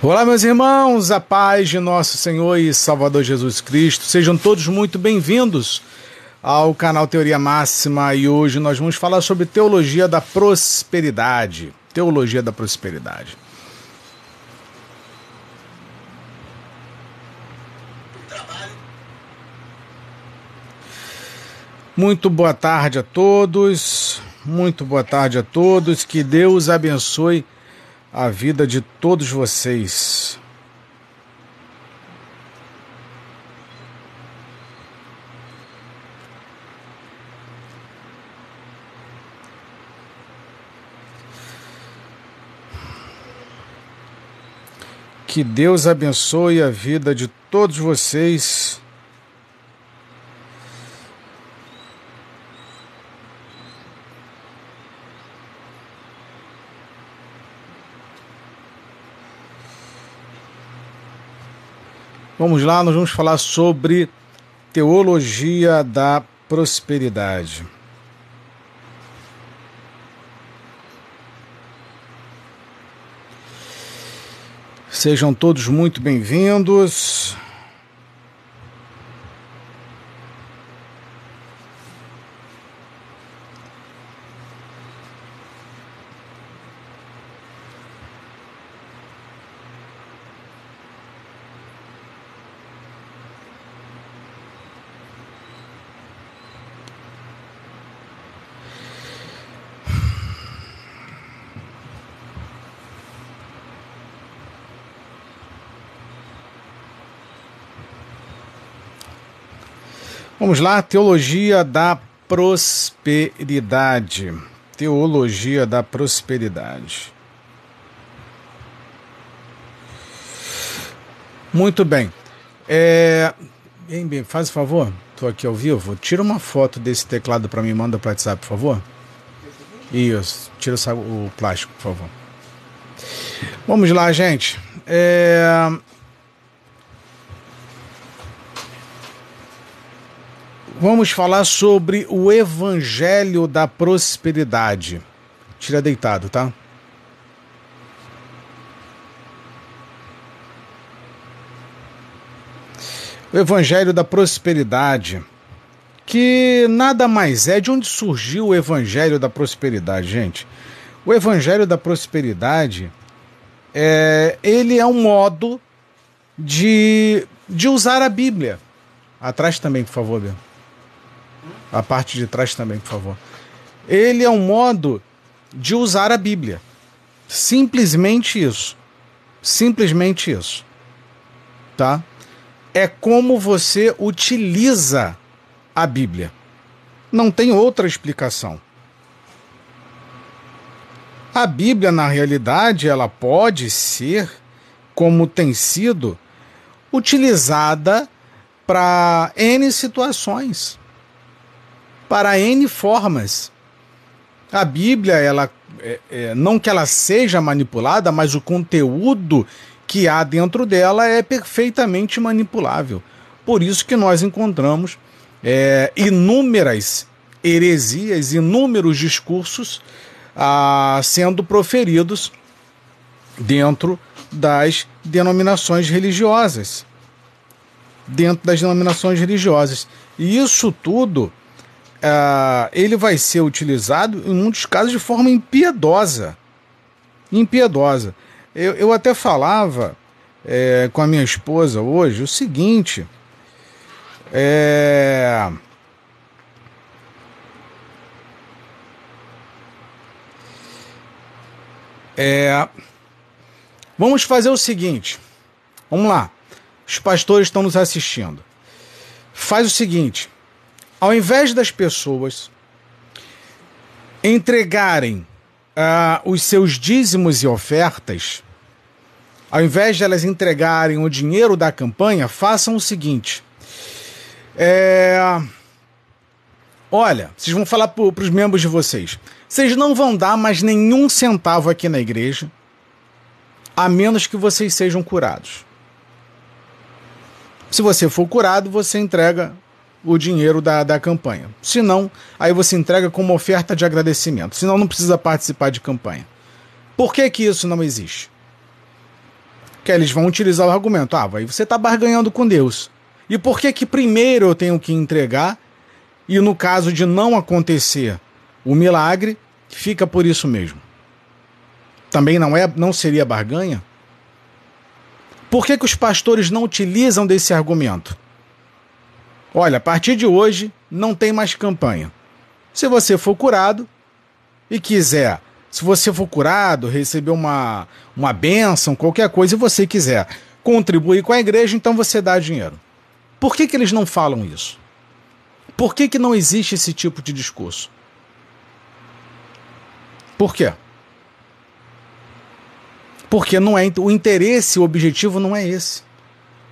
Olá, meus irmãos, a paz de nosso Senhor e Salvador Jesus Cristo. Sejam todos muito bem-vindos ao canal Teoria Máxima e hoje nós vamos falar sobre teologia da prosperidade. Teologia da prosperidade. Muito boa tarde a todos. Muito boa tarde a todos. Que Deus abençoe a vida de todos vocês. Que Deus abençoe a vida de todos vocês. Vamos lá, nós vamos falar sobre teologia da prosperidade. Sejam todos muito bem-vindos. Vamos lá, teologia da prosperidade. Teologia da prosperidade. Muito bem. É... Bem, bem, faz favor, estou aqui ao vivo. Tira uma foto desse teclado para mim, manda para o WhatsApp, por favor. Isso, tira o plástico, por favor. Vamos lá, gente. É... Vamos falar sobre o Evangelho da Prosperidade. Tira deitado, tá? O Evangelho da Prosperidade. Que nada mais é de onde surgiu o Evangelho da Prosperidade, gente. O Evangelho da Prosperidade é, ele é um modo de, de usar a Bíblia. Atrás também, por favor, Bia. A parte de trás também, por favor. Ele é um modo de usar a Bíblia. Simplesmente isso. Simplesmente isso. Tá? É como você utiliza a Bíblia. Não tem outra explicação. A Bíblia, na realidade, ela pode ser, como tem sido, utilizada para N situações para N formas. A Bíblia, ela, é, é, não que ela seja manipulada, mas o conteúdo que há dentro dela é perfeitamente manipulável. Por isso que nós encontramos é, inúmeras heresias, inúmeros discursos ah, sendo proferidos dentro das denominações religiosas. Dentro das denominações religiosas. E isso tudo uh, ele vai ser utilizado em muitos casos de forma impiedosa. Impiedosa. Eu, eu até falava é, com a minha esposa hoje o seguinte. É, é, vamos fazer o seguinte. Vamos lá. Os pastores estão nos assistindo. Faz o seguinte ao invés das pessoas entregarem uh, os seus dízimos e ofertas, ao invés de elas entregarem o dinheiro da campanha, façam o seguinte. É... Olha, vocês vão falar para os membros de vocês. Vocês não vão dar mais nenhum centavo aqui na igreja, a menos que vocês sejam curados. Se você for curado, você entrega o dinheiro da, da campanha. Se não, aí você entrega como oferta de agradecimento. Senão não precisa participar de campanha. Por que, que isso não existe? Que eles vão utilizar o argumento: ah, aí você está barganhando com Deus. E por que que primeiro eu tenho que entregar e no caso de não acontecer o milagre, fica por isso mesmo? Também não é, não seria barganha? Por que, que os pastores não utilizam desse argumento? Olha, a partir de hoje não tem mais campanha. Se você for curado e quiser, se você for curado, receber uma, uma bênção, qualquer coisa, e você quiser contribuir com a igreja, então você dá dinheiro. Por que, que eles não falam isso? Por que, que não existe esse tipo de discurso? Por quê? Porque não é o interesse, o objetivo não é esse.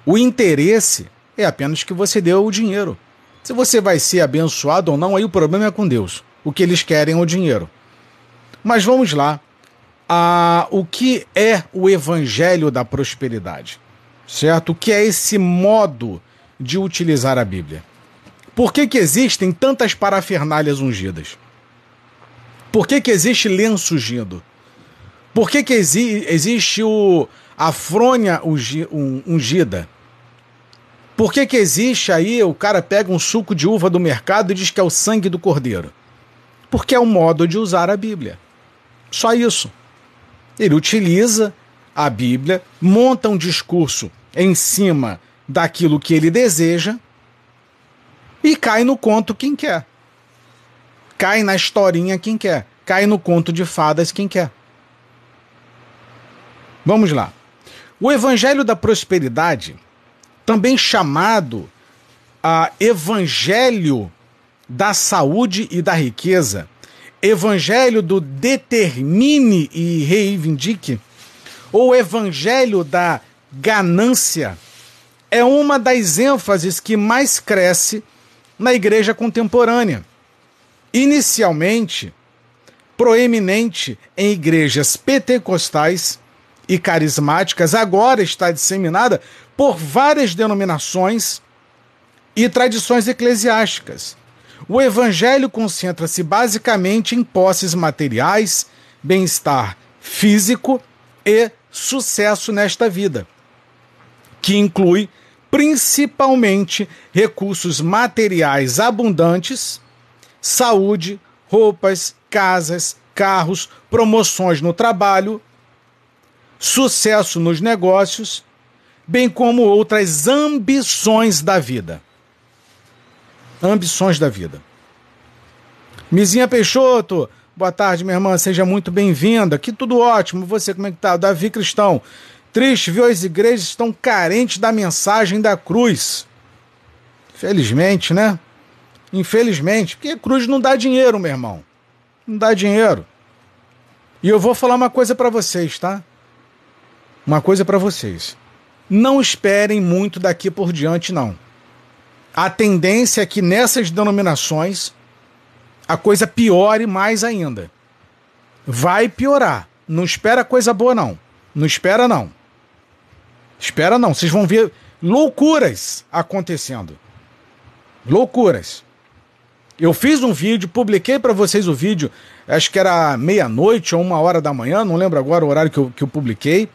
O interesse é apenas que você deu o dinheiro. Se você vai ser abençoado ou não, aí o problema é com Deus. O que eles querem é o dinheiro. Mas vamos lá. Ah, o que é o evangelho da prosperidade? Certo? O que é esse modo de utilizar a Bíblia? Por que, que existem tantas parafernálias ungidas? Por que, que existe lenço ungido? Por que, que exi existe o, a fronha ungida? Por que, que existe aí, o cara pega um suco de uva do mercado e diz que é o sangue do cordeiro? Porque é o modo de usar a Bíblia. Só isso. Ele utiliza a Bíblia, monta um discurso em cima daquilo que ele deseja e cai no conto quem quer. Cai na historinha quem quer. Cai no conto de fadas quem quer. Vamos lá. O Evangelho da Prosperidade, também chamado a Evangelho da Saúde e da Riqueza, Evangelho do Determine e Reivindique, ou Evangelho da Ganância, é uma das ênfases que mais cresce na igreja contemporânea. Inicialmente, proeminente em igrejas pentecostais e carismáticas, agora está disseminada por várias denominações e tradições eclesiásticas. O evangelho concentra-se basicamente em posses materiais, bem-estar físico e sucesso nesta vida, que inclui principalmente recursos materiais abundantes, saúde, roupas, casas, carros, promoções no trabalho, sucesso nos negócios, bem como outras ambições da vida. Ambições da vida. Mizinha Peixoto, boa tarde, minha irmã, seja muito bem-vinda. Aqui tudo ótimo. Você, como é que tá? Davi Cristão. Triste, viu? As igrejas estão carentes da mensagem da cruz. Felizmente, né? Infelizmente, porque a cruz não dá dinheiro, meu irmão. Não dá dinheiro. E eu vou falar uma coisa para vocês, tá? Uma coisa para vocês. Não esperem muito daqui por diante, não. A tendência é que nessas denominações a coisa piore mais ainda. Vai piorar. Não espera coisa boa, não. Não espera, não. Espera, não. Vocês vão ver loucuras acontecendo. Loucuras. Eu fiz um vídeo, publiquei para vocês o vídeo, acho que era meia-noite ou uma hora da manhã, não lembro agora o horário que eu, que eu publiquei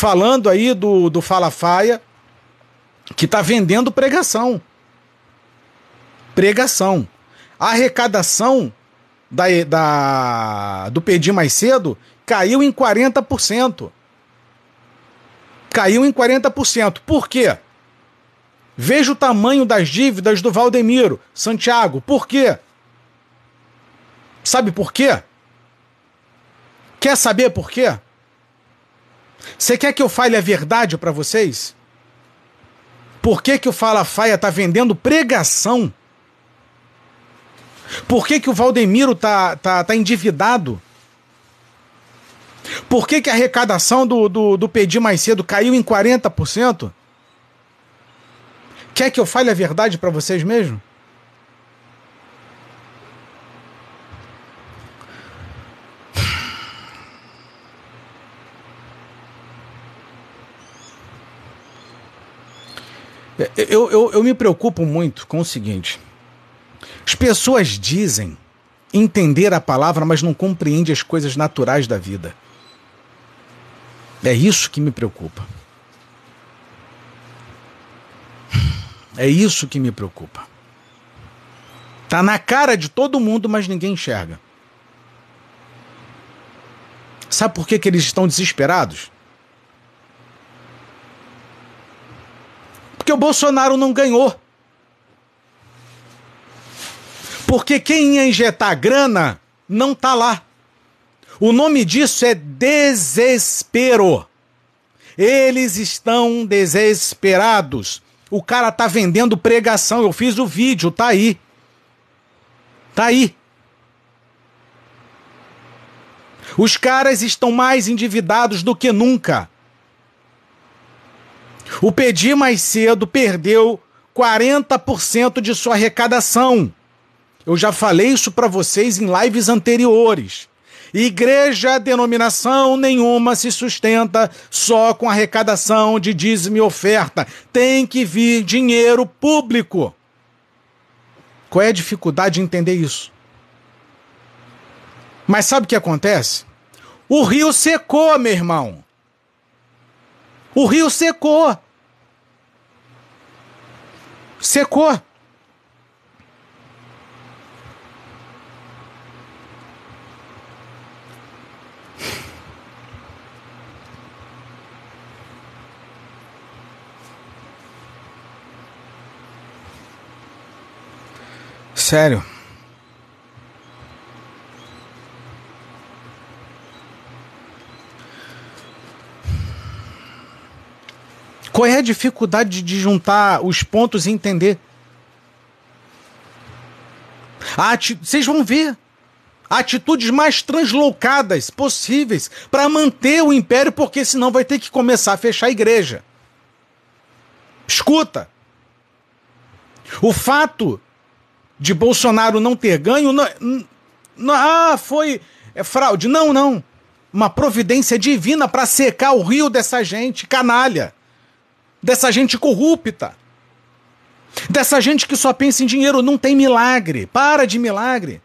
falando aí do, do Falafaia, que está vendendo pregação. Pregação. A arrecadação da, da, do Pedir Mais Cedo caiu em 40%. Caiu em 40%. Por quê? Veja o tamanho das dívidas do Valdemiro Santiago. Por quê? Sabe por quê? Quer saber por quê? Você quer que eu fale a verdade para vocês? Por que, que o Fala Faia tá vendendo pregação? Por que, que o Valdemiro tá, tá, tá endividado? Por que, que a arrecadação do, do, do Mais Cedo caiu em 40%? Quer que eu fale a verdade para vocês mesmo? Eu, eu, eu me preocupo muito com o seguinte: as pessoas dizem entender a palavra, mas não compreende as coisas naturais da vida. É isso que me preocupa. É isso que me preocupa. Tá na cara de todo mundo, mas ninguém enxerga. Sabe por que, que eles estão desesperados? Porque o Bolsonaro não ganhou. Porque quem ia injetar grana não tá lá. O nome disso é desespero. Eles estão desesperados. O cara tá vendendo pregação. Eu fiz o vídeo, tá aí. Tá aí. Os caras estão mais endividados do que nunca. O Pedir Mais Cedo perdeu 40% de sua arrecadação. Eu já falei isso para vocês em lives anteriores. Igreja, denominação nenhuma se sustenta só com arrecadação de dízimo e oferta. Tem que vir dinheiro público. Qual é a dificuldade de entender isso? Mas sabe o que acontece? O rio secou, meu irmão. O rio secou. Secou. Sério. Qual é a dificuldade de juntar os pontos e entender? Vocês vão ver atitudes mais translocadas possíveis para manter o império, porque senão vai ter que começar a fechar a igreja. Escuta. O fato de Bolsonaro não ter ganho, não, não, ah, foi é fraude. Não, não. Uma providência divina para secar o rio dessa gente canalha dessa gente corrupta, dessa gente que só pensa em dinheiro, não tem milagre. Para de milagre.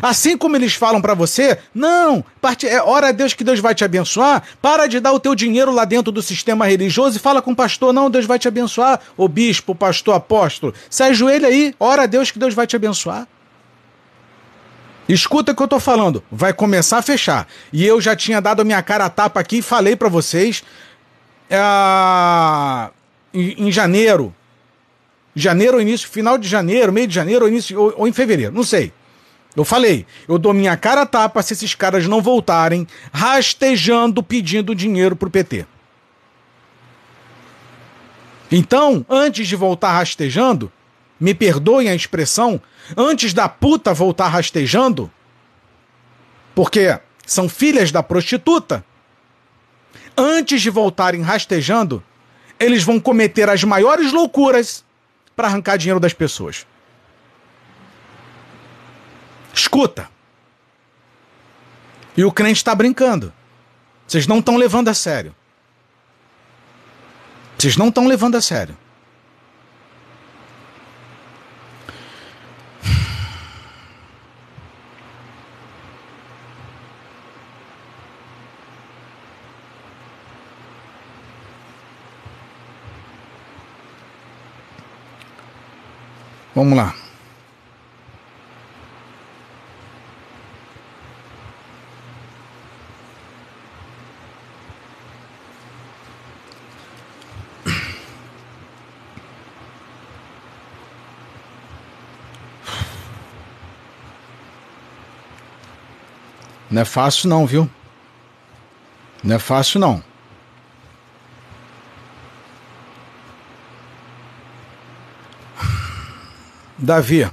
Assim como eles falam para você, não, parte, é hora a Deus que Deus vai te abençoar, para de dar o teu dinheiro lá dentro do sistema religioso e fala com o pastor, não, Deus vai te abençoar, o bispo, o pastor, apóstolo, se ajoelha aí, ora a Deus que Deus vai te abençoar. Escuta o que eu tô falando, vai começar a fechar. E eu já tinha dado a minha cara a tapa aqui e falei para vocês é, em, em, janeiro. Janeiro ou início, final de janeiro, meio de janeiro ou, início, ou, ou em fevereiro, não sei. Eu falei, eu dou minha cara a tapa se esses caras não voltarem rastejando pedindo dinheiro pro PT. Então, antes de voltar rastejando, me perdoem a expressão, antes da puta voltar rastejando, porque são filhas da prostituta, antes de voltarem rastejando, eles vão cometer as maiores loucuras para arrancar dinheiro das pessoas. Escuta. E o crente está brincando. Vocês não estão levando a sério. Vocês não estão levando a sério. Vamos lá. Não é fácil não, viu? Não é fácil não. Davi.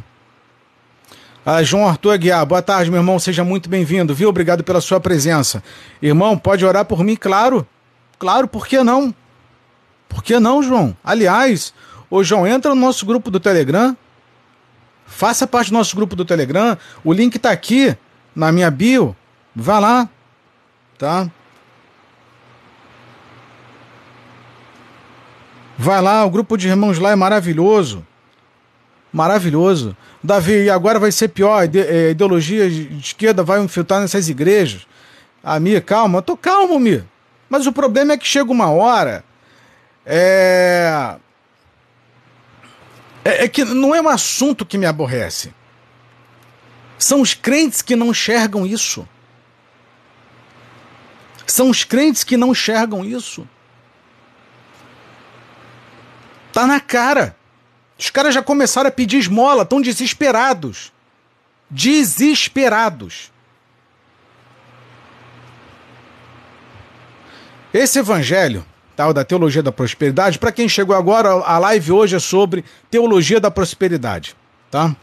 Ah, João Arthur Aguiar, boa tarde, meu irmão, seja muito bem-vindo, viu? Obrigado pela sua presença. Irmão, pode orar por mim? Claro, claro, por que não? Por que não, João? Aliás, ô João, entra no nosso grupo do Telegram, faça parte do nosso grupo do Telegram, o link está aqui na minha bio, vá lá, tá? Vai lá, o grupo de irmãos lá é maravilhoso. Maravilhoso. Davi, e agora vai ser pior, ide é, ideologia de esquerda vai infiltrar nessas igrejas. Ah, Mia, calma, eu tô calmo, Mia. Mas o problema é que chega uma hora. É... É, é que não é um assunto que me aborrece. São os crentes que não enxergam isso. São os crentes que não enxergam isso. Tá na cara. Os caras já começaram a pedir esmola, estão desesperados. Desesperados. Esse evangelho, tal da teologia da prosperidade, para quem chegou agora, a live hoje é sobre teologia da prosperidade, tá?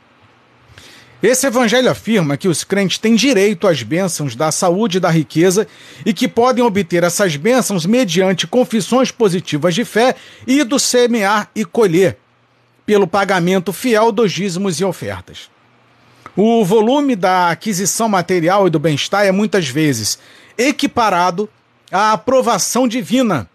Esse evangelho afirma que os crentes têm direito às bênçãos da saúde e da riqueza e que podem obter essas bênçãos mediante confissões positivas de fé e do semear e colher, pelo pagamento fiel dos dízimos e ofertas. O volume da aquisição material e do bem-estar é muitas vezes equiparado à aprovação divina.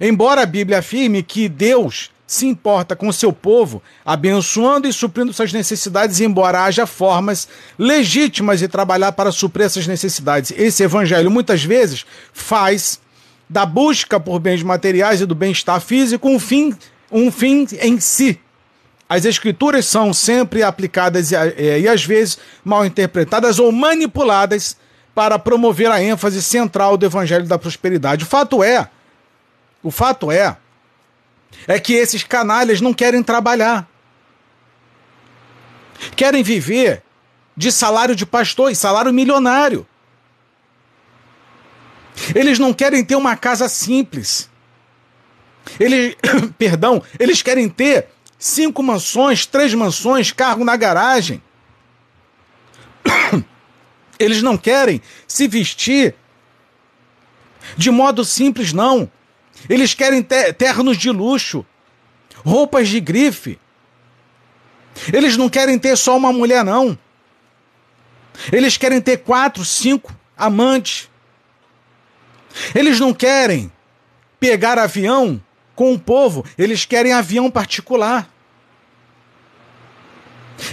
Embora a Bíblia afirme que Deus se importa com seu povo, abençoando e suprindo suas necessidades, embora haja formas legítimas de trabalhar para suprir essas necessidades. Esse evangelho muitas vezes faz da busca por bens materiais e do bem-estar físico um fim, um fim em si. As escrituras são sempre aplicadas e, e, e às vezes mal interpretadas ou manipuladas para promover a ênfase central do evangelho da prosperidade. O fato é, o fato é é que esses canalhas não querem trabalhar. Querem viver de salário de pastor e salário milionário. Eles não querem ter uma casa simples. Eles, perdão, eles querem ter cinco mansões, três mansões, carro na garagem. Eles não querem se vestir de modo simples, não. Eles querem ternos de luxo, roupas de grife. Eles não querem ter só uma mulher, não. Eles querem ter quatro, cinco amantes. Eles não querem pegar avião com o povo, eles querem avião particular.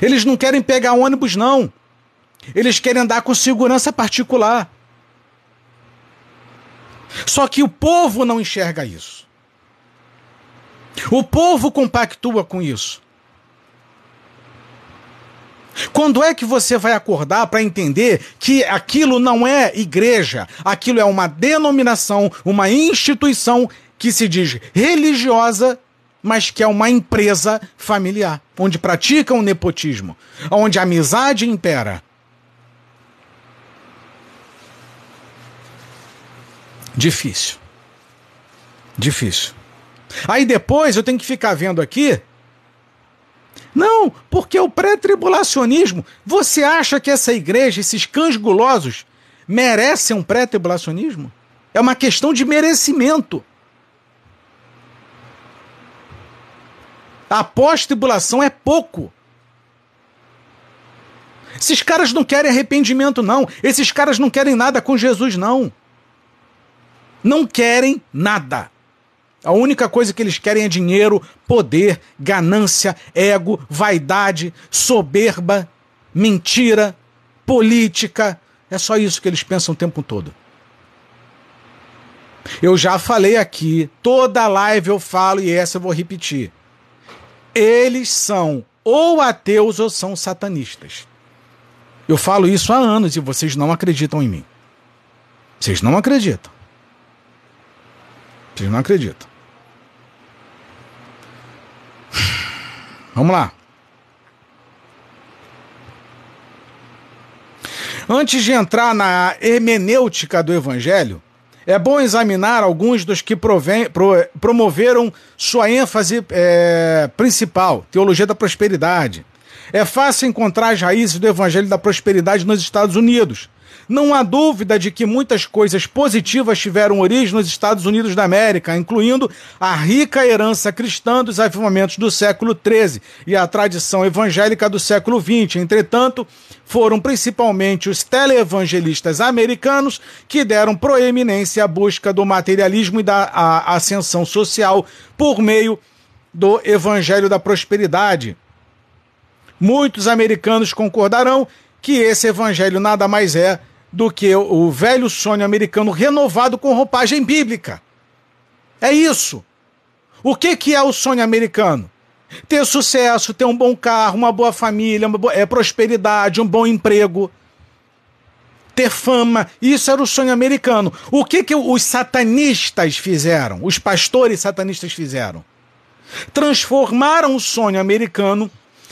Eles não querem pegar ônibus, não. Eles querem andar com segurança particular. Só que o povo não enxerga isso. O povo compactua com isso. Quando é que você vai acordar para entender que aquilo não é igreja, aquilo é uma denominação, uma instituição que se diz religiosa, mas que é uma empresa familiar, onde praticam o nepotismo, onde a amizade impera, Difícil. Difícil. Aí depois eu tenho que ficar vendo aqui. Não, porque o pré-tribulacionismo. Você acha que essa igreja, esses cães gulosos, merecem um pré-tribulacionismo? É uma questão de merecimento. A pós-tribulação é pouco. Esses caras não querem arrependimento, não. Esses caras não querem nada com Jesus, não não querem nada. A única coisa que eles querem é dinheiro, poder, ganância, ego, vaidade, soberba, mentira, política. É só isso que eles pensam o tempo todo. Eu já falei aqui, toda live eu falo e essa eu vou repetir. Eles são ou ateus ou são satanistas. Eu falo isso há anos e vocês não acreditam em mim. Vocês não acreditam. Vocês não acreditam. Vamos lá. Antes de entrar na hermenêutica do Evangelho, é bom examinar alguns dos que provém, pro, promoveram sua ênfase é, principal, teologia da prosperidade. É fácil encontrar as raízes do Evangelho da prosperidade nos Estados Unidos, não há dúvida de que muitas coisas positivas tiveram origem nos Estados Unidos da América, incluindo a rica herança cristã dos avivamentos do século XIII e a tradição evangélica do século XX. Entretanto, foram principalmente os teleevangelistas americanos que deram proeminência à busca do materialismo e da ascensão social por meio do evangelho da prosperidade. Muitos americanos concordarão que esse evangelho nada mais é do que o velho sonho americano renovado com roupagem bíblica. É isso. O que, que é o sonho americano? ter sucesso, ter um bom carro, uma boa família, uma boa, é, prosperidade, um bom emprego, ter fama. Isso era o sonho americano. O que, que os satanistas fizeram? Os pastores satanistas fizeram? Transformaram o sonho americano,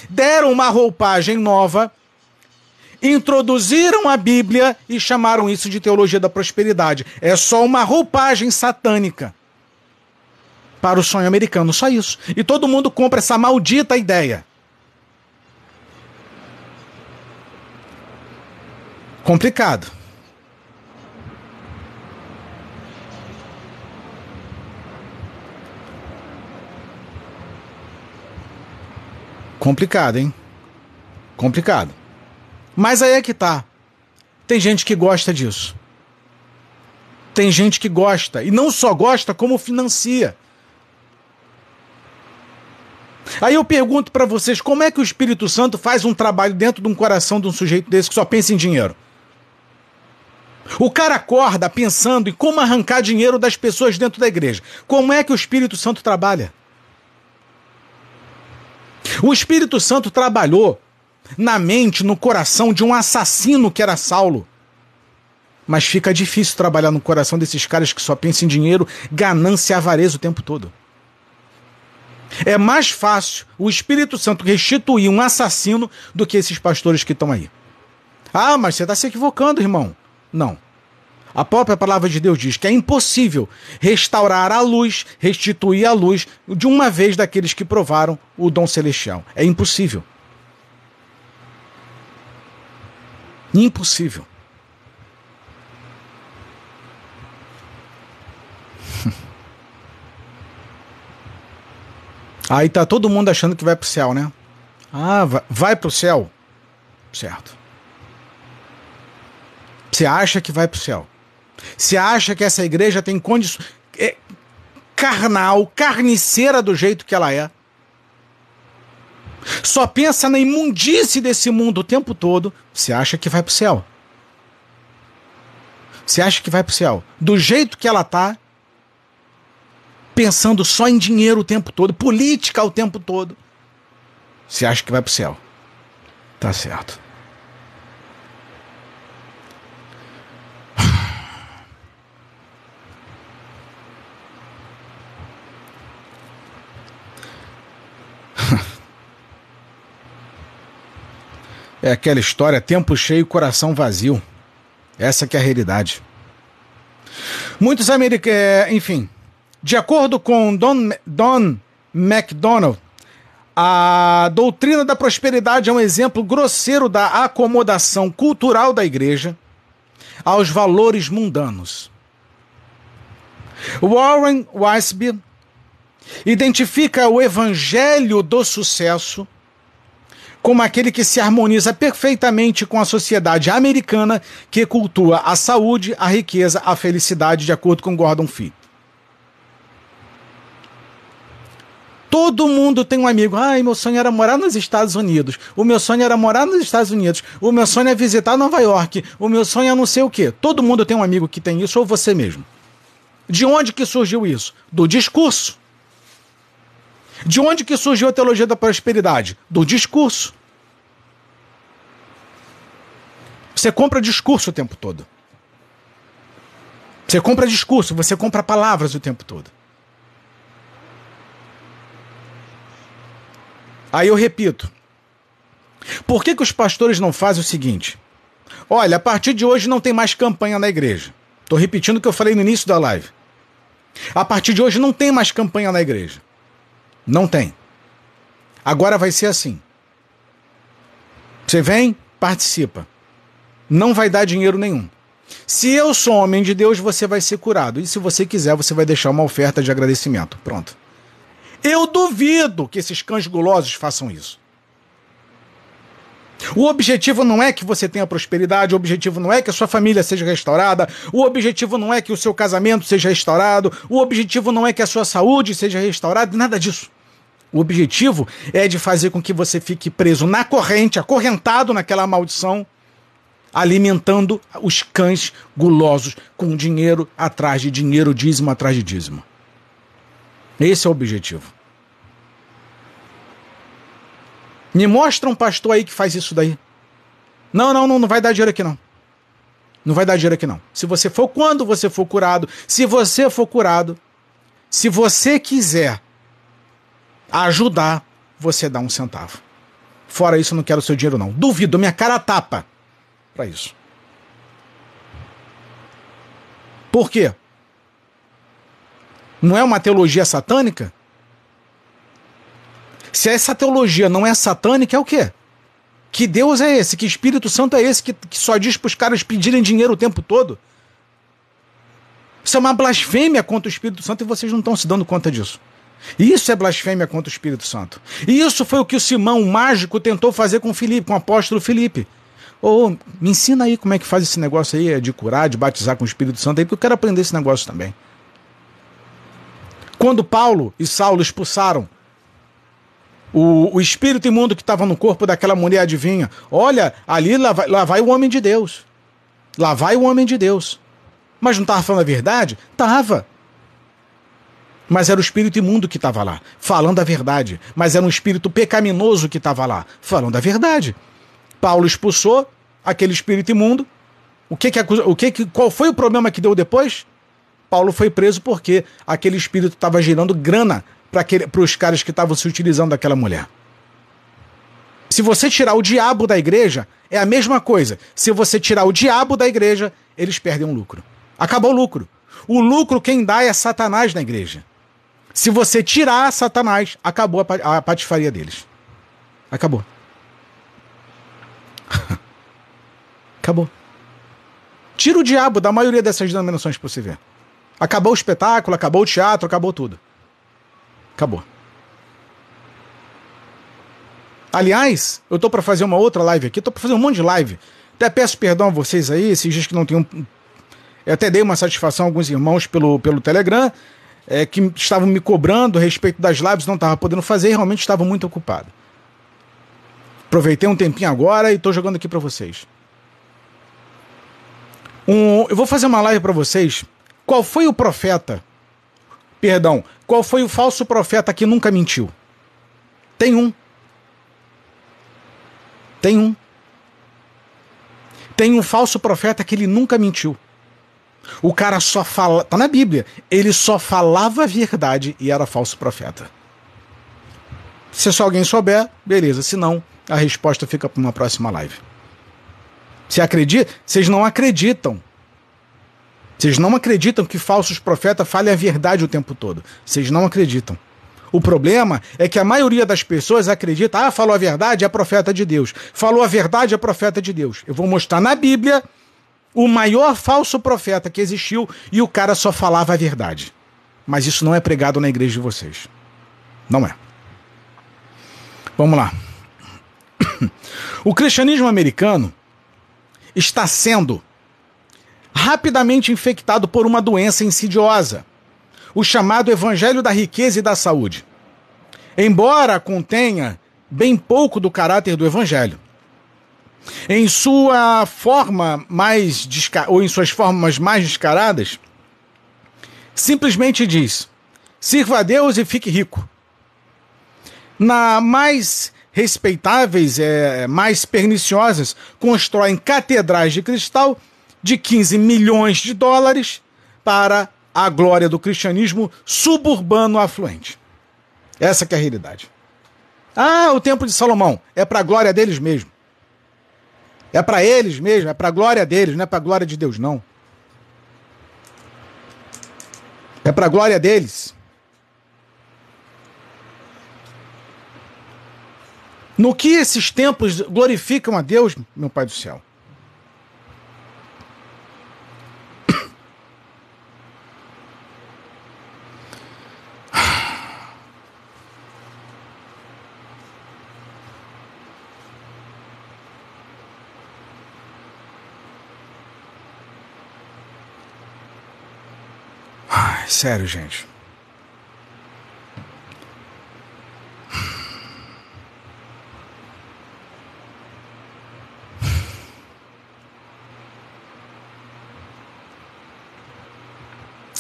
deram uma roupagem nova, introduziram a Bíblia e chamaram isso de teologia da prosperidade. É só uma roupagem satânica para o sonho americano, só isso. E todo mundo compra essa maldita ideia. Complicado. Complicado, hein? Complicado. Mas aí é que tá. Tem gente que gosta disso. Tem gente que gosta. E não só gosta, como financia. Aí eu pergunto para vocês, como é que o Espírito Santo faz um trabalho dentro de um coração de um sujeito desse que só pensa em dinheiro? O cara acorda pensando em como arrancar dinheiro das pessoas dentro da igreja. Como é que o Espírito Santo trabalha? O Espírito Santo trabalhou na mente, no coração de um assassino que era Saulo. Mas fica difícil trabalhar no coração desses caras que só pensam em dinheiro, ganância e avareza o tempo todo. É mais fácil o Espírito Santo restituir um assassino do que esses pastores que estão aí. Ah, mas você está se equivocando, irmão. Não. A própria palavra de Deus diz que é impossível restaurar a luz, restituir a luz de uma vez daqueles que provaram o dom celestial. É impossível. Impossível. Aí tá todo mundo achando que vai pro céu, né? Ah, vai, pro céu. Certo. Você acha que vai pro céu. Você acha que essa igreja tem condições. É carnal, carniceira do jeito que ela é. Só pensa na imundície desse mundo o tempo todo. Você acha que vai pro céu. Você acha que vai pro céu. Do jeito que ela tá, pensando só em dinheiro o tempo todo, política o tempo todo. Você acha que vai pro céu. Tá certo. É aquela história, tempo cheio, coração vazio. Essa que é a realidade. Muitos americanos, é, enfim, de acordo com Don, Don MacDonald, a doutrina da prosperidade é um exemplo grosseiro da acomodação cultural da igreja aos valores mundanos. Warren Weisby identifica o evangelho do sucesso como aquele que se harmoniza perfeitamente com a sociedade americana que cultua a saúde, a riqueza, a felicidade, de acordo com Gordon Fee. Todo mundo tem um amigo. Ai, meu sonho era morar nos Estados Unidos. O meu sonho era morar nos Estados Unidos. O meu sonho é visitar Nova York. O meu sonho é não sei o quê. Todo mundo tem um amigo que tem isso ou você mesmo. De onde que surgiu isso? Do discurso. De onde que surgiu a teologia da prosperidade? Do discurso. Você compra discurso o tempo todo. Você compra discurso, você compra palavras o tempo todo. Aí eu repito. Por que, que os pastores não fazem o seguinte? Olha, a partir de hoje não tem mais campanha na igreja. Estou repetindo o que eu falei no início da live. A partir de hoje não tem mais campanha na igreja. Não tem. Agora vai ser assim. Você vem, participa. Não vai dar dinheiro nenhum. Se eu sou homem de Deus, você vai ser curado. E se você quiser, você vai deixar uma oferta de agradecimento. Pronto. Eu duvido que esses cães gulosos façam isso. O objetivo não é que você tenha prosperidade, o objetivo não é que a sua família seja restaurada, o objetivo não é que o seu casamento seja restaurado, o objetivo não é que a sua saúde seja restaurada, nada disso. O objetivo é de fazer com que você fique preso na corrente, acorrentado naquela maldição, alimentando os cães gulosos com dinheiro atrás de dinheiro, dízimo atrás de dízimo. Esse é o objetivo. Me mostra um pastor aí que faz isso daí. Não, não, não, não vai dar dinheiro aqui não. Não vai dar dinheiro aqui não. Se você for quando você for curado, se você for curado, se você quiser ajudar, você dá um centavo. Fora isso, não quero seu dinheiro não. Duvido, minha cara tapa para isso. Por quê? Não é uma teologia satânica? Se essa teologia não é satânica, é o quê? Que Deus é esse? Que Espírito Santo é esse que, que só diz para os caras pedirem dinheiro o tempo todo? Isso é uma blasfêmia contra o Espírito Santo e vocês não estão se dando conta disso. Isso é blasfêmia contra o Espírito Santo. E isso foi o que o Simão, o mágico, tentou fazer com com o apóstolo Filipe. Ô, oh, me ensina aí como é que faz esse negócio aí de curar, de batizar com o Espírito Santo aí, porque eu quero aprender esse negócio também. Quando Paulo e Saulo expulsaram o, o espírito imundo que estava no corpo daquela mulher, adivinha? Olha, ali lá vai, lá vai o homem de Deus. Lá vai o homem de Deus. Mas não estava falando a verdade? Tava. Mas era o espírito imundo que estava lá, falando a verdade. Mas era um espírito pecaminoso que estava lá, falando a verdade. Paulo expulsou aquele espírito imundo. O que que, o que, que qual foi o problema que deu depois? Paulo foi preso porque aquele espírito estava gerando grana para os caras que estavam se utilizando daquela mulher. Se você tirar o diabo da igreja, é a mesma coisa. Se você tirar o diabo da igreja, eles perdem um lucro. Acabou o lucro. O lucro quem dá é Satanás na igreja. Se você tirar Satanás, acabou a patifaria deles. Acabou. acabou. Tira o diabo da maioria dessas denominações para você ver. Acabou o espetáculo, acabou o teatro, acabou tudo. Acabou. Aliás, eu tô para fazer uma outra live aqui, tô para fazer um monte de live. Até peço perdão a vocês aí, esses dias que não tenham. Eu até dei uma satisfação a alguns irmãos pelo, pelo Telegram, é, que estavam me cobrando a respeito das lives, não estava podendo fazer e realmente estava muito ocupado. Aproveitei um tempinho agora e estou jogando aqui para vocês. Um, eu vou fazer uma live para vocês. Qual foi o profeta Perdão, qual foi o falso profeta que nunca mentiu? Tem um. Tem um. Tem um falso profeta que ele nunca mentiu. O cara só fala. Tá na Bíblia. Ele só falava a verdade e era falso profeta. Se só alguém souber, beleza. Se não, a resposta fica para uma próxima live. Você acredita? Vocês não acreditam vocês não acreditam que falsos profetas falem a verdade o tempo todo. Vocês não acreditam. O problema é que a maioria das pessoas acredita, ah, falou a verdade, é profeta de Deus. Falou a verdade, é profeta de Deus. Eu vou mostrar na Bíblia o maior falso profeta que existiu e o cara só falava a verdade. Mas isso não é pregado na igreja de vocês. Não é. Vamos lá. O cristianismo americano está sendo rapidamente infectado por uma doença insidiosa, o chamado Evangelho da Riqueza e da Saúde. Embora contenha bem pouco do caráter do Evangelho, em sua forma mais ou em suas formas mais descaradas, simplesmente diz: sirva a Deus e fique rico. Na mais respeitáveis, é, mais perniciosas, constroem catedrais de cristal de 15 milhões de dólares para a glória do cristianismo suburbano afluente. Essa é a realidade. Ah, o templo de Salomão é para a glória deles mesmo. É para eles mesmo, é para a glória deles, não é para a glória de Deus não. É para a glória deles. No que esses templos glorificam a Deus, meu Pai do céu? Sério, gente.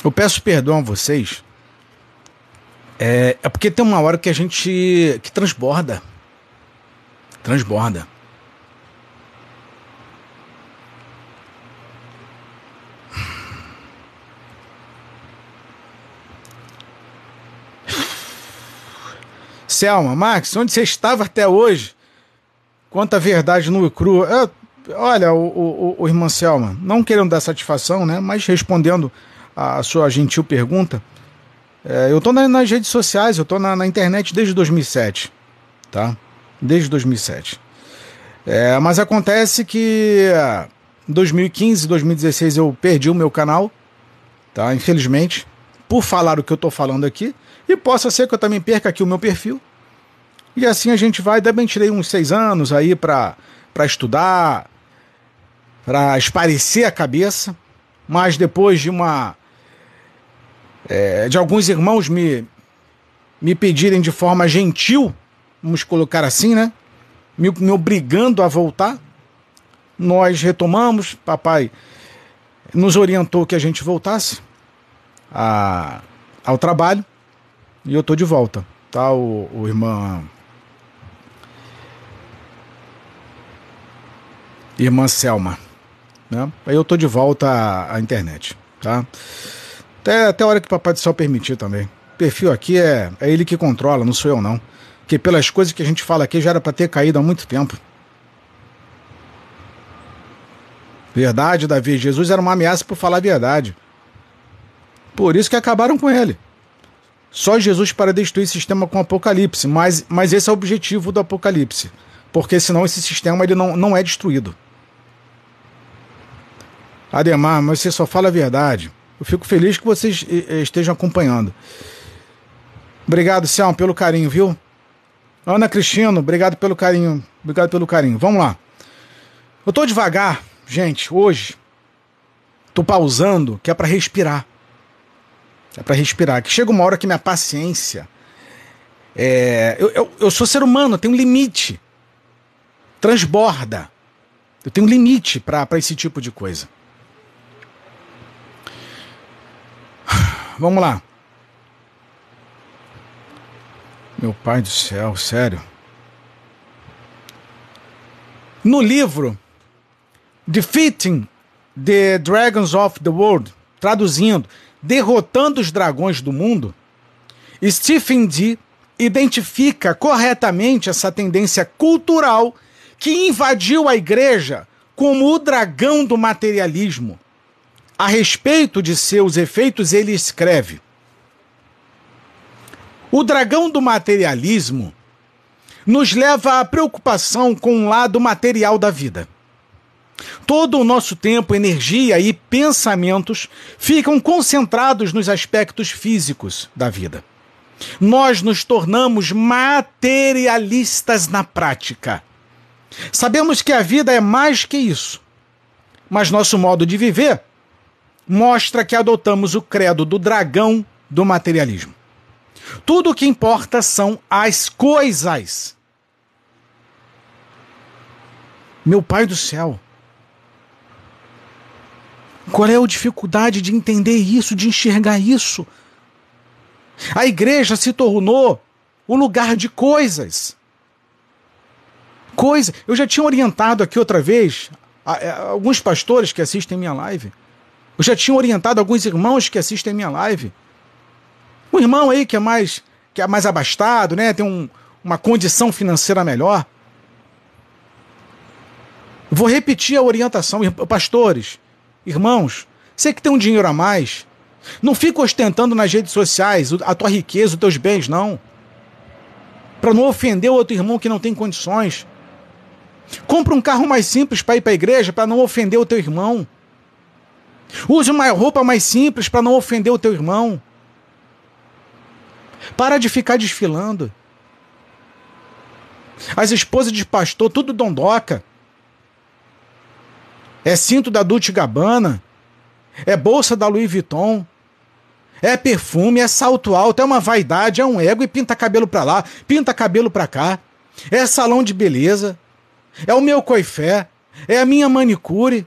Eu peço perdão a vocês. É, é porque tem uma hora que a gente que transborda. Transborda. Selma, Max, onde você estava até hoje? Quanta verdade nua e crua. Olha, o, o, o irmão Selma, não querendo dar satisfação, né? Mas respondendo a sua gentil pergunta, é, eu estou na, nas redes sociais, eu estou na, na, internet desde 2007, tá? Desde 2007. É, mas acontece que em 2015, 2016 eu perdi o meu canal, tá? Infelizmente, por falar o que eu estou falando aqui. E possa ser que eu também perca aqui o meu perfil. E assim a gente vai. Também tirei uns seis anos aí para estudar, para esparecer a cabeça. Mas depois de uma. É, de alguns irmãos me, me pedirem de forma gentil, vamos colocar assim, né? Me, me obrigando a voltar. Nós retomamos, papai nos orientou que a gente voltasse a, ao trabalho. E eu tô de volta, tá? O, o irmã. Irmã Selma. Né? Aí eu tô de volta à, à internet, tá? Até, até a hora que o Papai do Céu permitir também. O perfil aqui é, é ele que controla, não sou eu não. Porque pelas coisas que a gente fala aqui já era para ter caído há muito tempo. Verdade, Davi. Jesus era uma ameaça por falar a verdade. Por isso que acabaram com ele. Só Jesus para destruir o sistema com o Apocalipse, mas, mas esse é o objetivo do Apocalipse, porque senão esse sistema ele não, não é destruído. Ademar, mas você só fala a verdade. Eu fico feliz que vocês estejam acompanhando. Obrigado, Selma, pelo carinho, viu? Ana Cristino, obrigado pelo carinho. Obrigado pelo carinho. Vamos lá. Eu tô devagar, gente, hoje. Tô pausando, que é para respirar. É para respirar. Que chega uma hora que minha paciência. É, eu, eu, eu, sou ser humano, tenho um limite. Transborda. Eu tenho um limite para esse tipo de coisa. Vamos lá. Meu pai do céu, sério. No livro Defeating the Dragons of the World, traduzindo, derrotando os dragões do mundo, Stephen D. identifica corretamente essa tendência cultural que invadiu a igreja como o dragão do materialismo. A respeito de seus efeitos, ele escreve: O dragão do materialismo nos leva à preocupação com o lado material da vida. Todo o nosso tempo, energia e pensamentos ficam concentrados nos aspectos físicos da vida. Nós nos tornamos materialistas na prática. Sabemos que a vida é mais que isso, mas nosso modo de viver mostra que adotamos o credo do dragão do materialismo. Tudo o que importa são as coisas. Meu pai do céu, qual é a dificuldade de entender isso, de enxergar isso? A igreja se tornou o lugar de coisas. Coisa. Eu já tinha orientado aqui outra vez a, alguns pastores que assistem minha live. Eu já tinha orientado alguns irmãos que assistem minha live. Um irmão aí que é mais que é mais abastado, né? Tem um, uma condição financeira melhor. Vou repetir a orientação, pastores. Irmãos, você que tem um dinheiro a mais, não fica ostentando nas redes sociais a tua riqueza, os teus bens, não. Para não ofender o outro irmão que não tem condições. Compra um carro mais simples para ir para a igreja para não ofender o teu irmão. Use uma roupa mais simples para não ofender o teu irmão. Para de ficar desfilando. As esposas de pastor, tudo dondoca é cinto da Dolce Gabbana, é bolsa da Louis Vuitton, é perfume, é salto alto, é uma vaidade, é um ego e pinta cabelo pra lá, pinta cabelo pra cá. É salão de beleza, é o meu coifé, é a minha manicure,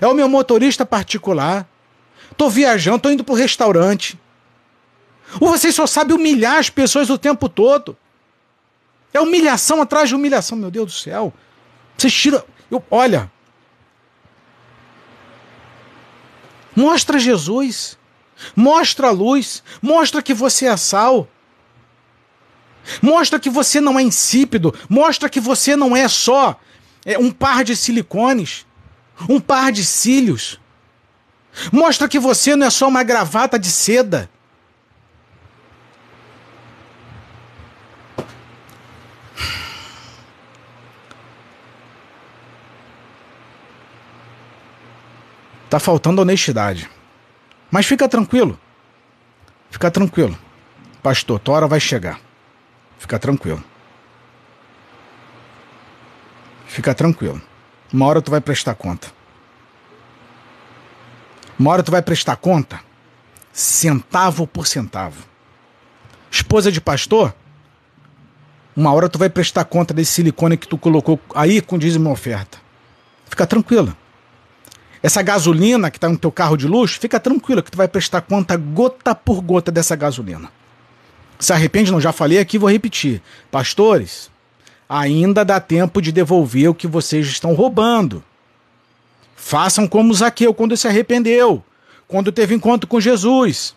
é o meu motorista particular. Tô viajando, tô indo pro restaurante. Ou você só sabe humilhar as pessoas o tempo todo. É humilhação atrás de humilhação, meu Deus do céu. Vocês tiram. Eu, olha. Mostra Jesus. Mostra a luz. Mostra que você é sal. Mostra que você não é insípido. Mostra que você não é só é, um par de silicones. Um par de cílios. Mostra que você não é só uma gravata de seda. Tá faltando honestidade. Mas fica tranquilo. Fica tranquilo. Pastor, hora vai chegar. Fica tranquilo. Fica tranquilo. Uma hora tu vai prestar conta. Uma hora tu vai prestar conta centavo por centavo. Esposa de pastor, uma hora tu vai prestar conta desse silicone que tu colocou aí com dízimo oferta. Fica tranquila. Essa gasolina que está no teu carro de luxo, fica tranquilo que tu vai prestar conta gota por gota dessa gasolina. Se arrepende, não já falei aqui, vou repetir. Pastores, ainda dá tempo de devolver o que vocês estão roubando. Façam como Zaqueu quando se arrependeu, quando teve encontro com Jesus.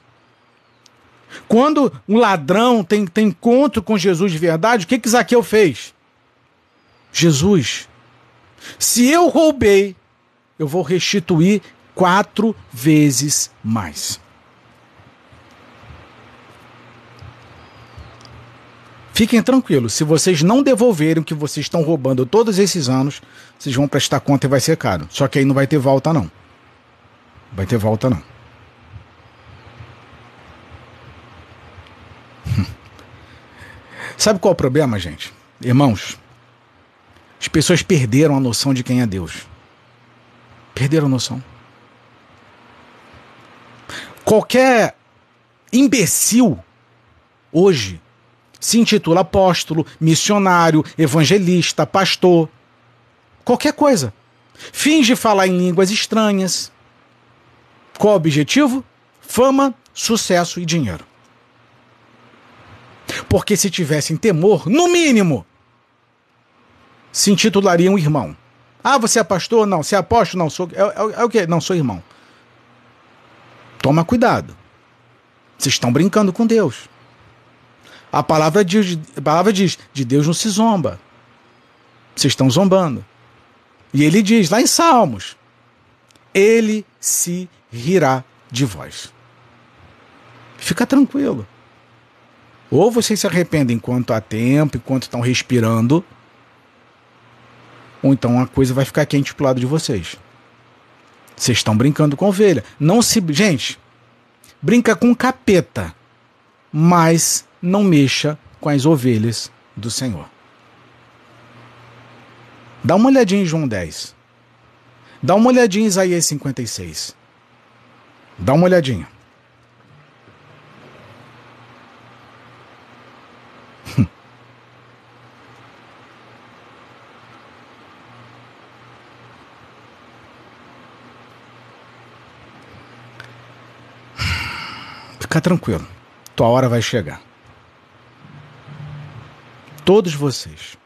Quando um ladrão tem, tem encontro com Jesus de verdade, o que, que Zaqueu fez? Jesus, se eu roubei, eu vou restituir quatro vezes mais. Fiquem tranquilos, se vocês não devolverem o que vocês estão roubando todos esses anos, vocês vão prestar conta e vai ser caro. Só que aí não vai ter volta, não. Vai ter volta, não. Sabe qual é o problema, gente? Irmãos, as pessoas perderam a noção de quem é Deus. Perderam noção. Qualquer imbecil hoje se intitula apóstolo, missionário, evangelista, pastor, qualquer coisa. Finge falar em línguas estranhas. Qual o objetivo? Fama, sucesso e dinheiro. Porque se tivessem temor, no mínimo, se intitulariam irmão. Ah, você é pastor? Não. Você é apóstolo? Não. Sou, é, é, é o quê? Não, sou irmão. Toma cuidado. Vocês estão brincando com Deus. A palavra diz, a palavra diz: de Deus não se zomba. Vocês estão zombando. E ele diz lá em Salmos: Ele se rirá de vós. Fica tranquilo. Ou vocês se arrependem enquanto há tempo, enquanto estão respirando, ou então a coisa vai ficar quente pro lado de vocês. Vocês estão brincando com ovelha. Não se. Gente, brinca com capeta, mas não mexa com as ovelhas do Senhor. Dá uma olhadinha em João 10. Dá uma olhadinha em Isaías 56. Dá uma olhadinha. Fica tranquilo. Tua hora vai chegar. Todos vocês.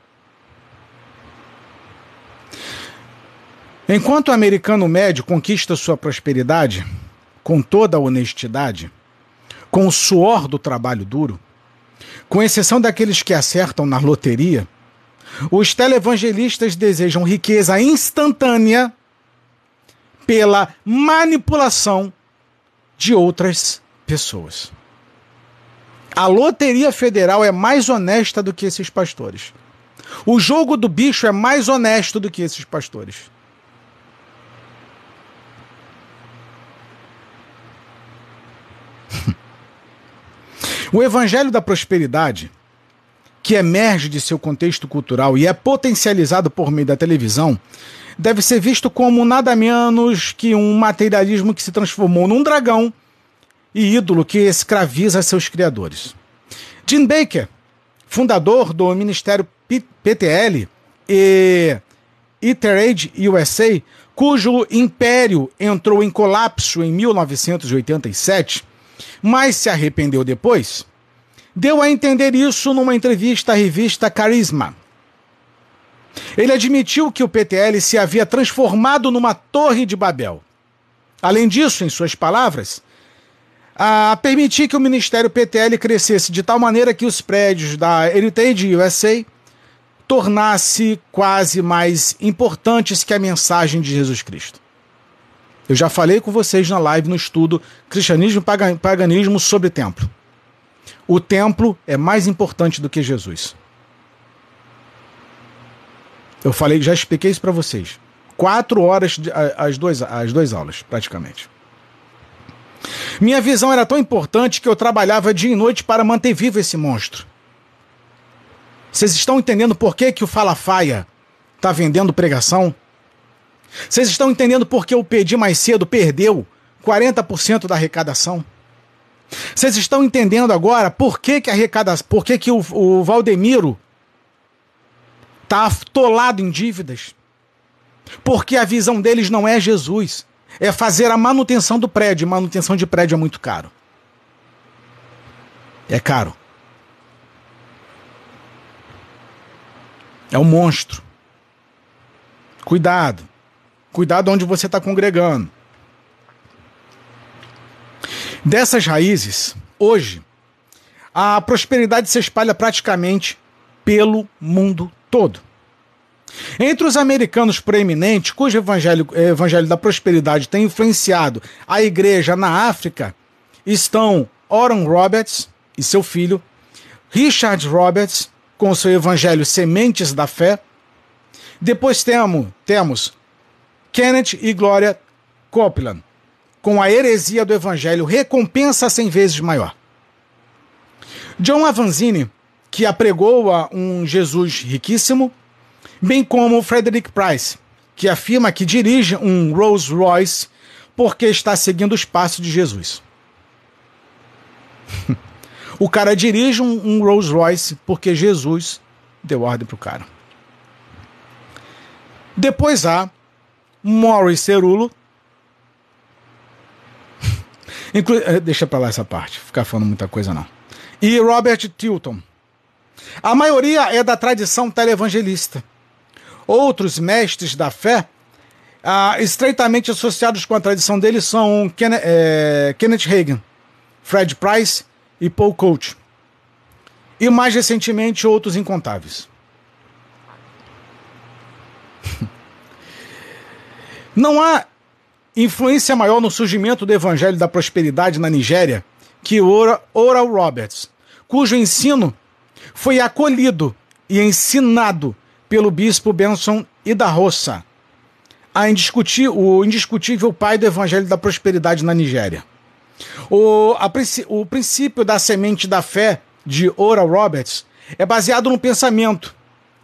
Enquanto o americano médio conquista sua prosperidade com toda a honestidade, com o suor do trabalho duro, com exceção daqueles que acertam na loteria, os televangelistas desejam riqueza instantânea pela manipulação de outras pessoas. A Loteria Federal é mais honesta do que esses pastores. O jogo do bicho é mais honesto do que esses pastores. o Evangelho da Prosperidade, que emerge de seu contexto cultural e é potencializado por meio da televisão, deve ser visto como nada menos que um materialismo que se transformou num dragão e ídolo que escraviza seus criadores. Jim Baker, fundador do Ministério PTL e Iterade USA, cujo império entrou em colapso em 1987, mas se arrependeu depois, deu a entender isso numa entrevista à revista Carisma. Ele admitiu que o PTL se havia transformado numa torre de Babel. Além disso, em suas palavras, a permitir que o Ministério PTL crescesse de tal maneira que os prédios da Heritage USA tornasse quase mais importantes que a mensagem de Jesus Cristo. Eu já falei com vocês na live no estudo Cristianismo e Paganismo sobre templo. O templo é mais importante do que Jesus. Eu falei, já expliquei isso para vocês. Quatro horas as duas, as duas aulas, praticamente. Minha visão era tão importante que eu trabalhava dia e noite para manter vivo esse monstro. Vocês estão entendendo por que, que o Falafaia está vendendo pregação? Vocês estão entendendo por que o Pedi Mais Cedo perdeu 40% da arrecadação? Vocês estão entendendo agora por que, que, arrecada... por que, que o, o Valdemiro está atolado em dívidas? Porque a visão deles não é Jesus, é fazer a manutenção do prédio. Manutenção de prédio é muito caro. É caro. É um monstro. Cuidado. Cuidado onde você está congregando. Dessas raízes, hoje, a prosperidade se espalha praticamente pelo mundo todo. Entre os americanos proeminentes, cujo evangelho, evangelho da prosperidade tem influenciado a igreja na África, estão Oran Roberts e seu filho, Richard Roberts, com seu evangelho Sementes da Fé. Depois temos, temos Kenneth e Gloria Copeland, com a heresia do evangelho Recompensa cem vezes maior. John Avanzini, que apregou a um Jesus riquíssimo, bem como Frederick Price, que afirma que dirige um Rolls Royce porque está seguindo os passos de Jesus. O cara dirige um, um Rolls Royce porque Jesus deu ordem pro cara. Depois há Morris Cerulo. Inclu eh, Deixa pra lá essa parte, ficar falando muita coisa não. E Robert Tilton. A maioria é da tradição televangelista. Outros mestres da fé, ah, estreitamente associados com a tradição deles, são Ken é, Kenneth Reagan, Fred Price e Paul Coach. E mais recentemente outros incontáveis. Não há influência maior no surgimento do evangelho da prosperidade na Nigéria que Oral Roberts, cujo ensino foi acolhido e ensinado pelo bispo Benson e da Roça, o indiscutível pai do evangelho da prosperidade na Nigéria. O, a, o princípio da semente da fé de Oral Roberts é baseado no pensamento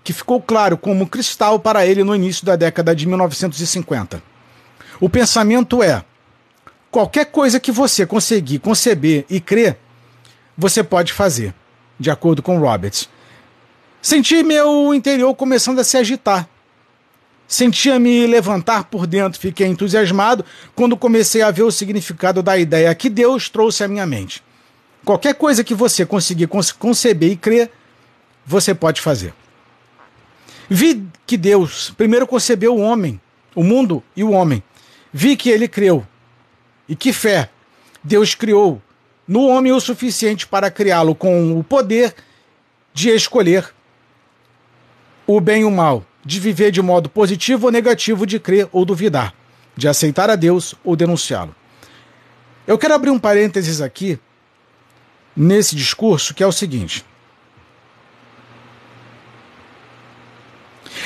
que ficou claro como cristal para ele no início da década de 1950. O pensamento é: qualquer coisa que você conseguir conceber e crer, você pode fazer, de acordo com Roberts. Senti meu interior começando a se agitar. Sentia-me levantar por dentro, fiquei entusiasmado quando comecei a ver o significado da ideia que Deus trouxe à minha mente. Qualquer coisa que você conseguir conceber e crer, você pode fazer. Vi que Deus primeiro concebeu o homem, o mundo e o homem. Vi que ele creu. E que fé Deus criou no homem o suficiente para criá-lo com o poder de escolher o bem e o mal de viver de modo positivo ou negativo, de crer ou duvidar, de aceitar a Deus ou denunciá-lo. Eu quero abrir um parênteses aqui nesse discurso que é o seguinte.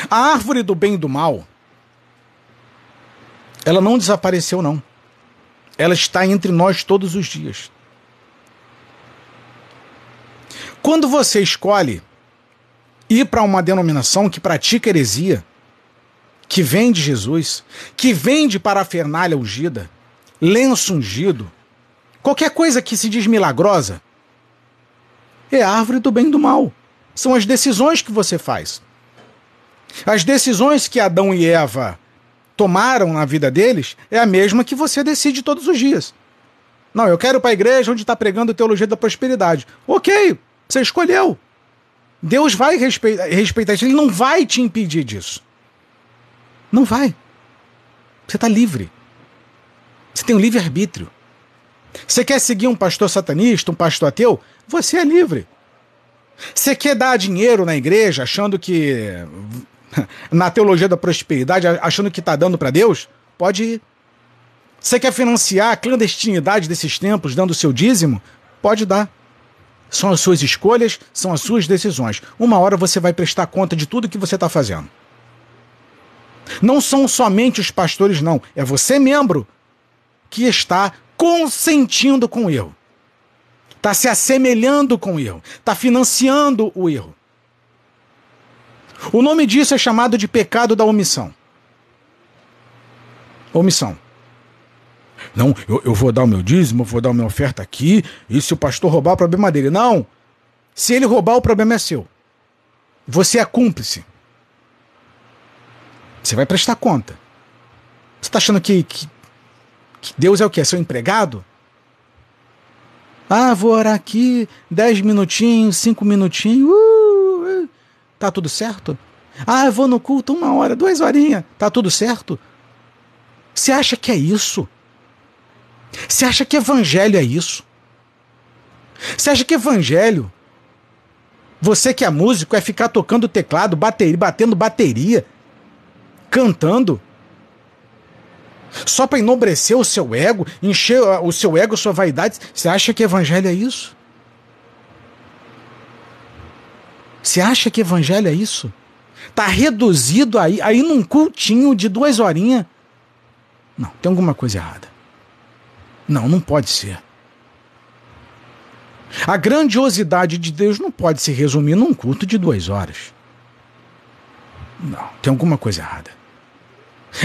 A árvore do bem e do mal, ela não desapareceu, não. Ela está entre nós todos os dias. Quando você escolhe ir para uma denominação que pratica heresia, que vende Jesus, que vende parafernália ungida, lenço ungido, qualquer coisa que se diz milagrosa, é árvore do bem e do mal. São as decisões que você faz. As decisões que Adão e Eva tomaram na vida deles é a mesma que você decide todos os dias. Não, eu quero para a igreja onde está pregando teologia da prosperidade. Ok, Você escolheu. Deus vai respeitar, respeitar isso. Ele não vai te impedir disso. Não vai. Você está livre. Você tem um livre-arbítrio. Você quer seguir um pastor satanista, um pastor ateu? Você é livre. Você quer dar dinheiro na igreja achando que. na teologia da prosperidade, achando que está dando para Deus? Pode ir. Você quer financiar a clandestinidade desses tempos dando o seu dízimo? Pode dar. São as suas escolhas, são as suas decisões. Uma hora você vai prestar conta de tudo que você está fazendo. Não são somente os pastores, não. É você, membro, que está consentindo com o erro. Está se assemelhando com o erro. Está financiando o erro. O nome disso é chamado de pecado da omissão. Omissão. Não, eu, eu vou dar o meu dízimo, eu vou dar a minha oferta aqui, e se o pastor roubar, o problema é dele. Não! Se ele roubar, o problema é seu. Você é cúmplice. Você vai prestar conta. Você está achando que, que, que, Deus é o que? É seu empregado? Ah, vou orar aqui dez minutinhos, cinco minutinhos. Uh, uh, tá tudo certo? Ah, vou no culto uma hora, duas horinhas. Tá tudo certo? Você acha que é isso? Você acha que evangelho é isso? Você acha que evangelho, você que é músico, é ficar tocando teclado, bateria, batendo bateria, cantando, só para enobrecer o seu ego, encher o seu ego, sua vaidade? Você acha que evangelho é isso? Você acha que evangelho é isso? Tá reduzido aí, aí num cultinho de duas horinhas? Não, tem alguma coisa errada. Não, não pode ser. A grandiosidade de Deus não pode se resumir num culto de duas horas. Não, tem alguma coisa errada.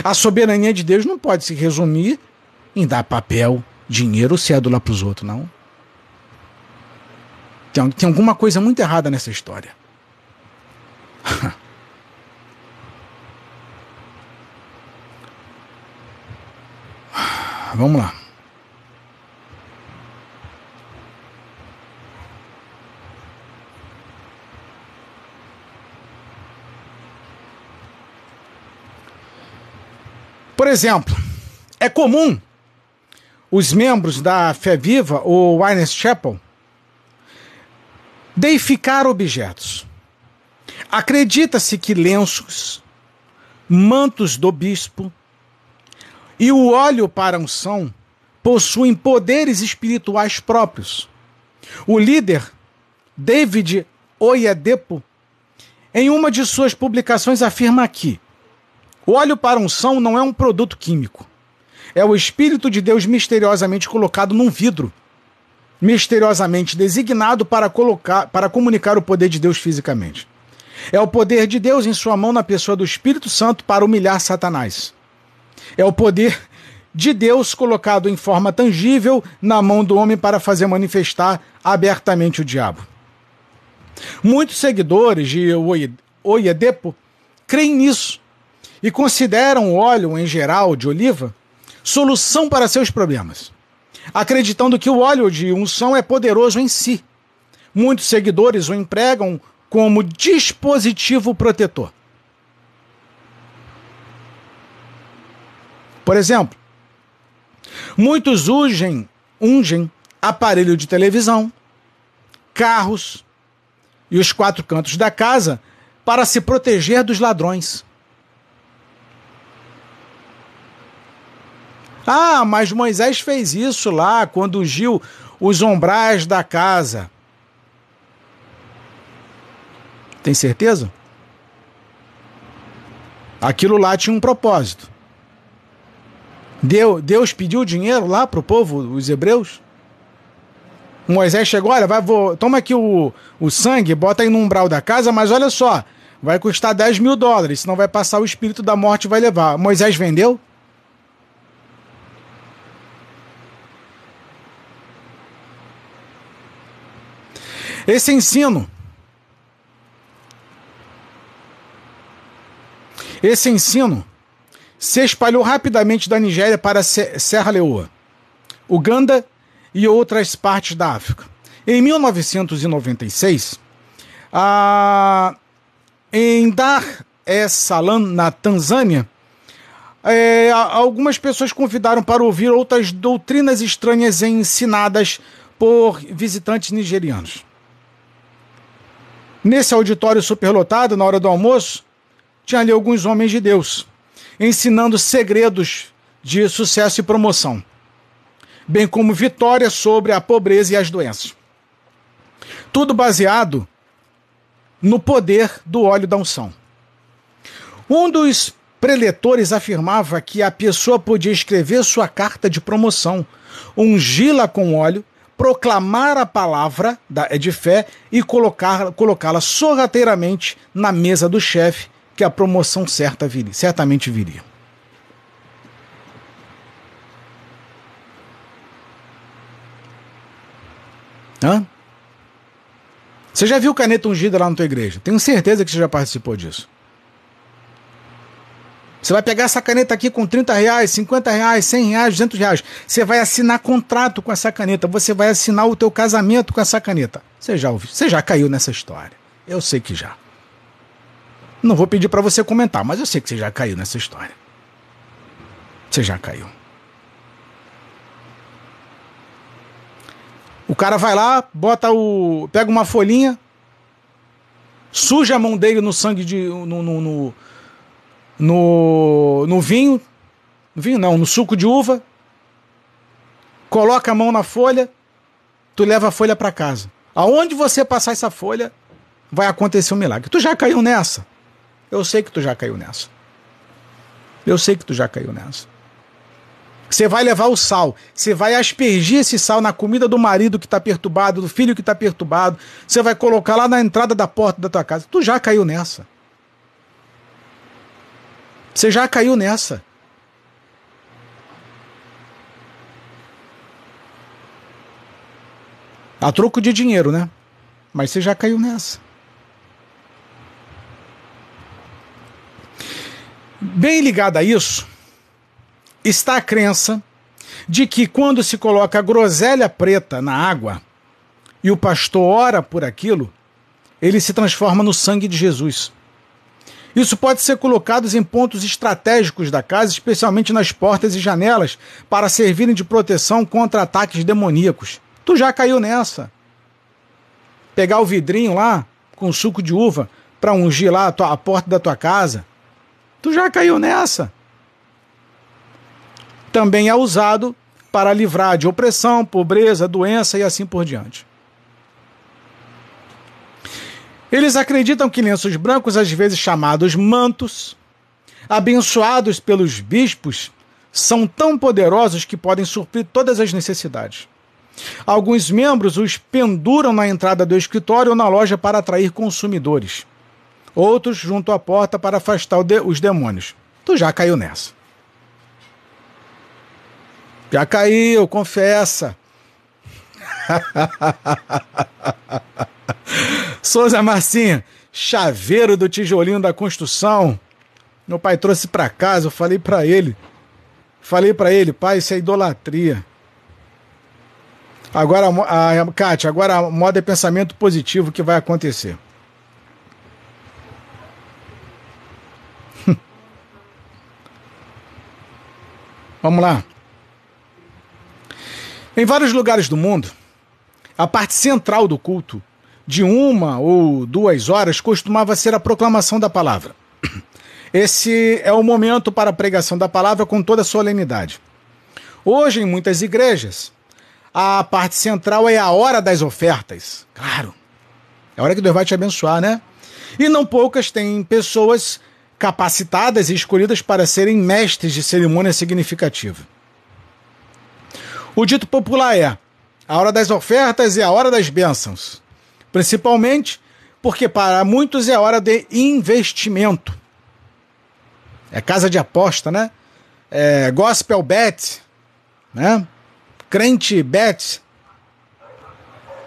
A soberania de Deus não pode se resumir em dar papel, dinheiro, cédula para os outros, não. Tem, tem alguma coisa muito errada nessa história. Vamos lá. Por exemplo, é comum os membros da Fé Viva ou Wines Chapel deificar objetos. Acredita-se que lenços, mantos do bispo e o óleo para unção possuem poderes espirituais próprios. O líder David Oyedepo, em uma de suas publicações, afirma que o óleo para unção não é um produto químico. É o Espírito de Deus misteriosamente colocado num vidro, misteriosamente designado para, colocar, para comunicar o poder de Deus fisicamente. É o poder de Deus em sua mão na pessoa do Espírito Santo para humilhar Satanás. É o poder de Deus colocado em forma tangível na mão do homem para fazer manifestar abertamente o diabo. Muitos seguidores de Oyedepo creem nisso e consideram o óleo em geral de oliva solução para seus problemas, acreditando que o óleo de unção é poderoso em si. Muitos seguidores o empregam como dispositivo protetor. Por exemplo, muitos ungem, ungem aparelho de televisão, carros e os quatro cantos da casa para se proteger dos ladrões. Ah, mas Moisés fez isso lá quando ungiu os ombrais da casa. Tem certeza? Aquilo lá tinha um propósito. Deus pediu dinheiro lá para o povo, os hebreus. Moisés chegou, olha, vai, vou, toma aqui o, o sangue, bota aí no umbral da casa, mas olha só, vai custar 10 mil dólares, senão vai passar o espírito da morte e vai levar. Moisés vendeu? Esse ensino, esse ensino se espalhou rapidamente da Nigéria para Serra Leoa, Uganda e outras partes da África. Em 1996, a, em Dar es Salaam, na Tanzânia, é, algumas pessoas convidaram para ouvir outras doutrinas estranhas ensinadas por visitantes nigerianos. Nesse auditório superlotado, na hora do almoço, tinha ali alguns homens de Deus, ensinando segredos de sucesso e promoção, bem como vitória sobre a pobreza e as doenças. Tudo baseado no poder do óleo da unção. Um dos preletores afirmava que a pessoa podia escrever sua carta de promoção, ungí-la com óleo proclamar a palavra da, de fé e colocá-la sorrateiramente na mesa do chefe, que a promoção certa viria, certamente viria. Hã? Você já viu caneta ungida lá na tua igreja? Tenho certeza que você já participou disso. Você vai pegar essa caneta aqui com 30 reais, 50 reais, 100 reais, 200 reais. Você vai assinar contrato com essa caneta. Você vai assinar o teu casamento com essa caneta. Você já ouviu? Você já caiu nessa história. Eu sei que já. Não vou pedir para você comentar, mas eu sei que você já caiu nessa história. Você já caiu. O cara vai lá, bota o. pega uma folhinha, suja a mão dele no sangue de. no, no, no no, no vinho, no vinho não, no suco de uva, coloca a mão na folha, tu leva a folha para casa. Aonde você passar essa folha, vai acontecer um milagre. Tu já caiu nessa? Eu sei que tu já caiu nessa. Eu sei que tu já caiu nessa. Você vai levar o sal, você vai aspergir esse sal na comida do marido que está perturbado, do filho que está perturbado, você vai colocar lá na entrada da porta da tua casa. Tu já caiu nessa. Você já caiu nessa. A troco de dinheiro, né? Mas você já caiu nessa. Bem ligado a isso, está a crença de que quando se coloca a groselha preta na água e o pastor ora por aquilo, ele se transforma no sangue de Jesus. Isso pode ser colocado em pontos estratégicos da casa, especialmente nas portas e janelas, para servirem de proteção contra ataques demoníacos. Tu já caiu nessa. Pegar o vidrinho lá com suco de uva para ungir lá a, tua, a porta da tua casa. Tu já caiu nessa. Também é usado para livrar de opressão, pobreza, doença e assim por diante. Eles acreditam que lenços brancos, às vezes chamados mantos, abençoados pelos bispos, são tão poderosos que podem suprir todas as necessidades. Alguns membros os penduram na entrada do escritório ou na loja para atrair consumidores. Outros junto à porta para afastar os demônios. Tu já caiu nessa. Já caiu, confessa. Souza Marcinha, chaveiro do tijolinho da construção. Meu pai trouxe para casa, eu falei para ele. Falei para ele, pai, isso é idolatria. Agora, a, a, Kátia, agora a moda é pensamento positivo que vai acontecer. Vamos lá. Em vários lugares do mundo, a parte central do culto de uma ou duas horas costumava ser a proclamação da palavra. Esse é o momento para a pregação da palavra com toda solenidade. Hoje, em muitas igrejas, a parte central é a hora das ofertas. Claro, é a hora que Deus vai te abençoar, né? E não poucas têm pessoas capacitadas e escolhidas para serem mestres de cerimônia significativa. O dito popular é: a hora das ofertas e a hora das bênçãos principalmente porque para muitos é hora de investimento. É casa de aposta, né? É gospel bet, né? Crente bet.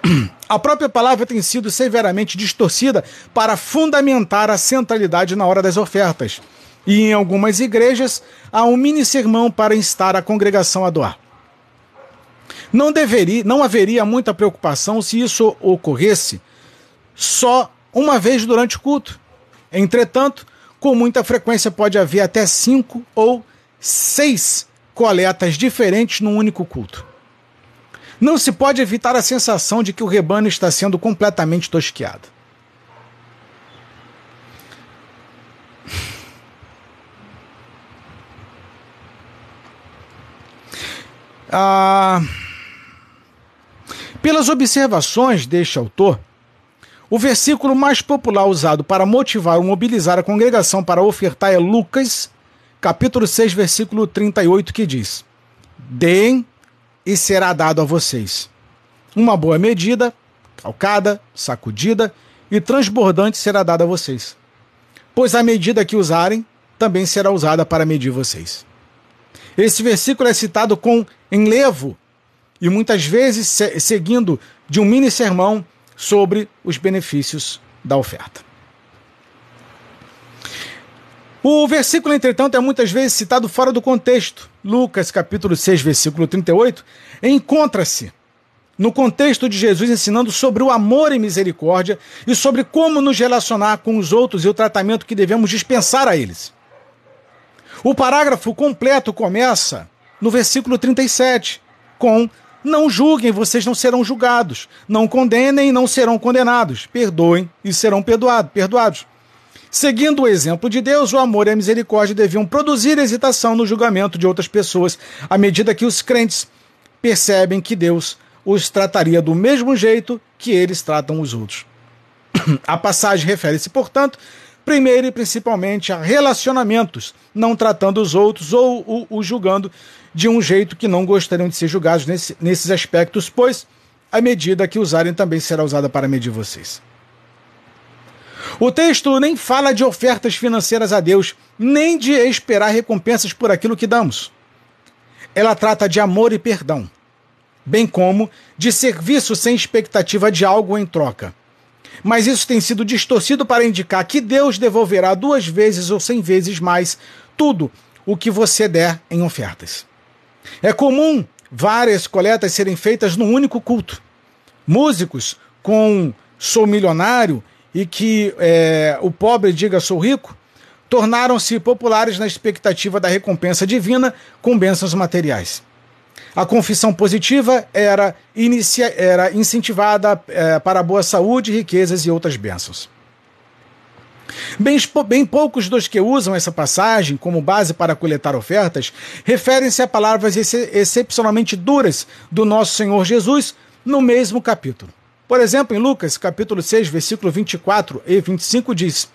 A própria palavra tem sido severamente distorcida para fundamentar a centralidade na hora das ofertas. E em algumas igrejas há um mini sermão para instar a congregação a doar. Não deveria, não haveria muita preocupação se isso ocorresse só uma vez durante o culto. Entretanto, com muita frequência pode haver até cinco ou seis coletas diferentes num único culto. Não se pode evitar a sensação de que o rebanho está sendo completamente tosqueado. Ah, pelas observações deste autor, o versículo mais popular usado para motivar ou mobilizar a congregação para ofertar é Lucas, capítulo 6, versículo 38, que diz: Deem e será dado a vocês. Uma boa medida, calcada, sacudida e transbordante será dada a vocês. Pois a medida que usarem também será usada para medir vocês. Esse versículo é citado com enlevo e muitas vezes seguindo de um mini sermão sobre os benefícios da oferta. O versículo, entretanto, é muitas vezes citado fora do contexto. Lucas, capítulo 6, versículo 38, encontra-se no contexto de Jesus ensinando sobre o amor e misericórdia e sobre como nos relacionar com os outros e o tratamento que devemos dispensar a eles. O parágrafo completo começa no versículo 37, com não julguem, vocês não serão julgados. Não condenem, não serão condenados. Perdoem e serão perdoado, perdoados. Seguindo o exemplo de Deus, o amor e a misericórdia deviam produzir hesitação no julgamento de outras pessoas, à medida que os crentes percebem que Deus os trataria do mesmo jeito que eles tratam os outros. A passagem refere-se, portanto, primeiro e principalmente a relacionamentos, não tratando os outros ou os julgando de um jeito que não gostariam de ser julgados nesse, nesses aspectos, pois a medida que usarem também será usada para medir vocês. O texto nem fala de ofertas financeiras a Deus, nem de esperar recompensas por aquilo que damos. Ela trata de amor e perdão, bem como de serviço sem expectativa de algo em troca mas isso tem sido distorcido para indicar que Deus devolverá duas vezes ou cem vezes mais tudo o que você der em ofertas. É comum várias coletas serem feitas num único culto. Músicos com sou milionário e que é, o pobre diga sou rico tornaram-se populares na expectativa da recompensa divina com bênçãos materiais. A confissão positiva era, inicia, era incentivada é, para boa saúde, riquezas e outras bênçãos. Bem, bem, poucos dos que usam essa passagem como base para coletar ofertas referem-se a palavras ex excepcionalmente duras do nosso Senhor Jesus no mesmo capítulo. Por exemplo, em Lucas, capítulo 6, versículo 24 e 25 diz: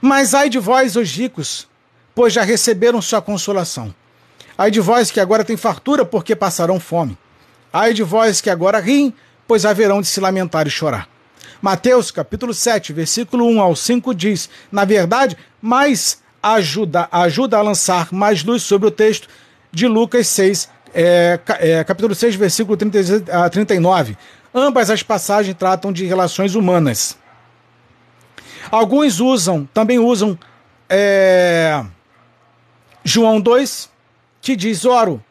Mas ai de vós, os ricos, pois já receberam sua consolação. Ai de vós que agora têm fartura, porque passarão fome. Ai de vós que agora riem, pois haverão de se lamentar e chorar. Mateus capítulo 7, versículo 1 ao 5 diz: Na verdade, mais ajuda, ajuda a lançar mais luz sobre o texto de Lucas 6, é, é, capítulo 6, versículo 30 a 39. Ambas as passagens tratam de relações humanas. Alguns usam, também usam é, João 2, que diz: Oro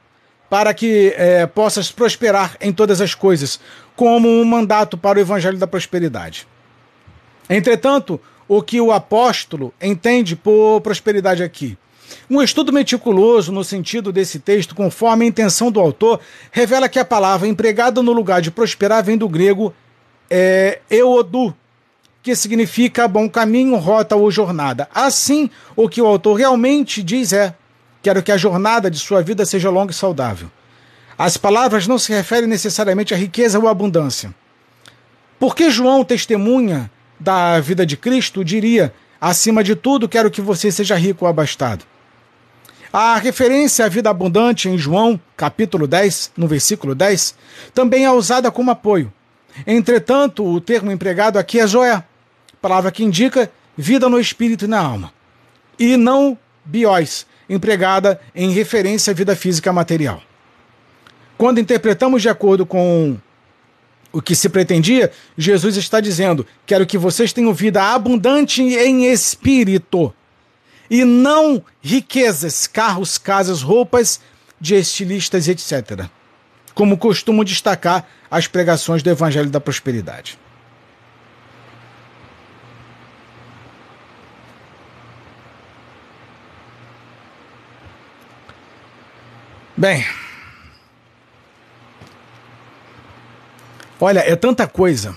para que é, possas prosperar em todas as coisas, como um mandato para o evangelho da prosperidade. Entretanto, o que o apóstolo entende por prosperidade aqui? Um estudo meticuloso no sentido desse texto, conforme a intenção do autor, revela que a palavra empregada no lugar de prosperar vem do grego é, eodu, que significa bom caminho, rota ou jornada. Assim, o que o autor realmente diz é Quero que a jornada de sua vida seja longa e saudável. As palavras não se referem necessariamente à riqueza ou à abundância. Porque João testemunha da vida de Cristo, diria: acima de tudo, quero que você seja rico ou abastado. A referência à vida abundante em João, capítulo 10, no versículo 10, também é usada como apoio. Entretanto, o termo empregado aqui é Zoé, palavra que indica vida no espírito e na alma, e não biós, empregada em referência à vida física material. Quando interpretamos de acordo com o que se pretendia, Jesus está dizendo: quero que vocês tenham vida abundante em espírito e não riquezas, carros, casas, roupas de estilistas, etc. como costumo destacar as pregações do Evangelho da Prosperidade. Bem, olha, é tanta coisa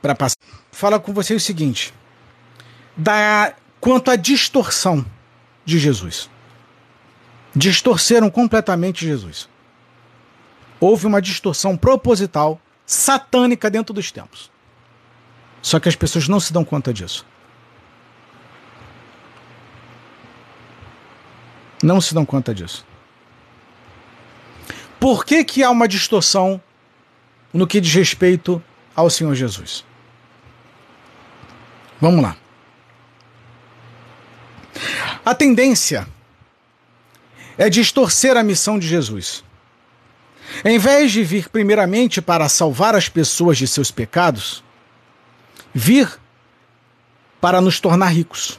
para passar. Fala com você o seguinte: da quanto à distorção de Jesus. Distorceram completamente Jesus. Houve uma distorção proposital, satânica dentro dos tempos. Só que as pessoas não se dão conta disso. Não se dão conta disso. Por que, que há uma distorção no que diz respeito ao Senhor Jesus? Vamos lá. A tendência é distorcer a missão de Jesus. Em vez de vir primeiramente para salvar as pessoas de seus pecados, vir para nos tornar ricos.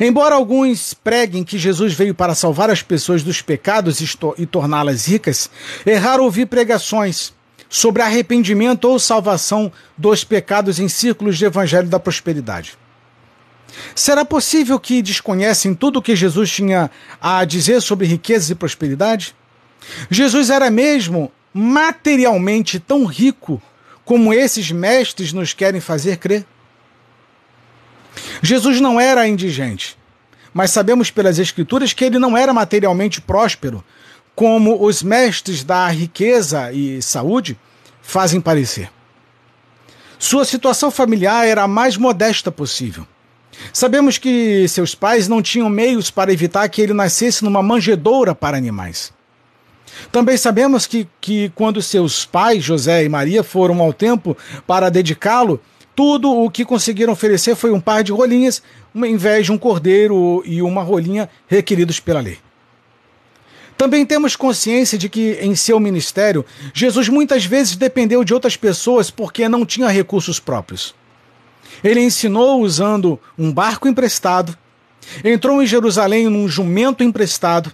Embora alguns preguem que Jesus veio para salvar as pessoas dos pecados e torná-las ricas, é raro ouvir pregações sobre arrependimento ou salvação dos pecados em círculos de evangelho da prosperidade. Será possível que desconhecem tudo o que Jesus tinha a dizer sobre riquezas e prosperidade? Jesus era mesmo materialmente tão rico como esses mestres nos querem fazer crer? Jesus não era indigente, mas sabemos pelas Escrituras que ele não era materialmente próspero, como os mestres da riqueza e saúde fazem parecer. Sua situação familiar era a mais modesta possível. Sabemos que seus pais não tinham meios para evitar que ele nascesse numa manjedoura para animais. Também sabemos que, que quando seus pais, José e Maria, foram ao templo para dedicá-lo, tudo o que conseguiram oferecer foi um par de rolinhas, em vez de um cordeiro e uma rolinha requeridos pela lei. Também temos consciência de que, em seu ministério, Jesus muitas vezes dependeu de outras pessoas porque não tinha recursos próprios. Ele ensinou usando um barco emprestado, entrou em Jerusalém num jumento emprestado,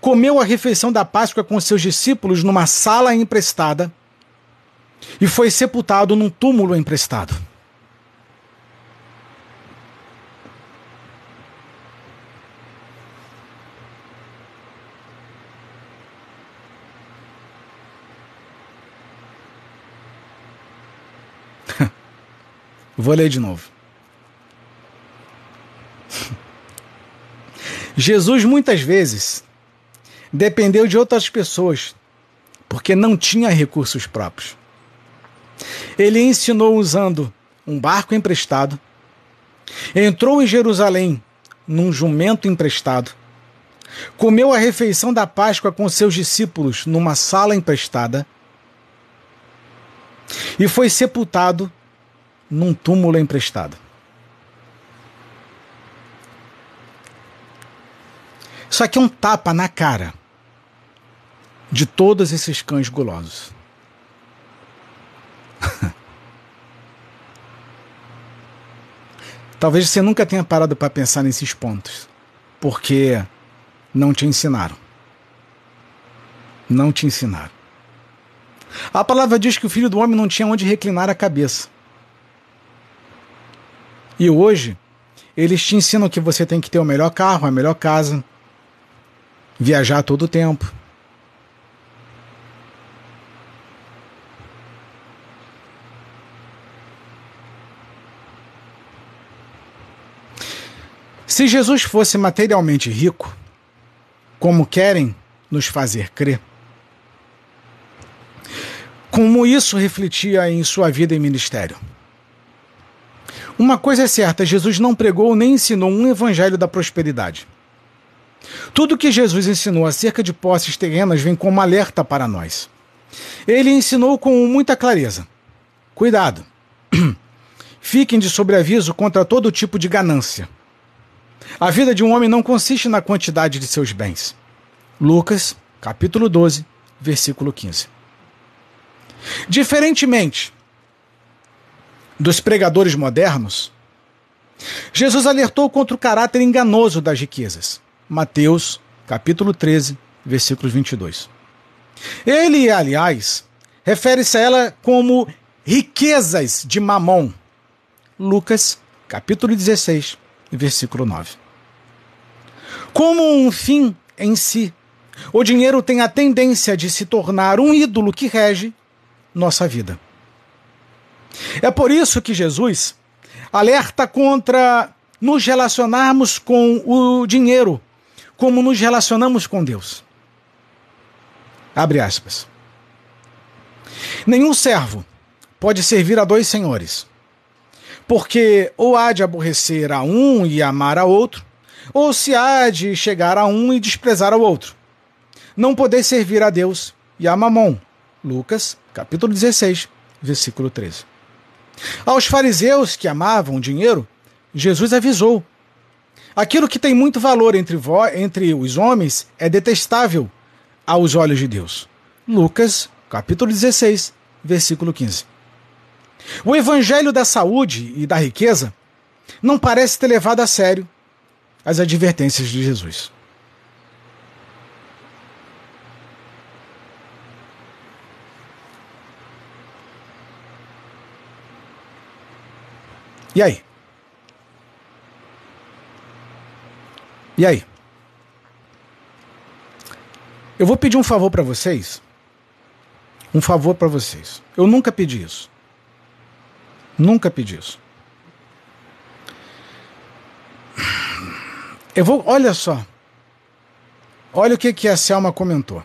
comeu a refeição da Páscoa com seus discípulos numa sala emprestada, e foi sepultado num túmulo emprestado. Vou ler de novo. Jesus muitas vezes dependeu de outras pessoas porque não tinha recursos próprios. Ele ensinou usando um barco emprestado, entrou em Jerusalém num jumento emprestado, comeu a refeição da Páscoa com seus discípulos numa sala emprestada e foi sepultado num túmulo emprestado. Isso aqui é um tapa na cara de todos esses cães gulosos. Talvez você nunca tenha parado para pensar nesses pontos, porque não te ensinaram. Não te ensinaram. A palavra diz que o filho do homem não tinha onde reclinar a cabeça. E hoje, eles te ensinam que você tem que ter o melhor carro, a melhor casa, viajar todo o tempo. Se Jesus fosse materialmente rico, como querem nos fazer crer, como isso refletia em sua vida e ministério? Uma coisa é certa: Jesus não pregou nem ensinou um evangelho da prosperidade. Tudo que Jesus ensinou acerca de posses terrenas vem como alerta para nós. Ele ensinou com muita clareza: cuidado, fiquem de sobreaviso contra todo tipo de ganância. A vida de um homem não consiste na quantidade de seus bens. Lucas, capítulo 12, versículo 15. Diferentemente dos pregadores modernos, Jesus alertou contra o caráter enganoso das riquezas. Mateus, capítulo 13, versículo 22. Ele, aliás, refere-se a ela como riquezas de Mamon. Lucas, capítulo 16, versículo 9. Como um fim em si, o dinheiro tem a tendência de se tornar um ídolo que rege nossa vida. É por isso que Jesus alerta contra nos relacionarmos com o dinheiro como nos relacionamos com Deus. Abre aspas. Nenhum servo pode servir a dois senhores, porque ou há de aborrecer a um e amar a outro, ou se há de chegar a um e desprezar ao outro. Não poder servir a Deus e a Mamon. Lucas, capítulo 16, versículo 13. Aos fariseus que amavam o dinheiro, Jesus avisou: aquilo que tem muito valor entre, entre os homens é detestável aos olhos de Deus. Lucas, capítulo 16, versículo 15. O evangelho da saúde e da riqueza não parece ter levado a sério as advertências de Jesus. E aí? E aí? Eu vou pedir um favor para vocês. Um favor para vocês. Eu nunca pedi isso. Nunca pedi isso. Eu vou, olha só. Olha o que que a Selma comentou.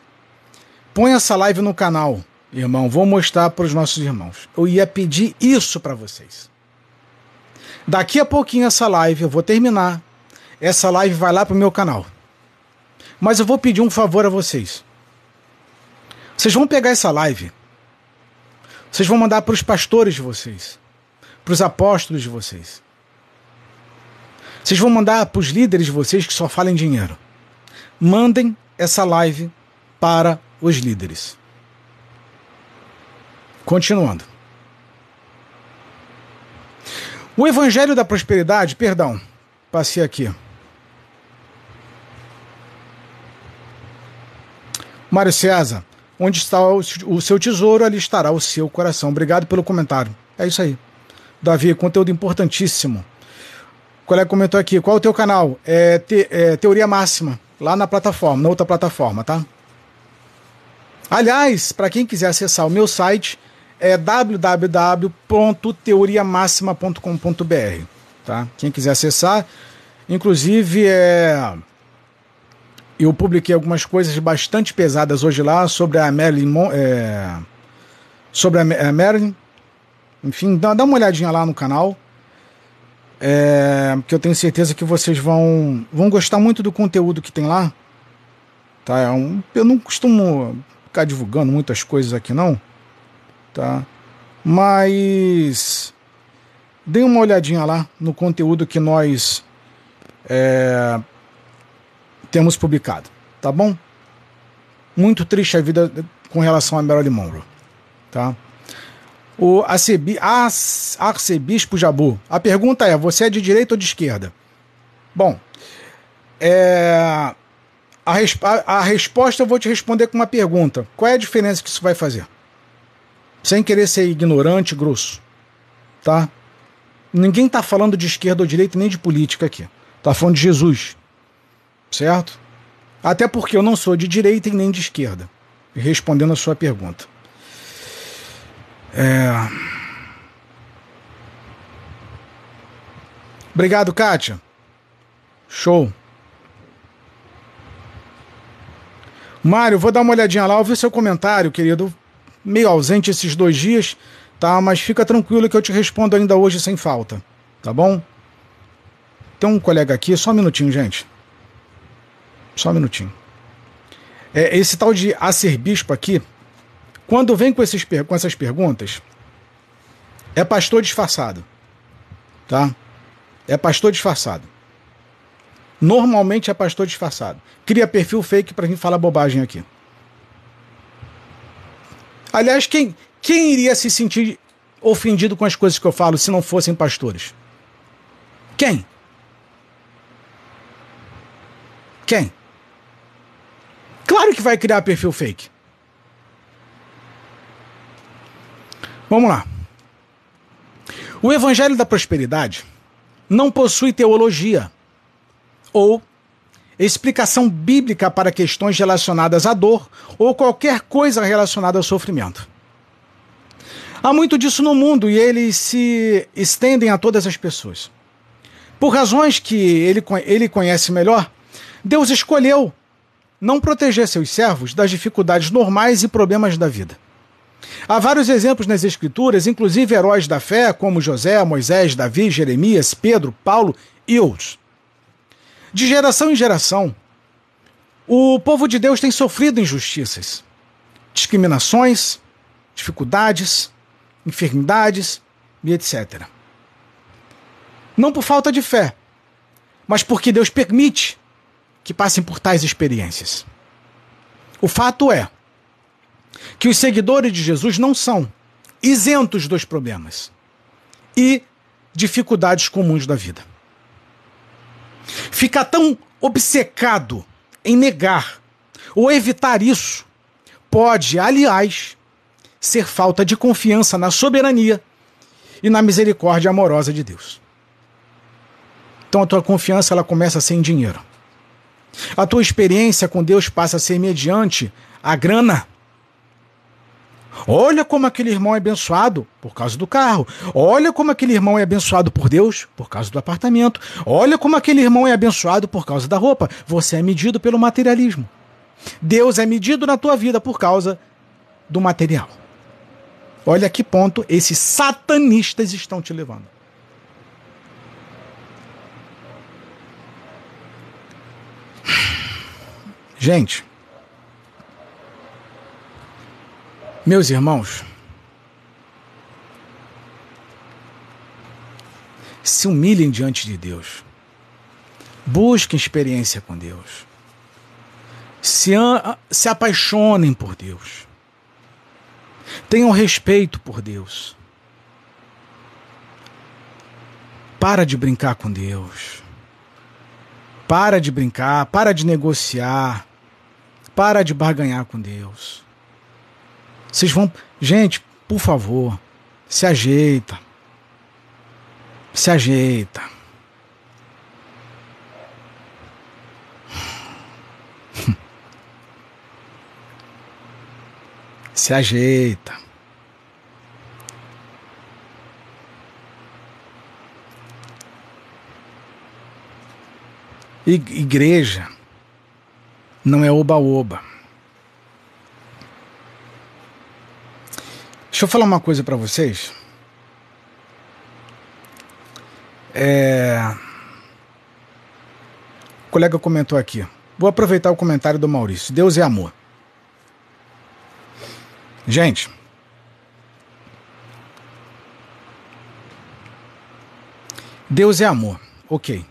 Põe essa live no canal, irmão. Vou mostrar para os nossos irmãos. Eu ia pedir isso para vocês. Daqui a pouquinho essa live eu vou terminar. Essa live vai lá pro meu canal. Mas eu vou pedir um favor a vocês. Vocês vão pegar essa live. Vocês vão mandar para os pastores de vocês, para os apóstolos de vocês. Vocês vão mandar para os líderes de vocês que só falam dinheiro. Mandem essa live para os líderes. Continuando. O Evangelho da Prosperidade, perdão, passei aqui. Mário César, onde está o seu tesouro, ali estará o seu coração. Obrigado pelo comentário. É isso aí. Davi, conteúdo importantíssimo. O colega comentou aqui, qual é o teu canal? É, te, é Teoria Máxima, lá na plataforma, na outra plataforma, tá? Aliás, para quem quiser acessar o meu site, é www.teoriamaxima.com.br, tá? Quem quiser acessar, inclusive é eu publiquei algumas coisas bastante pesadas hoje lá sobre a Marilyn, é, sobre a Marilyn. Enfim, dá, dá uma olhadinha lá no canal. É, que eu tenho certeza que vocês vão, vão gostar muito do conteúdo que tem lá. Tá? É um, eu não costumo ficar divulgando muitas coisas aqui, não tá? Mas dê uma olhadinha lá no conteúdo que nós é, temos publicado, tá bom? Muito triste a vida com relação a Marilyn Monroe, tá? O arcebi, arcebispo Jabu. A pergunta é: você é de direita ou de esquerda? Bom, é, a, a, resposta eu vou te responder com uma pergunta. Qual é a diferença que isso vai fazer? sem querer ser ignorante, grosso, tá? Ninguém está falando de esquerda ou direita nem de política aqui. Está falando de Jesus, certo? Até porque eu não sou de direita e nem de esquerda. Respondendo a sua pergunta. É... Obrigado, Kátia. Show. Mário, vou dar uma olhadinha lá, ouvi seu comentário, querido meio ausente esses dois dias, tá? Mas fica tranquilo que eu te respondo ainda hoje sem falta, tá bom? Tem um colega aqui, só um minutinho, gente. Só um minutinho. É, esse tal de acer-bispo aqui, quando vem com, esses, com essas perguntas, é pastor disfarçado, tá? É pastor disfarçado. Normalmente é pastor disfarçado. Cria perfil fake para vir falar bobagem aqui. Aliás, quem, quem iria se sentir ofendido com as coisas que eu falo se não fossem pastores? Quem? Quem? Claro que vai criar perfil fake. Vamos lá. O Evangelho da Prosperidade não possui teologia ou explicação bíblica para questões relacionadas à dor ou qualquer coisa relacionada ao sofrimento. Há muito disso no mundo e eles se estendem a todas as pessoas. Por razões que ele, ele conhece melhor, Deus escolheu não proteger seus servos das dificuldades normais e problemas da vida. Há vários exemplos nas Escrituras, inclusive heróis da fé, como José, Moisés, Davi, Jeremias, Pedro, Paulo e outros. De geração em geração, o povo de Deus tem sofrido injustiças, discriminações, dificuldades, enfermidades e etc. Não por falta de fé, mas porque Deus permite que passem por tais experiências. O fato é que os seguidores de Jesus não são isentos dos problemas e dificuldades comuns da vida. Ficar tão obcecado em negar ou evitar isso pode, aliás, ser falta de confiança na soberania e na misericórdia amorosa de Deus. Então a tua confiança ela começa a ser em dinheiro. A tua experiência com Deus passa a ser mediante a grana. Olha como aquele irmão é abençoado por causa do carro. Olha como aquele irmão é abençoado por Deus por causa do apartamento. Olha como aquele irmão é abençoado por causa da roupa. Você é medido pelo materialismo. Deus é medido na tua vida por causa do material. Olha que ponto esses satanistas estão te levando. Gente, Meus irmãos, se humilhem diante de Deus. Busquem experiência com Deus. Se, se apaixonem por Deus. Tenham respeito por Deus. Para de brincar com Deus. Para de brincar, para de negociar. Para de barganhar com Deus. Vocês vão. Gente, por favor, se ajeita. Se ajeita. se ajeita. Igreja não é oba-oba. Deixa eu falar uma coisa para vocês. É... O colega comentou aqui. Vou aproveitar o comentário do Maurício. Deus é amor. Gente. Deus é amor. Ok.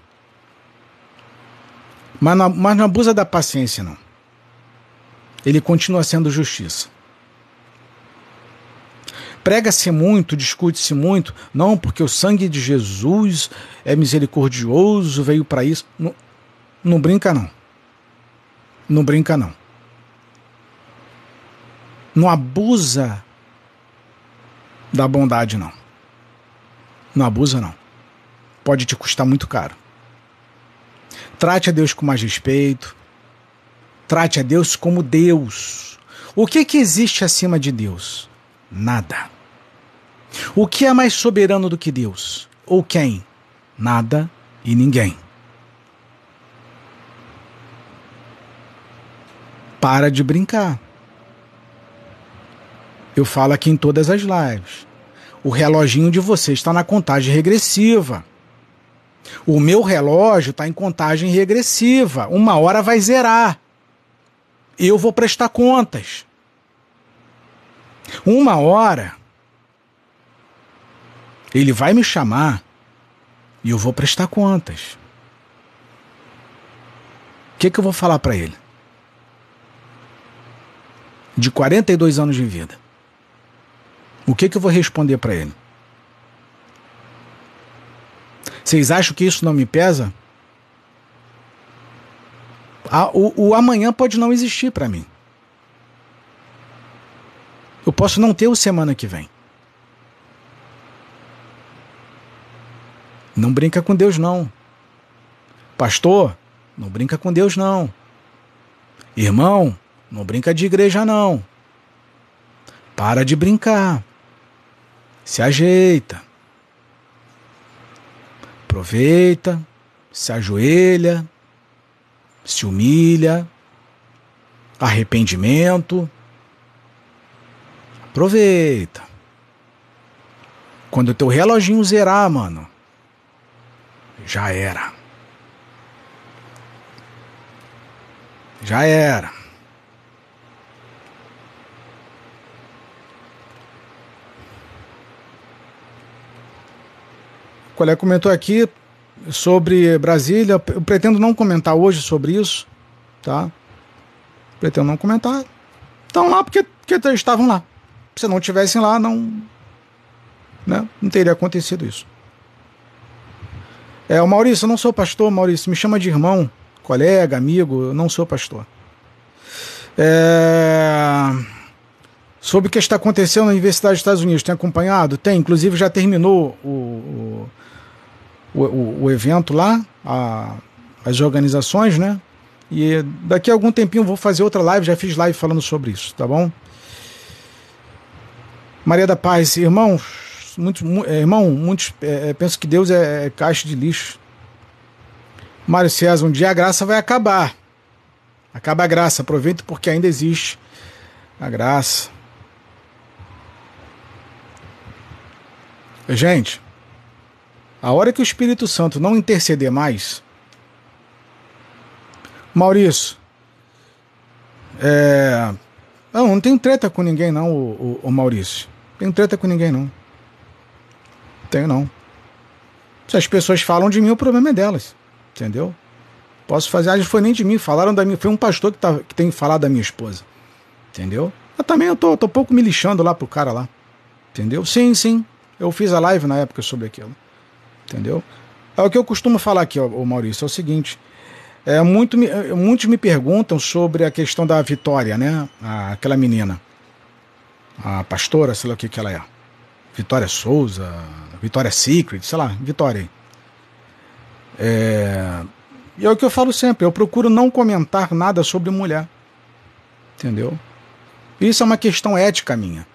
Mas não, mas não abusa da paciência, não. Ele continua sendo justiça. Prega-se muito, discute-se muito, não, porque o sangue de Jesus é misericordioso, veio para isso. Não, não brinca, não. Não brinca, não. Não abusa da bondade, não. Não abusa, não. Pode te custar muito caro. Trate a Deus com mais respeito. Trate a Deus como Deus. O que, que existe acima de Deus? Nada. O que é mais soberano do que Deus? Ou quem? Nada e ninguém. Para de brincar. Eu falo aqui em todas as lives. O reloginho de você está na contagem regressiva. O meu relógio está em contagem regressiva. Uma hora vai zerar. Eu vou prestar contas. Uma hora ele vai me chamar e eu vou prestar contas. O que, que eu vou falar para ele? De 42 anos de vida. O que, que eu vou responder para ele? Vocês acham que isso não me pesa? A, o, o amanhã pode não existir para mim. Eu posso não ter o semana que vem. Não brinca com Deus, não. Pastor, não brinca com Deus, não. Irmão, não brinca de igreja, não. Para de brincar. Se ajeita. Aproveita, se ajoelha, se humilha, arrependimento. Aproveita. Quando o teu reloginho zerar, mano, já era. Já era. O colega comentou aqui sobre Brasília. Eu pretendo não comentar hoje sobre isso, tá? Pretendo não comentar. Estão lá porque, porque estavam lá. Se não tivessem lá, não, né, não teria acontecido isso. É, o Maurício, eu não sou pastor, Maurício, me chama de irmão, colega, amigo, eu não sou pastor. É... Sobre o que está acontecendo na Universidade dos Estados Unidos, tem acompanhado? Tem, inclusive já terminou o, o, o, o evento lá, a, as organizações, né? E daqui a algum tempinho eu vou fazer outra live, já fiz live falando sobre isso, tá bom? Maria da Paz, irmãos, muitos, é, irmão, muitos é, é, penso que Deus é, é caixa de lixo. Mário César, um dia a graça vai acabar. Acaba a graça, aproveita porque ainda existe a graça. Gente, a hora que o Espírito Santo não interceder mais, Maurício, é, não, não tem treta com ninguém não, o, o, o Maurício. Tem treta com ninguém não. Tenho não. Se as pessoas falam de mim, o problema é delas. Entendeu? Posso fazer. Ah, foi nem de mim, falaram da minha. Foi um pastor que, tá, que tem falado da minha esposa. Entendeu? Eu também eu tô, tô pouco me lixando lá pro cara lá. Entendeu? Sim, sim. Eu fiz a live na época sobre aquilo. Entendeu? É o que eu costumo falar aqui, ó, Maurício, é o seguinte. É, muito, muitos me perguntam sobre a questão da Vitória, né? aquela menina. A pastora, sei lá o que, que ela é. Vitória Souza, Vitória Secret, sei lá, Vitória. É... E é o que eu falo sempre, eu procuro não comentar nada sobre mulher. Entendeu? Isso é uma questão ética minha.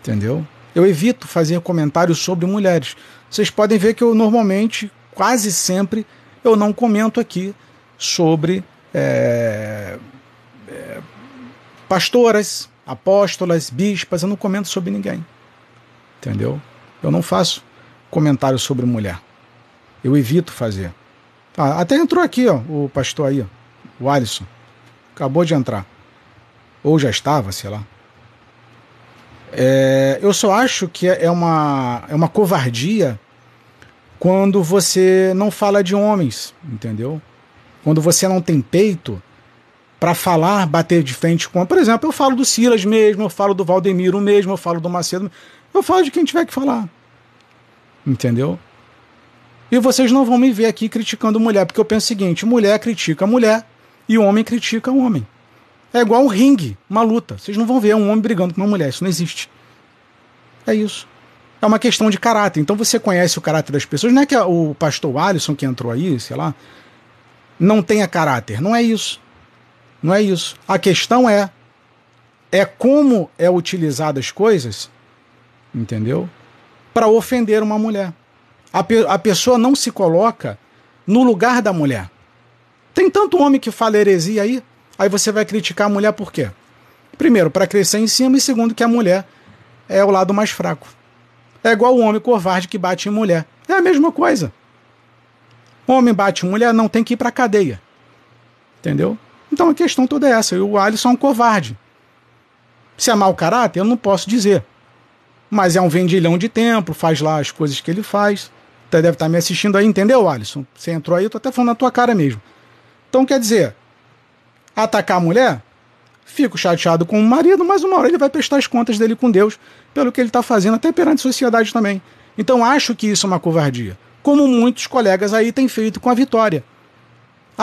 Entendeu? Eu evito fazer comentários sobre mulheres. Vocês podem ver que eu normalmente, quase sempre, eu não comento aqui sobre é, é, pastoras, apóstolas, bispas, eu não comento sobre ninguém. Entendeu? Eu não faço comentário sobre mulher. Eu evito fazer. Ah, até entrou aqui, ó, o pastor aí, o Alisson. Acabou de entrar. Ou já estava, sei lá. É, eu só acho que é uma, é uma covardia quando você não fala de homens, entendeu? Quando você não tem peito para falar, bater de frente com. Por exemplo, eu falo do Silas mesmo, eu falo do Valdemiro mesmo, eu falo do Macedo. Eu falo de quem tiver que falar. Entendeu? E vocês não vão me ver aqui criticando mulher, porque eu penso o seguinte: mulher critica mulher e homem critica homem. É igual um ringue, uma luta. Vocês não vão ver um homem brigando com uma mulher, isso não existe. É isso. É uma questão de caráter. Então você conhece o caráter das pessoas. Não é que o pastor Alisson que entrou aí, sei lá, não tenha caráter. Não é isso. Não é isso. A questão é é como é utilizada as coisas entendeu? Para ofender uma mulher. A, pe a pessoa não se coloca no lugar da mulher. Tem tanto homem que fala heresia aí, aí você vai criticar a mulher por quê? Primeiro, para crescer em cima, e segundo, que a mulher é o lado mais fraco. É igual o homem covarde que bate em mulher. É a mesma coisa. Homem bate em mulher, não tem que ir para cadeia. Entendeu? Então a questão toda é essa. O Alisson é um covarde. Se é mau caráter, eu não posso dizer mas é um vendilhão de tempo, faz lá as coisas que ele faz. Até deve estar me assistindo aí, entendeu, Alisson? Você entrou aí, eu tô até falando na tua cara mesmo. Então quer dizer, atacar a mulher, fico chateado com o marido, mas uma hora ele vai prestar as contas dele com Deus pelo que ele está fazendo, até perante a sociedade também. Então acho que isso é uma covardia. Como muitos colegas aí têm feito com a Vitória.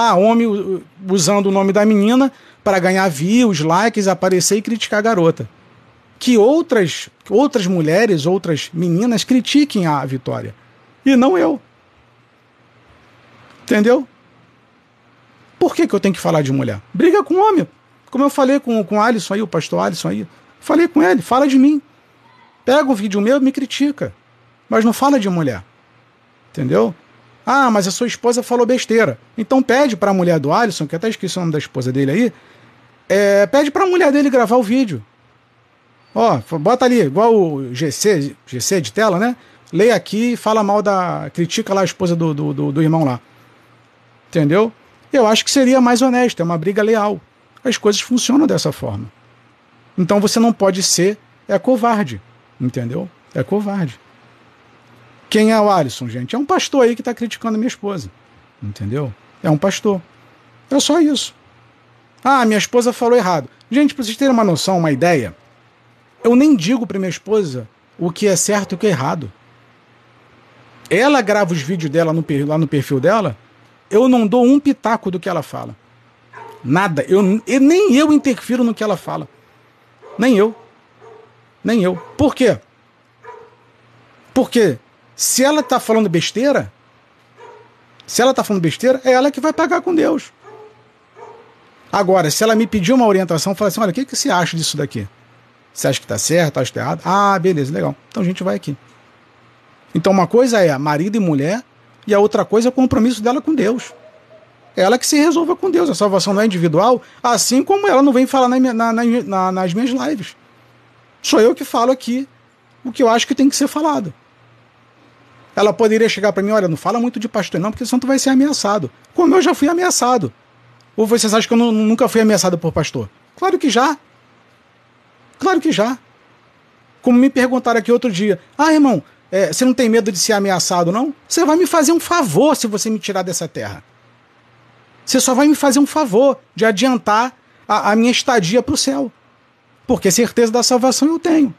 Ah, homem usando o nome da menina para ganhar views, likes, aparecer e criticar a garota. Que outras, outras mulheres, outras meninas critiquem a Vitória. E não eu. Entendeu? Por que, que eu tenho que falar de mulher? Briga com homem. Como eu falei com, com o Alisson aí, o pastor Alisson aí. Falei com ele, fala de mim. Pega um vídeo meu e me critica. Mas não fala de mulher. Entendeu? Ah, mas a sua esposa falou besteira. Então pede para a mulher do Alisson, que até esqueci o nome da esposa dele aí, é, pede para a mulher dele gravar o vídeo. Ó, bota ali, igual o GC, GC de tela, né? Leia aqui e fala mal da. critica lá a esposa do, do, do, do irmão lá. Entendeu? Eu acho que seria mais honesto, é uma briga leal. As coisas funcionam dessa forma. Então você não pode ser é covarde, entendeu? É covarde. Quem é o Alisson, gente? É um pastor aí que está criticando a minha esposa, entendeu? É um pastor. É só isso. Ah, minha esposa falou errado. Gente, para vocês terem uma noção, uma ideia, eu nem digo para minha esposa o que é certo e o que é errado. Ela grava os vídeos dela no, lá no perfil dela eu não dou um pitaco do que ela fala. Nada. Eu, eu, nem eu interfiro no que ela fala. Nem eu. Nem eu. Por quê? Porque se ela está falando besteira, se ela está falando besteira, é ela que vai pagar com Deus. Agora, se ela me pedir uma orientação, fala assim: olha, o que, que você acha disso daqui? Você acha que está certo, acha que está errado? Ah, beleza, legal. Então a gente vai aqui. Então uma coisa é marido e mulher e a outra coisa é o compromisso dela com Deus. É ela que se resolva com Deus. A salvação não é individual, assim como ela não vem falar na, na, na, nas minhas lives. Sou eu que falo aqui o que eu acho que tem que ser falado. Ela poderia chegar para mim, olha, não fala muito de pastor não, porque senão tu vai ser ameaçado. Como eu já fui ameaçado. Ou vocês acham que eu não, nunca fui ameaçado por pastor? Claro que já. Claro que já. Como me perguntaram aqui outro dia, ah, irmão, é, você não tem medo de ser ameaçado, não? Você vai me fazer um favor se você me tirar dessa terra. Você só vai me fazer um favor de adiantar a, a minha estadia para o céu. Porque certeza da salvação eu tenho.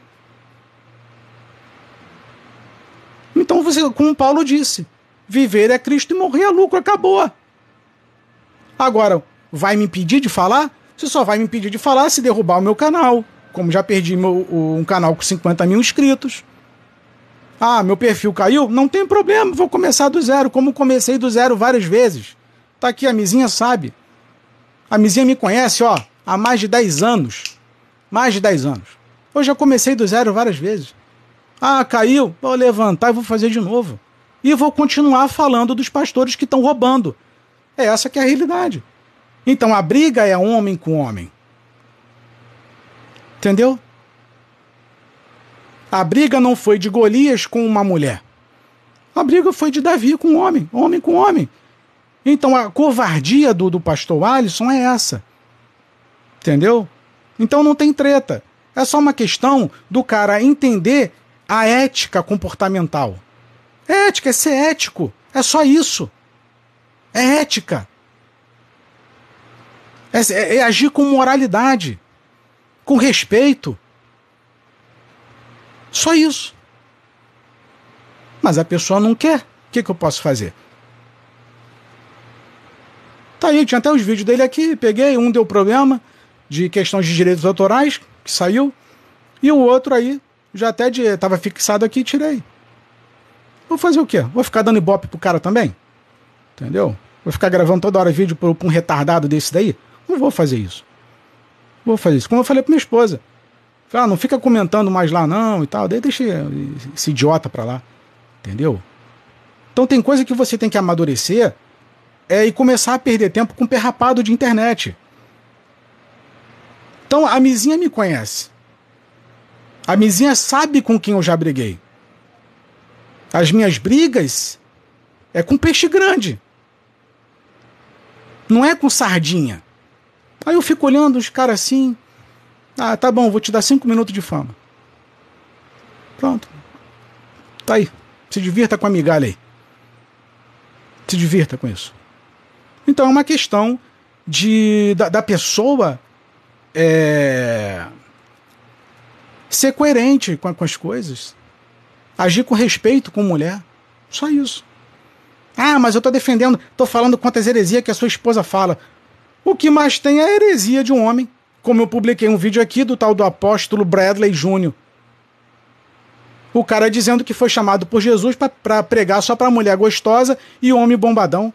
Então, você, como Paulo disse, viver é Cristo e morrer é lucro, acabou. Agora, vai me impedir de falar? Você só vai me impedir de falar se derrubar o meu canal. Como já perdi meu, um canal com 50 mil inscritos. Ah, meu perfil caiu? Não tem problema, vou começar do zero, como comecei do zero várias vezes. Tá aqui, a Mizinha sabe. A Mizinha me conhece, ó, há mais de 10 anos. Mais de 10 anos. Eu já comecei do zero várias vezes. Ah, caiu? Vou levantar e vou fazer de novo. E vou continuar falando dos pastores que estão roubando. É essa que é a realidade. Então a briga é homem com homem. Entendeu? A briga não foi de Golias com uma mulher. A briga foi de Davi com homem, homem com homem. Então a covardia do, do pastor Alisson é essa. Entendeu? Então não tem treta. É só uma questão do cara entender a ética comportamental. É ética, é ser ético. É só isso. É ética. É, é, é agir com moralidade, com respeito. Só isso. Mas a pessoa não quer. O que, que eu posso fazer? Tá aí, tinha até os vídeos dele aqui, peguei, um deu problema de questões de direitos autorais, que saiu, e o outro aí, já até de, tava fixado aqui, tirei. Vou fazer o quê? Vou ficar dando ibope pro cara também? Entendeu? Vou ficar gravando toda hora vídeo pra um retardado desse daí? Não vou fazer isso. Vou fazer isso. Como eu falei pra minha esposa. Ah, não fica comentando mais lá não e tal. Daí deixa esse idiota pra lá. Entendeu? Então tem coisa que você tem que amadurecer é, e começar a perder tempo com perrapado de internet. Então a Mizinha me conhece. A Mizinha sabe com quem eu já briguei. As minhas brigas é com peixe grande. Não é com sardinha. Aí eu fico olhando os caras assim. Ah, tá bom, vou te dar cinco minutos de fama. Pronto. Tá aí. Se divirta com a migalha aí. Se divirta com isso. Então é uma questão de da, da pessoa é, ser coerente com, com as coisas. Agir com respeito com mulher. Só isso. Ah, mas eu estou defendendo, estou falando quantas heresias que a sua esposa fala. O que mais tem é a heresia de um homem. Como eu publiquei um vídeo aqui do tal do apóstolo Bradley Júnior. O cara dizendo que foi chamado por Jesus para pregar só para mulher gostosa e homem bombadão.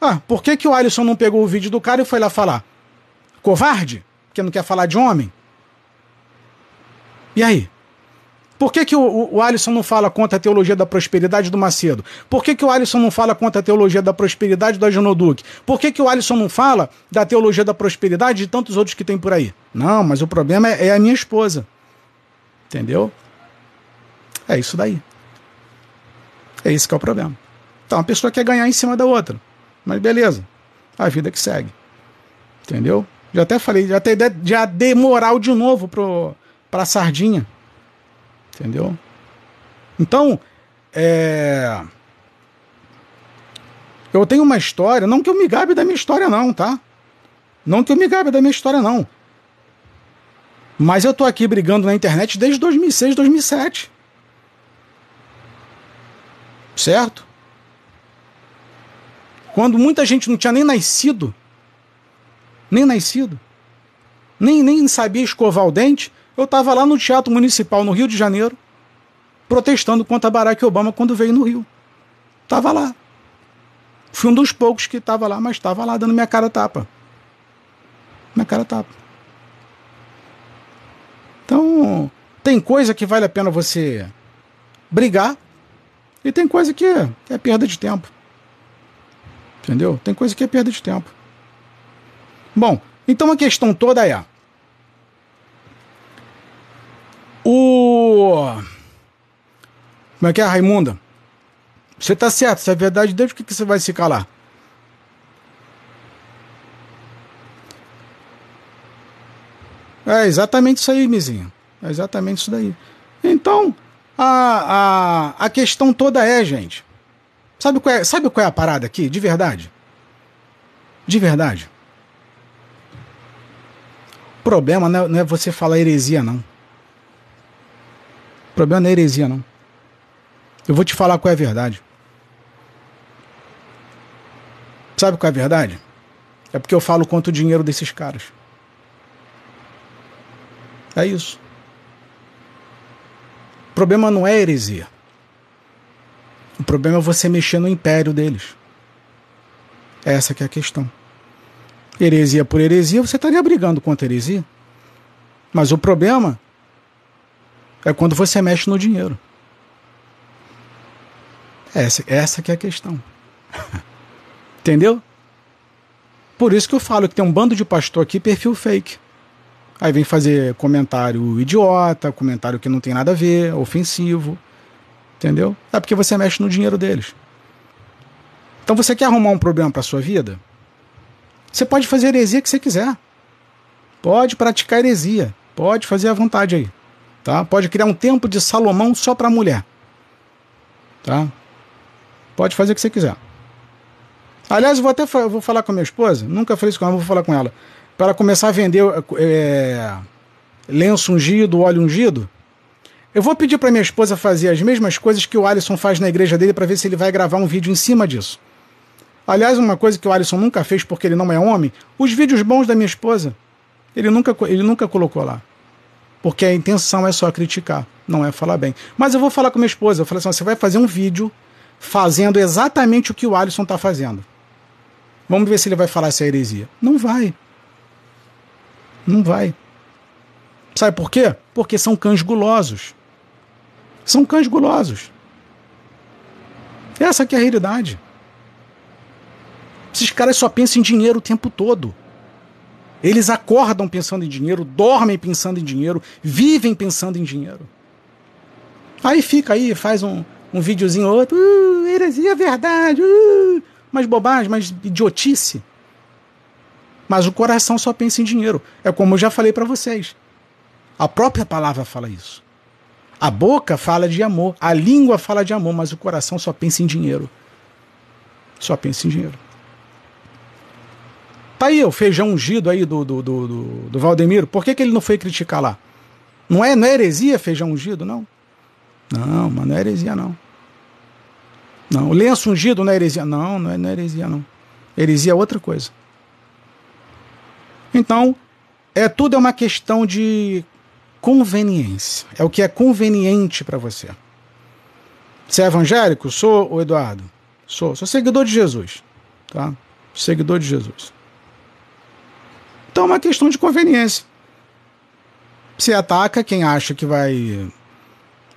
Ah, por que, que o Alisson não pegou o vídeo do cara e foi lá falar? Covarde? Porque não quer falar de homem? E aí? Por que, que o, o, Alisson não fala contra a teologia da prosperidade do Macedo? Por que, que o Alisson não fala contra a teologia da prosperidade do Agenor Por que, que o Alisson não fala da teologia da prosperidade de tantos outros que tem por aí? Não, mas o problema é, é a minha esposa. Entendeu? É isso daí. É isso que é o problema. Então a pessoa quer ganhar em cima da outra. Mas beleza. A vida que segue. Entendeu? Já até falei, já, até, já dei moral de novo pro, pra sardinha. Entendeu? Então, é. Eu tenho uma história, não que eu me gabe da minha história, não, tá? Não que eu me gabe da minha história, não. Mas eu tô aqui brigando na internet desde 2006, 2007. Certo? Quando muita gente não tinha nem nascido, nem nascido, nem, nem sabia escovar o dente, eu estava lá no Teatro Municipal, no Rio de Janeiro, protestando contra Barack Obama quando veio no Rio. Estava lá. Fui um dos poucos que estava lá, mas estava lá dando minha cara tapa. Minha cara tapa. Então, tem coisa que vale a pena você brigar e tem coisa que é, perda de tempo. Entendeu? Tem coisa que é perda de tempo. Bom, então a questão toda é O. Como é que é, Raimunda? Você tá certo, se é verdade que, que você vai se calar? É exatamente isso aí, Mizinho. É exatamente isso daí. Então, a, a, a questão toda é, gente. Sabe qual é, sabe qual é a parada aqui? De verdade. De verdade. O problema não é, não é você falar heresia, não. O problema não é heresia, não. Eu vou te falar qual é a verdade. Sabe qual é a verdade? É porque eu falo quanto o dinheiro desses caras. É isso. O problema não é heresia. O problema é você mexer no império deles. Essa que é a questão. Heresia por heresia, você estaria brigando contra heresia. Mas o problema é quando você mexe no dinheiro. Essa, essa que é a questão. Entendeu? Por isso que eu falo que tem um bando de pastor aqui, perfil fake. Aí vem fazer comentário idiota, comentário que não tem nada a ver, ofensivo. Entendeu? É porque você mexe no dinheiro deles. Então você quer arrumar um problema para sua vida? Você pode fazer heresia que você quiser. Pode praticar heresia. Pode fazer à vontade aí. Tá? Pode criar um templo de Salomão só para mulher. Tá? Pode fazer o que você quiser. Aliás, eu vou até vou falar com a minha esposa, nunca falei isso com ela, vou falar com ela. Para começar a vender é, lenço ungido, óleo ungido. Eu vou pedir para minha esposa fazer as mesmas coisas que o Alisson faz na igreja dele para ver se ele vai gravar um vídeo em cima disso. Aliás, uma coisa que o Alisson nunca fez porque ele não é homem, os vídeos bons da minha esposa. Ele nunca, ele nunca colocou lá porque a intenção é só criticar, não é falar bem. Mas eu vou falar com minha esposa, eu falei assim: você vai fazer um vídeo fazendo exatamente o que o Alisson está fazendo. Vamos ver se ele vai falar essa heresia. Não vai. Não vai. Sabe por quê? Porque são cães gulosos. São cães gulosos. Essa que é a realidade. Esses caras só pensam em dinheiro o tempo todo. Eles acordam pensando em dinheiro, dormem pensando em dinheiro, vivem pensando em dinheiro. Aí fica aí, faz um, um videozinho ou outro, uh, heresia é verdade, uh, mais bobagem, mais idiotice. Mas o coração só pensa em dinheiro. É como eu já falei para vocês. A própria palavra fala isso. A boca fala de amor, a língua fala de amor, mas o coração só pensa em dinheiro. Só pensa em dinheiro. Tá aí o feijão ungido aí do, do, do, do, do Valdemiro. Por que, que ele não foi criticar lá? Não é, não é heresia feijão ungido, não? Não, mas não é heresia, não. Não, lenço ungido não é heresia. Não, não é, não é heresia, não. Heresia é outra coisa. Então, é tudo é uma questão de conveniência. É o que é conveniente para você. Você é evangélico? Sou, o Eduardo. Sou. Sou seguidor de Jesus. Tá? Seguidor de Jesus. Então é uma questão de conveniência. Você ataca quem acha que vai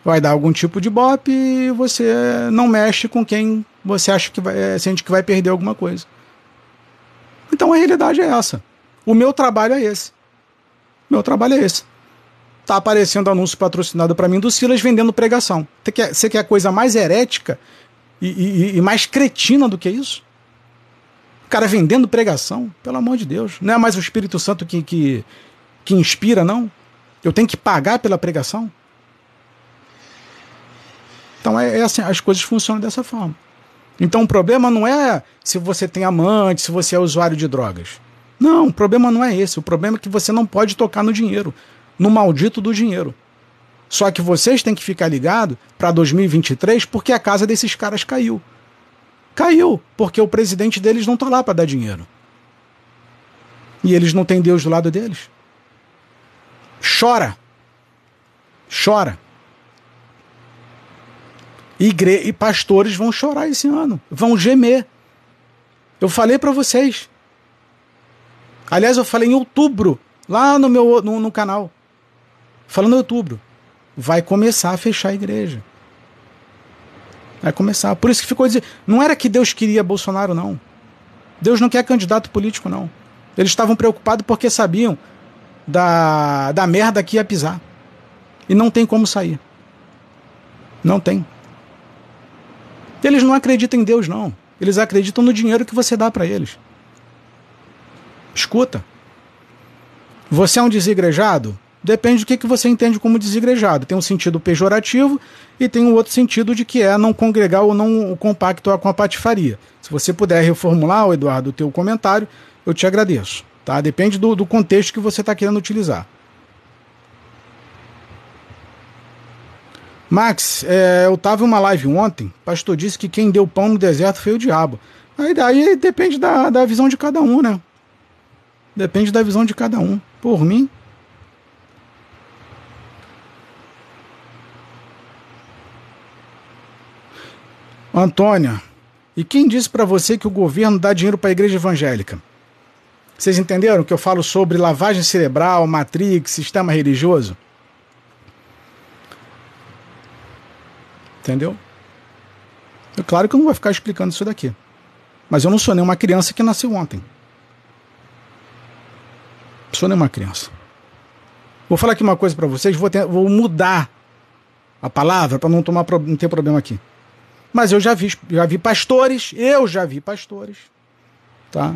vai dar algum tipo de bope e você não mexe com quem você acha que vai, sente que vai perder alguma coisa. Então a realidade é essa. O meu trabalho é esse. Meu trabalho é esse. Tá aparecendo anúncio patrocinado para mim do Silas vendendo pregação. Você quer, quer coisa mais herética e, e, e mais cretina do que isso? Cara vendendo pregação, pelo amor de Deus. Não é mais o Espírito Santo que, que, que inspira, não? Eu tenho que pagar pela pregação? Então é, é assim, as coisas funcionam dessa forma. Então o problema não é se você tem amante, se você é usuário de drogas. Não, o problema não é esse. O problema é que você não pode tocar no dinheiro, no maldito do dinheiro. Só que vocês têm que ficar ligado para 2023 porque a casa desses caras caiu. Caiu porque o presidente deles não está lá para dar dinheiro. E eles não têm Deus do lado deles. Chora. Chora. Igre e pastores vão chorar esse ano, vão gemer. Eu falei para vocês. Aliás, eu falei em outubro, lá no meu no, no canal. Falando em outubro. Vai começar a fechar a igreja. Vai começar. Por isso que ficou dizendo. Não era que Deus queria Bolsonaro, não. Deus não quer candidato político, não. Eles estavam preocupados porque sabiam da, da merda que ia pisar. E não tem como sair. Não tem. Eles não acreditam em Deus, não. Eles acreditam no dinheiro que você dá para eles. Escuta. Você é um desigrejado? Depende do que, que você entende como desigrejado. Tem um sentido pejorativo e tem um outro sentido de que é não congregar ou não compactuar com a patifaria. Se você puder reformular, Eduardo, o teu comentário, eu te agradeço. Tá? Depende do, do contexto que você está querendo utilizar. Max, é, eu tava em uma live ontem, o pastor disse que quem deu pão no deserto foi o diabo. Aí daí depende da, da visão de cada um, né? Depende da visão de cada um. Por mim. Antônia, e quem disse para você que o governo dá dinheiro para a igreja evangélica? Vocês entenderam que eu falo sobre lavagem cerebral, matrix, sistema religioso? Entendeu? É claro que eu não vou ficar explicando isso daqui. Mas eu não sou nenhuma criança que nasceu ontem. Não sou nenhuma criança. Vou falar aqui uma coisa para vocês, vou, ter, vou mudar a palavra para não não ter problema aqui. Mas eu já vi, já vi pastores, eu já vi pastores, tá?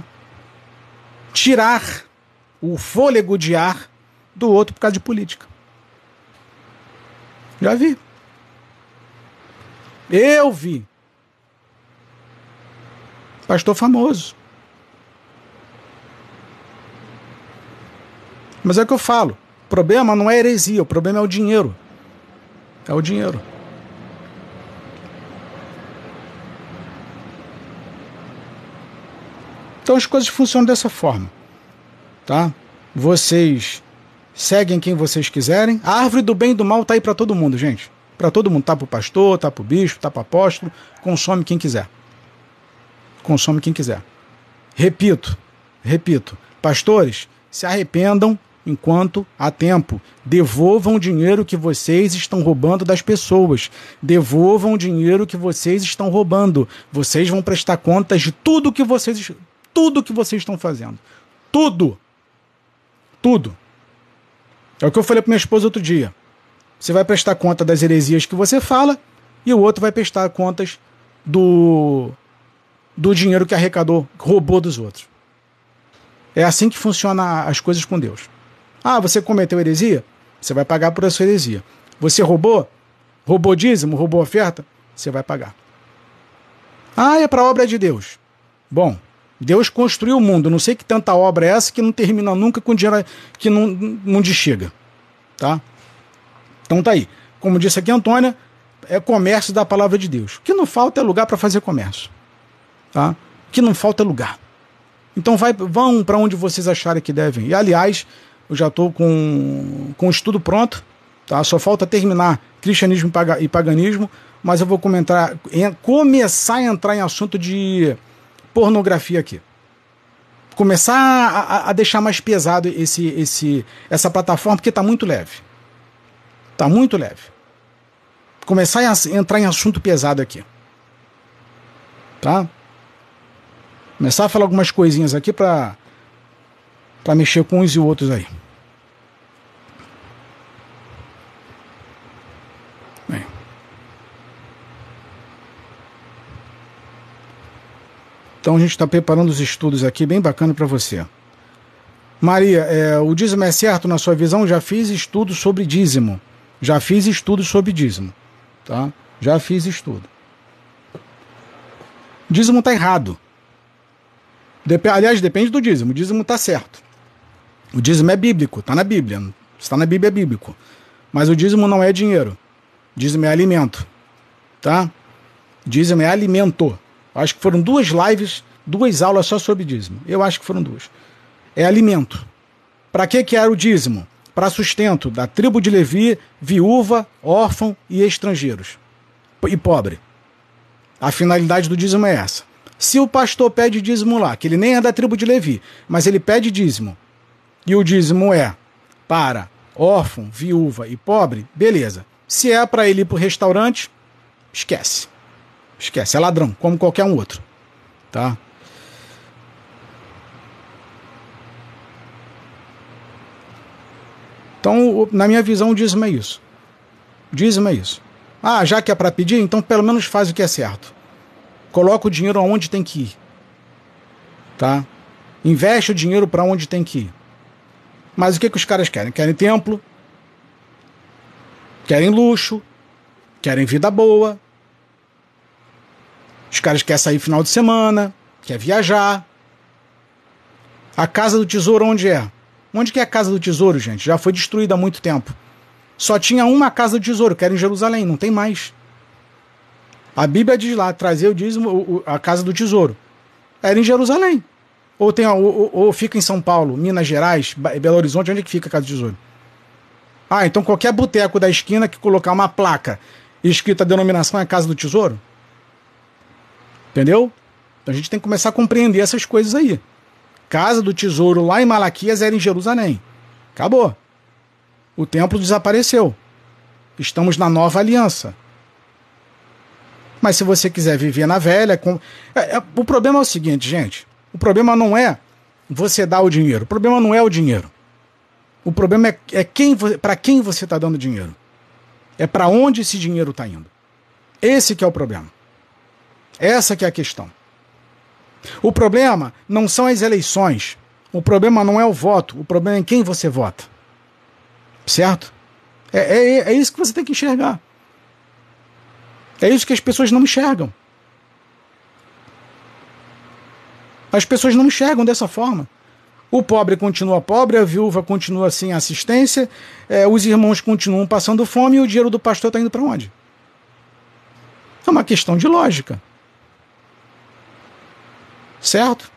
Tirar o fôlego de ar do outro por causa de política. Já vi. Eu vi. Pastor famoso. Mas é o que eu falo. O problema não é heresia, o problema é o dinheiro. É o dinheiro. Então as coisas funcionam dessa forma. Tá? Vocês seguem quem vocês quiserem. A árvore do bem e do mal tá aí para todo mundo, gente para todo mundo. Tá para o pastor, tá para o bispo, tá para o apóstolo. Consome quem quiser. Consome quem quiser. Repito, repito. Pastores, se arrependam enquanto há tempo. Devolvam o dinheiro que vocês estão roubando das pessoas. Devolvam o dinheiro que vocês estão roubando. Vocês vão prestar contas de tudo que vocês tudo que vocês estão fazendo. Tudo. Tudo. É o que eu falei para minha esposa outro dia. Você vai prestar conta das heresias que você fala e o outro vai prestar contas do, do dinheiro que arrecadou, roubou dos outros. É assim que funciona as coisas com Deus. Ah, você cometeu heresia? Você vai pagar por essa heresia. Você roubou? Roubou dízimo? Roubou oferta? Você vai pagar. Ah, é para obra de Deus. Bom, Deus construiu o mundo. Não sei que tanta obra é essa que não termina nunca com dinheiro que não, não chega. Tá? Então tá aí. Como disse aqui Antônia, é comércio da palavra de Deus. O que não falta é lugar para fazer comércio. Tá? O que não falta é lugar. Então vai, vão para onde vocês acharem que devem. E aliás, eu já estou com, com o estudo pronto. Tá? Só falta terminar cristianismo e paganismo. Mas eu vou comentar, começar a entrar em assunto de pornografia aqui. Começar a, a deixar mais pesado esse, esse, essa plataforma, porque está muito leve. Está muito leve. Começar a entrar em assunto pesado aqui. Tá? Começar a falar algumas coisinhas aqui para mexer com uns e outros aí. Então a gente está preparando os estudos aqui, bem bacana para você. Maria, é, o dízimo é certo na sua visão? Já fiz estudo sobre dízimo. Já fiz estudo sobre dízimo. Tá? Já fiz estudo. Dízimo está errado. Dep aliás, depende do dízimo. O dízimo está certo. O dízimo é bíblico, está na Bíblia. Está na Bíblia é bíblico. Mas o dízimo não é dinheiro. Dízimo é alimento. Tá? Dízimo é alimento. Acho que foram duas lives, duas aulas só sobre dízimo. Eu acho que foram duas. É alimento. Para que, que era o dízimo? Para sustento da tribo de Levi, viúva, órfão e estrangeiros. E pobre. A finalidade do dízimo é essa. Se o pastor pede dízimo lá, que ele nem é da tribo de Levi, mas ele pede dízimo, e o dízimo é para órfão, viúva e pobre, beleza. Se é para ele ir para o restaurante, esquece. Esquece, é ladrão, como qualquer um outro. Tá? Então, na minha visão, o dízimo é isso. Dízimo é isso. Ah, já que é para pedir, então pelo menos faz o que é certo. Coloca o dinheiro aonde tem que ir. Tá? Investe o dinheiro para onde tem que ir. Mas o que, que os caras querem? Querem templo, querem luxo, querem vida boa. Os caras querem sair final de semana, quer viajar. A casa do tesouro onde é? Onde que é a casa do tesouro, gente? Já foi destruída há muito tempo. Só tinha uma casa do tesouro, que era em Jerusalém, não tem mais. A Bíblia diz lá, trazer o dízimo, a casa do tesouro. Era em Jerusalém. Ou, tem, ou, ou, fica em São Paulo, Minas Gerais, Belo Horizonte, onde é que fica a casa do tesouro? Ah, então qualquer boteco da esquina que colocar uma placa escrita a denominação é casa do tesouro? Entendeu? Então a gente tem que começar a compreender essas coisas aí. Casa do tesouro lá em Malaquias era em Jerusalém. Acabou. O templo desapareceu. Estamos na nova aliança. Mas se você quiser viver na velha. Com... É, é, o problema é o seguinte, gente. O problema não é você dar o dinheiro. O problema não é o dinheiro. O problema é, é quem para quem você está dando dinheiro. É para onde esse dinheiro está indo. Esse que é o problema. Essa que é a questão. O problema não são as eleições. O problema não é o voto. O problema é em quem você vota. Certo? É, é, é isso que você tem que enxergar. É isso que as pessoas não enxergam. As pessoas não enxergam dessa forma. O pobre continua pobre, a viúva continua sem assistência, é, os irmãos continuam passando fome e o dinheiro do pastor está indo para onde? É uma questão de lógica. Certo?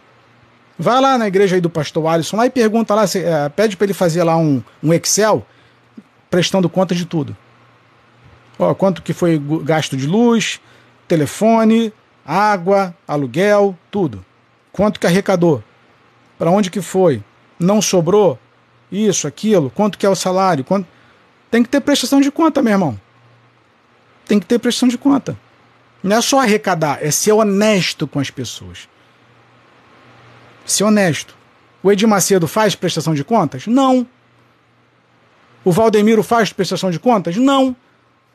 Vai lá na igreja aí do pastor Alisson lá e pergunta lá, é, pede para ele fazer lá um, um Excel prestando conta de tudo. Ó, quanto que foi gasto de luz, telefone, água, aluguel, tudo. Quanto que arrecadou? Para onde que foi? Não sobrou? Isso, aquilo. Quanto que é o salário? Quanto... Tem que ter prestação de conta, meu irmão. Tem que ter prestação de conta. Não é só arrecadar, é ser honesto com as pessoas. Ser honesto. O Edir Macedo faz prestação de contas? Não. O Valdemiro faz prestação de contas? Não.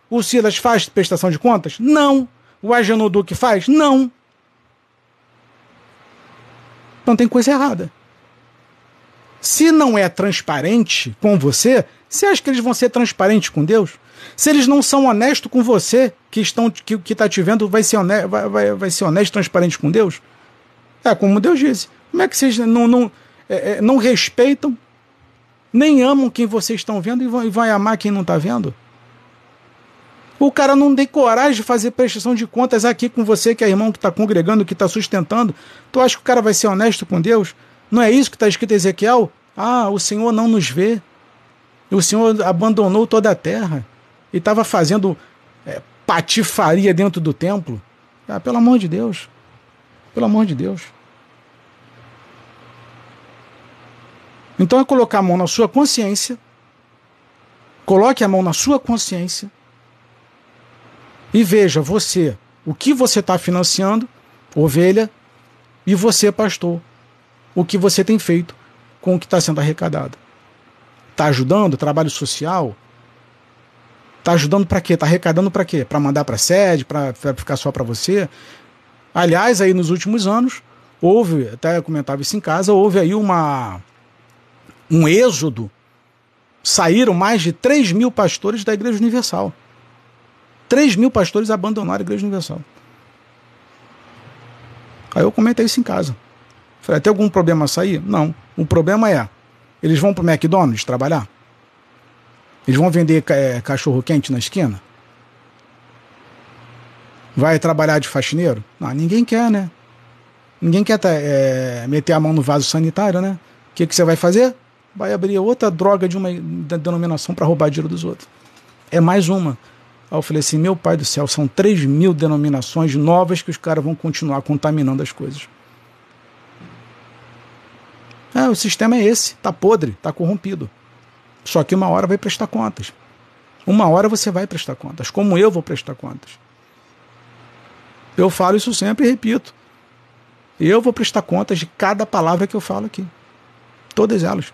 O Silas faz prestação de contas? Não. O Ageno Duque faz? Não. Então tem coisa errada. Se não é transparente com você, você acha que eles vão ser transparentes com Deus? Se eles não são honestos com você, que estão que, que tá te vendo, vai ser honesto, vai, vai, vai ser honesto, transparente com Deus? É como Deus disse. Como é que vocês não, não, é, é não respeitam, nem amam quem vocês estão vendo e vão, e vão amar quem não está vendo? O cara não tem coragem de fazer prestação de contas aqui com você, que é irmão que está congregando, que está sustentando. Tu acha que o cara vai ser honesto com Deus? Não é isso que está escrito em Ezequiel? Ah, o Senhor não nos vê. O Senhor abandonou toda a terra e estava fazendo é, patifaria dentro do templo. Ah, pelo amor de Deus. Pelo amor de Deus. Então é colocar a mão na sua consciência. Coloque a mão na sua consciência e veja você, o que você está financiando, ovelha, e você, pastor, o que você tem feito com o que está sendo arrecadado. Está ajudando? Trabalho social? Está ajudando para quê? Está arrecadando para quê? Para mandar para sede? Para ficar só para você? Aliás, aí nos últimos anos, houve, até eu comentava isso em casa, houve aí uma um êxodo. Saíram mais de 3 mil pastores da Igreja Universal. 3 mil pastores abandonaram a Igreja Universal. Aí eu comentei isso em casa. Falei, tem algum problema sair? Não. O problema é, eles vão para o McDonald's trabalhar? Eles vão vender é, cachorro quente na esquina? Vai trabalhar de faxineiro? Não, ninguém quer, né? Ninguém quer é, meter a mão no vaso sanitário, né? O que, que você vai fazer? Vai abrir outra droga de uma denominação para roubar dinheiro dos outros. É mais uma. Aí eu falei assim: meu pai do céu, são 3 mil denominações novas que os caras vão continuar contaminando as coisas. É, o sistema é esse, tá podre, tá corrompido. Só que uma hora vai prestar contas. Uma hora você vai prestar contas, como eu vou prestar contas. Eu falo isso sempre e repito. Eu vou prestar contas de cada palavra que eu falo aqui. Todas elas.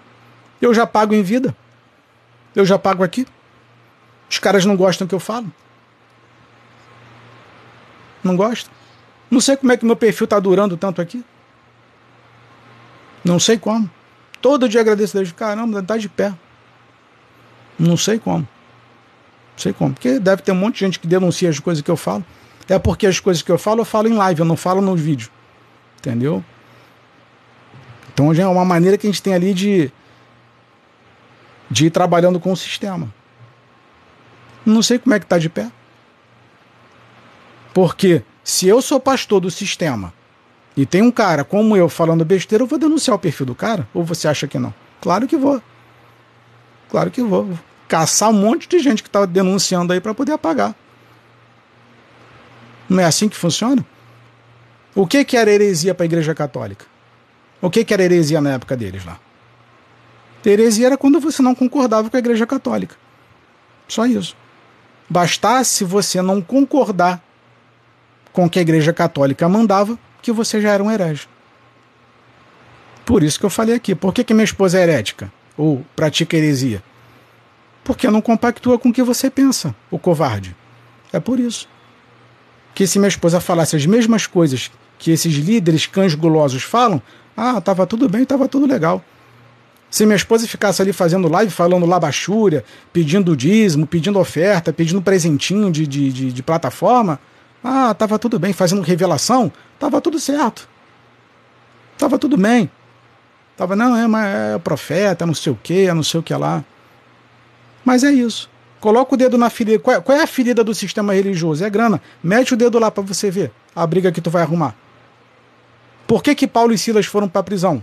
Eu já pago em vida. Eu já pago aqui. Os caras não gostam que eu falo. Não gostam. Não sei como é que meu perfil está durando tanto aqui. Não sei como. Todo dia agradeço a Deus. Caramba, está de pé. Não sei como. Não sei como. Porque deve ter um monte de gente que denuncia as coisas que eu falo. É porque as coisas que eu falo, eu falo em live, eu não falo no vídeo. Entendeu? Então é uma maneira que a gente tem ali de, de ir trabalhando com o sistema. Não sei como é que está de pé. Porque se eu sou pastor do sistema e tem um cara como eu falando besteira, eu vou denunciar o perfil do cara? Ou você acha que não? Claro que vou. Claro que vou. Caçar um monte de gente que está denunciando aí para poder apagar. Não é assim que funciona? O que, que era heresia para a Igreja Católica? O que, que era heresia na época deles lá? Heresia era quando você não concordava com a Igreja Católica. Só isso. Bastasse você não concordar com o que a Igreja Católica mandava, que você já era um herege. Por isso que eu falei aqui. Por que, que minha esposa é herética? Ou pratica heresia? Porque não compactua com o que você pensa, o covarde. É por isso. Que se minha esposa falasse as mesmas coisas que esses líderes cães gulosos falam, ah, tava tudo bem, tava tudo legal. Se minha esposa ficasse ali fazendo live, falando labachúria, pedindo dízimo, pedindo oferta, pedindo presentinho de, de, de, de plataforma, ah, tava tudo bem, fazendo revelação, tava tudo certo. Tava tudo bem. Tava, não, é, mas é profeta, não sei o que, é não sei o que lá. Mas é isso. Coloca o dedo na ferida. Qual é, qual é a ferida do sistema religioso? É grana. Mete o dedo lá para você ver a briga que tu vai arrumar. Por que, que Paulo e Silas foram para prisão?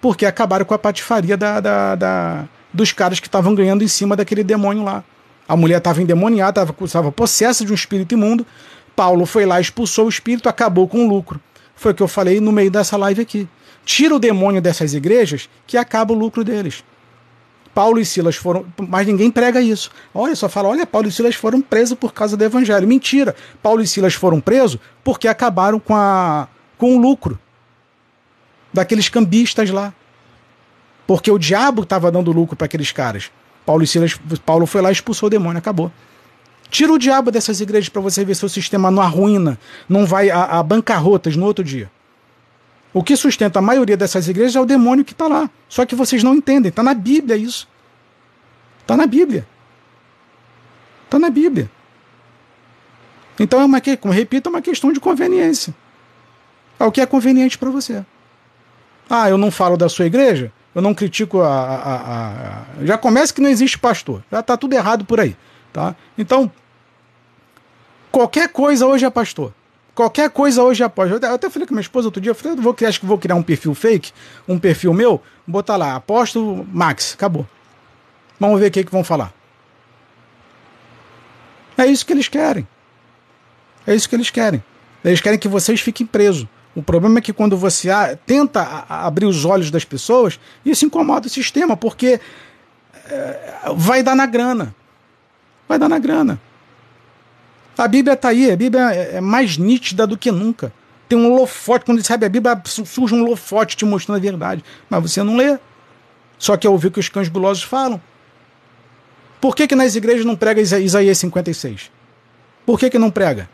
Porque acabaram com a patifaria da, da, da dos caras que estavam ganhando em cima daquele demônio lá. A mulher estava endemoniada, estava possessa de um espírito imundo. Paulo foi lá, expulsou o espírito, acabou com o lucro. Foi o que eu falei no meio dessa live aqui. Tira o demônio dessas igrejas que acaba o lucro deles. Paulo e Silas foram. Mas ninguém prega isso. Olha, só fala: olha, Paulo e Silas foram presos por causa do evangelho. Mentira. Paulo e Silas foram presos porque acabaram com, a, com o lucro daqueles cambistas lá. Porque o diabo estava dando lucro para aqueles caras. Paulo e Silas, Paulo foi lá e expulsou o demônio, acabou. Tira o diabo dessas igrejas para você ver se o sistema não arruína, não vai a, a bancarrotas no outro dia. O que sustenta a maioria dessas igrejas é o demônio que está lá. Só que vocês não entendem. Está na Bíblia isso. Está na Bíblia. Está na Bíblia. Então é uma, como repito, é uma questão de conveniência. É o que é conveniente para você. Ah, eu não falo da sua igreja? Eu não critico a, a, a, Já começa que não existe pastor. Já está tudo errado por aí. Tá? Então, Qualquer coisa hoje é pastor. Qualquer coisa hoje é pastor. Eu até falei com minha esposa outro dia, eu falei, eu vou, acho que vou criar um perfil fake, um perfil meu, botar lá, apóstolo Max, acabou. Vamos ver o que, que vão falar. É isso que eles querem. É isso que eles querem. Eles querem que vocês fiquem presos. O problema é que quando você tenta abrir os olhos das pessoas, isso incomoda o sistema, porque é, vai dar na grana. Vai dar na grana. A Bíblia está aí, a Bíblia é, é mais nítida do que nunca. Tem um lofote, quando você sabe a Bíblia, surge um lofote te mostrando a verdade. Mas você não lê. Só que ouvir o que os cães gulosos falam. Por que, que nas igrejas não prega Isaías 56? Por que, que não prega?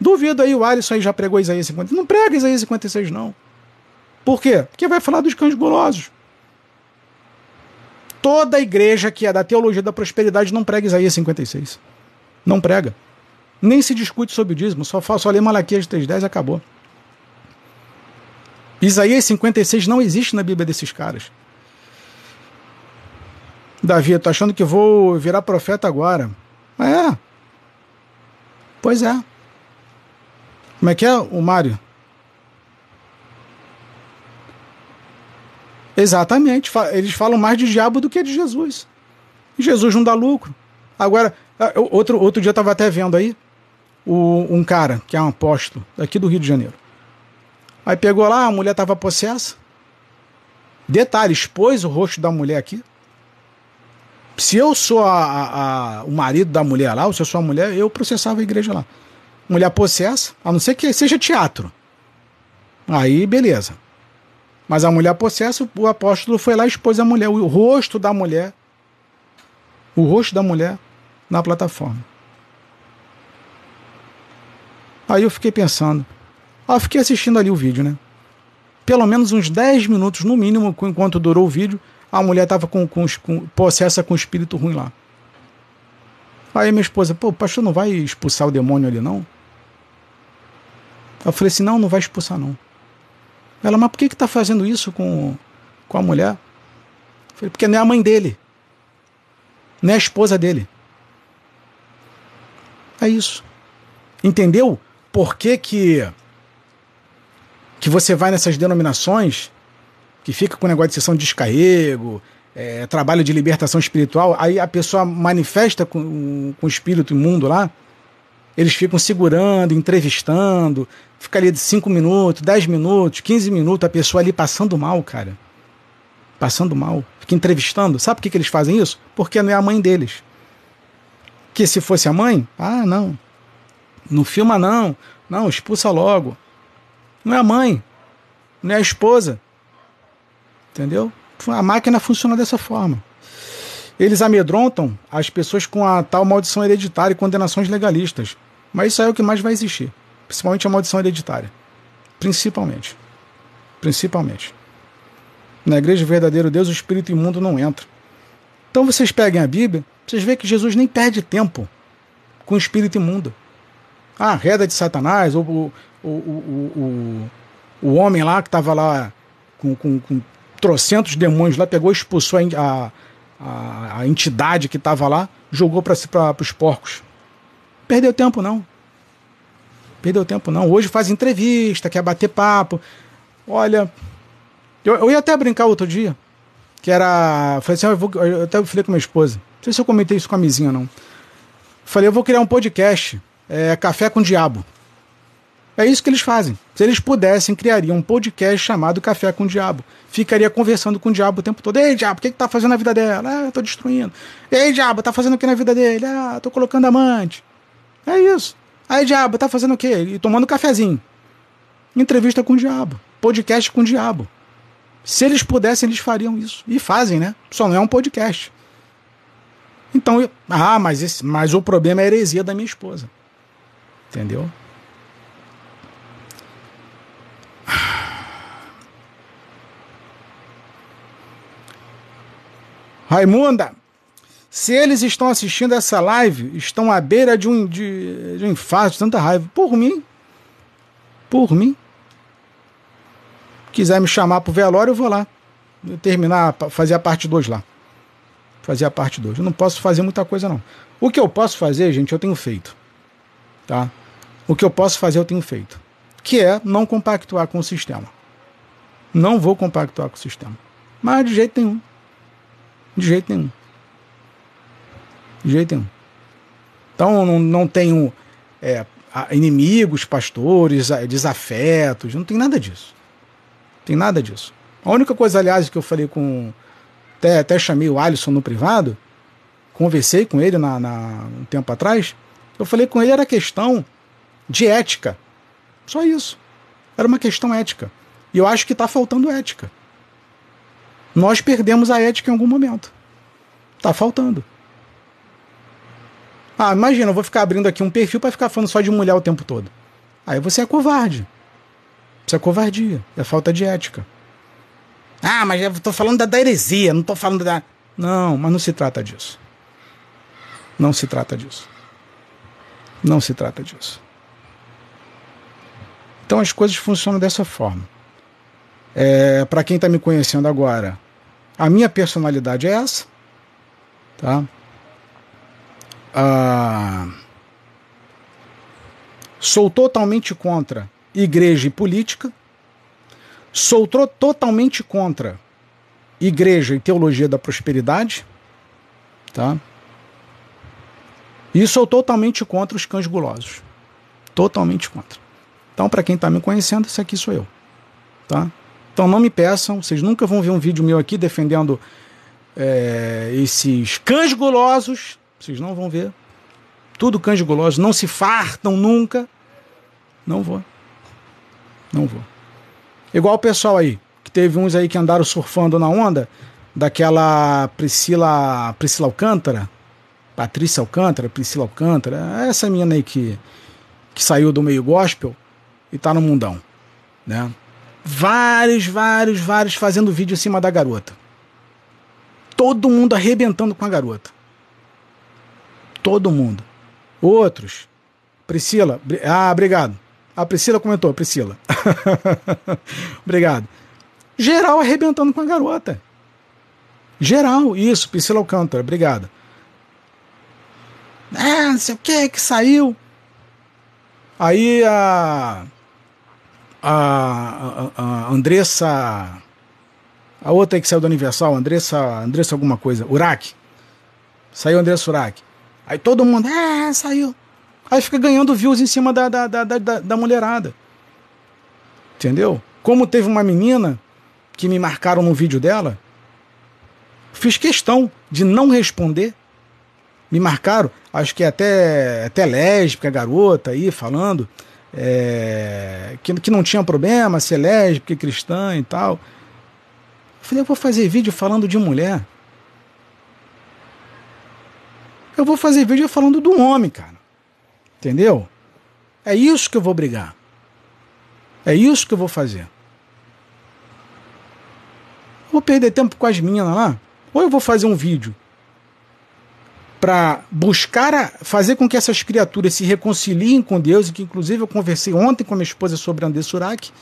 Duvido aí, o Alisson aí já pregou Isaías 56. Não prega Isaías 56, não. Por quê? Porque vai falar dos cães gulosos. Toda igreja que é da teologia da prosperidade não prega Isaías 56. Não prega. Nem se discute sobre o dízimo, só, só lê Malaquias 3.10 e acabou. Isaías 56 não existe na Bíblia desses caras. Davi, eu tô achando que vou virar profeta agora. É. Pois é. Como é que é o Mário? Exatamente. Eles falam mais de diabo do que de Jesus. Jesus não dá lucro. Agora, outro, outro dia eu estava até vendo aí o, um cara que é um apóstolo daqui do Rio de Janeiro. Aí pegou lá, a mulher estava possessa. Detalhe, expôs o rosto da mulher aqui. Se eu sou a, a, a, o marido da mulher lá, ou se eu sou a mulher, eu processava a igreja lá mulher possessa, a não ser que seja teatro. Aí, beleza. Mas a mulher possessa, o apóstolo foi lá e expôs a mulher, o rosto da mulher, o rosto da mulher na plataforma. Aí eu fiquei pensando. Ah, eu fiquei assistindo ali o vídeo, né? Pelo menos uns 10 minutos, no mínimo, enquanto durou o vídeo, a mulher estava com, com, com, possessa com espírito ruim lá. Aí minha esposa, pô, o pastor não vai expulsar o demônio ali, não? Eu falei assim: não, não vai expulsar não. Ela, mas por que que tá fazendo isso com, com a mulher? Eu falei: porque não é a mãe dele, não é a esposa dele. É isso. Entendeu? Por que que, que você vai nessas denominações que fica com o negócio de sessão de descarrego, é, trabalho de libertação espiritual, aí a pessoa manifesta com, com o espírito imundo lá, eles ficam segurando, entrevistando, fica ali de 5 minutos, 10 minutos, 15 minutos, a pessoa ali passando mal, cara. Passando mal. Fica entrevistando. Sabe por que, que eles fazem isso? Porque não é a mãe deles. Que se fosse a mãe, ah, não. Não filma, não. Não, expulsa logo. Não é a mãe. Não é a esposa. Entendeu? A máquina funciona dessa forma. Eles amedrontam as pessoas com a tal maldição hereditária e condenações legalistas. Mas isso é o que mais vai existir. Principalmente a maldição hereditária. Principalmente. Principalmente. Na igreja verdadeiro Deus, o espírito imundo não entra. Então vocês peguem a Bíblia, vocês veem que Jesus nem perde tempo com o espírito imundo. Ah, reda de Satanás, ou o, o, o, o, homem lá que estava lá com, com, com trocentos demônios lá, pegou expulsou a, a, a entidade que estava lá, jogou para os porcos. Perdeu tempo, não. Perdeu tempo, não. Hoje faz entrevista, quer bater papo. Olha, eu, eu ia até brincar outro dia, que era. Falei assim, eu, vou, eu até falei com minha esposa. Não sei se eu comentei isso com a mizinha, não. Falei, eu vou criar um podcast, é, Café com Diabo. É isso que eles fazem. Se eles pudessem, criariam um podcast chamado Café com o Diabo. Ficaria conversando com o diabo o tempo todo. Ei, diabo, o que, que tá fazendo na vida dela? Ah, eu tô destruindo. Ei, diabo, tá fazendo o que na vida dele? Ah, tô colocando amante. É isso. Aí, diabo, tá fazendo o quê? E tomando cafezinho. Entrevista com o diabo. Podcast com o diabo. Se eles pudessem, eles fariam isso. E fazem, né? Só não é um podcast. Então, eu... ah, mas, esse... mas o problema é a heresia da minha esposa. Entendeu? Raimunda, se eles estão assistindo essa live, estão à beira de um, de, de um infarto, de tanta raiva. Por mim. Por mim. Quiser me chamar pro velório, eu vou lá. Eu terminar, fazer a parte 2 lá. Fazer a parte 2. Eu não posso fazer muita coisa, não. O que eu posso fazer, gente, eu tenho feito. Tá? O que eu posso fazer, eu tenho feito. Que é não compactuar com o sistema. Não vou compactuar com o sistema. Mas de jeito nenhum. De jeito nenhum. De jeito nenhum. Então não, não tenho é, inimigos, pastores, desafetos, não tem nada disso. Tem nada disso. A única coisa, aliás, que eu falei com. Até, até chamei o Alisson no privado, conversei com ele na, na, um tempo atrás. Eu falei com ele era questão de ética. Só isso. Era uma questão ética. E eu acho que está faltando ética. Nós perdemos a ética em algum momento. Está faltando. Ah, imagina, eu vou ficar abrindo aqui um perfil para ficar falando só de mulher o tempo todo. Aí você é covarde. Isso é covardia, é falta de ética. Ah, mas eu tô falando da, da heresia, não tô falando da. Não, mas não se trata disso. Não se trata disso. Não se trata disso. Então as coisas funcionam dessa forma. É, Para quem está me conhecendo agora, a minha personalidade é essa. Tá? Ah, sou totalmente contra igreja e política. Sou totalmente contra igreja e teologia da prosperidade. Tá? E sou totalmente contra os cães gulosos. Totalmente contra. Então, para quem está me conhecendo, esse aqui sou eu. Tá? Então não me peçam, vocês nunca vão ver um vídeo meu aqui defendendo é, esses cães gulosos vocês não vão ver. Tudo cães gulosos, não se fartam nunca. Não vou. Não vou. Igual o pessoal aí, que teve uns aí que andaram surfando na onda daquela Priscila, Priscila Alcântara, Patrícia Alcântara, Priscila Alcântara, essa menina aí que, que saiu do meio gospel e tá no mundão, né? Vários, vários, vários fazendo vídeo em cima da garota. Todo mundo arrebentando com a garota todo mundo. Outros. Priscila. Ah, obrigado. A Priscila comentou, Priscila. obrigado. Geral arrebentando com a garota. Geral, isso, Priscila Alcântara, obrigado. Ah, não sei o que que saiu. Aí a, a, a, Andressa, a outra que saiu do Universal, Andressa, Andressa alguma coisa, Urac. Saiu Andressa Urac. Aí todo mundo, é, saiu. Aí fica ganhando views em cima da, da, da, da, da mulherada. Entendeu? Como teve uma menina que me marcaram no vídeo dela, fiz questão de não responder. Me marcaram, acho que é até, até lésbica, garota aí, falando é, que, que não tinha problema ser lésbica cristã e tal. Falei, eu vou fazer vídeo falando de mulher. Eu vou fazer vídeo falando do homem, cara. Entendeu? É isso que eu vou brigar. É isso que eu vou fazer. Vou perder tempo com as meninas lá? Ou eu vou fazer um vídeo para buscar a, fazer com que essas criaturas se reconciliem com Deus, e que inclusive eu conversei ontem com a minha esposa sobre André Surak.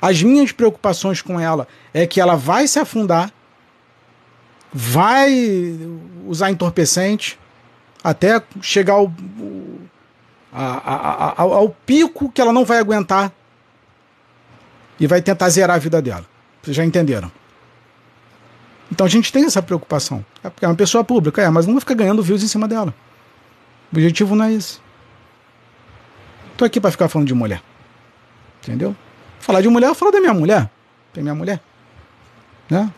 As minhas preocupações com ela é que ela vai se afundar, vai usar entorpecente, até chegar ao, a, a, ao pico que ela não vai aguentar e vai tentar zerar a vida dela. Vocês já entenderam? Então a gente tem essa preocupação. É porque é uma pessoa pública, é, mas não vai ficar ganhando views em cima dela. O objetivo não é esse. Tô aqui para ficar falando de mulher. Entendeu? Falar de mulher, eu falo da minha mulher. Tem minha mulher. Né?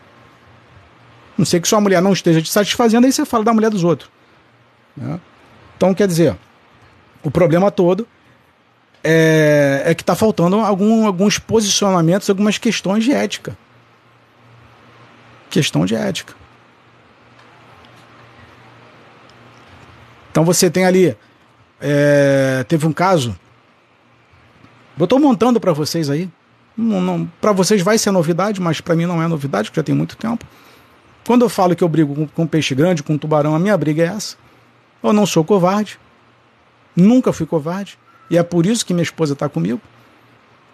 Não sei que sua mulher não esteja te satisfazendo, aí você fala da mulher dos outros. Né? Então, quer dizer, o problema todo é, é que está faltando algum, alguns posicionamentos, algumas questões de ética. Questão de ética. Então você tem ali. É, teve um caso. Eu estou montando para vocês aí. para vocês vai ser novidade, mas para mim não é novidade, porque já tem muito tempo. Quando eu falo que eu brigo com, com peixe grande, com tubarão, a minha briga é essa. Eu não sou covarde, nunca fui covarde, e é por isso que minha esposa está comigo,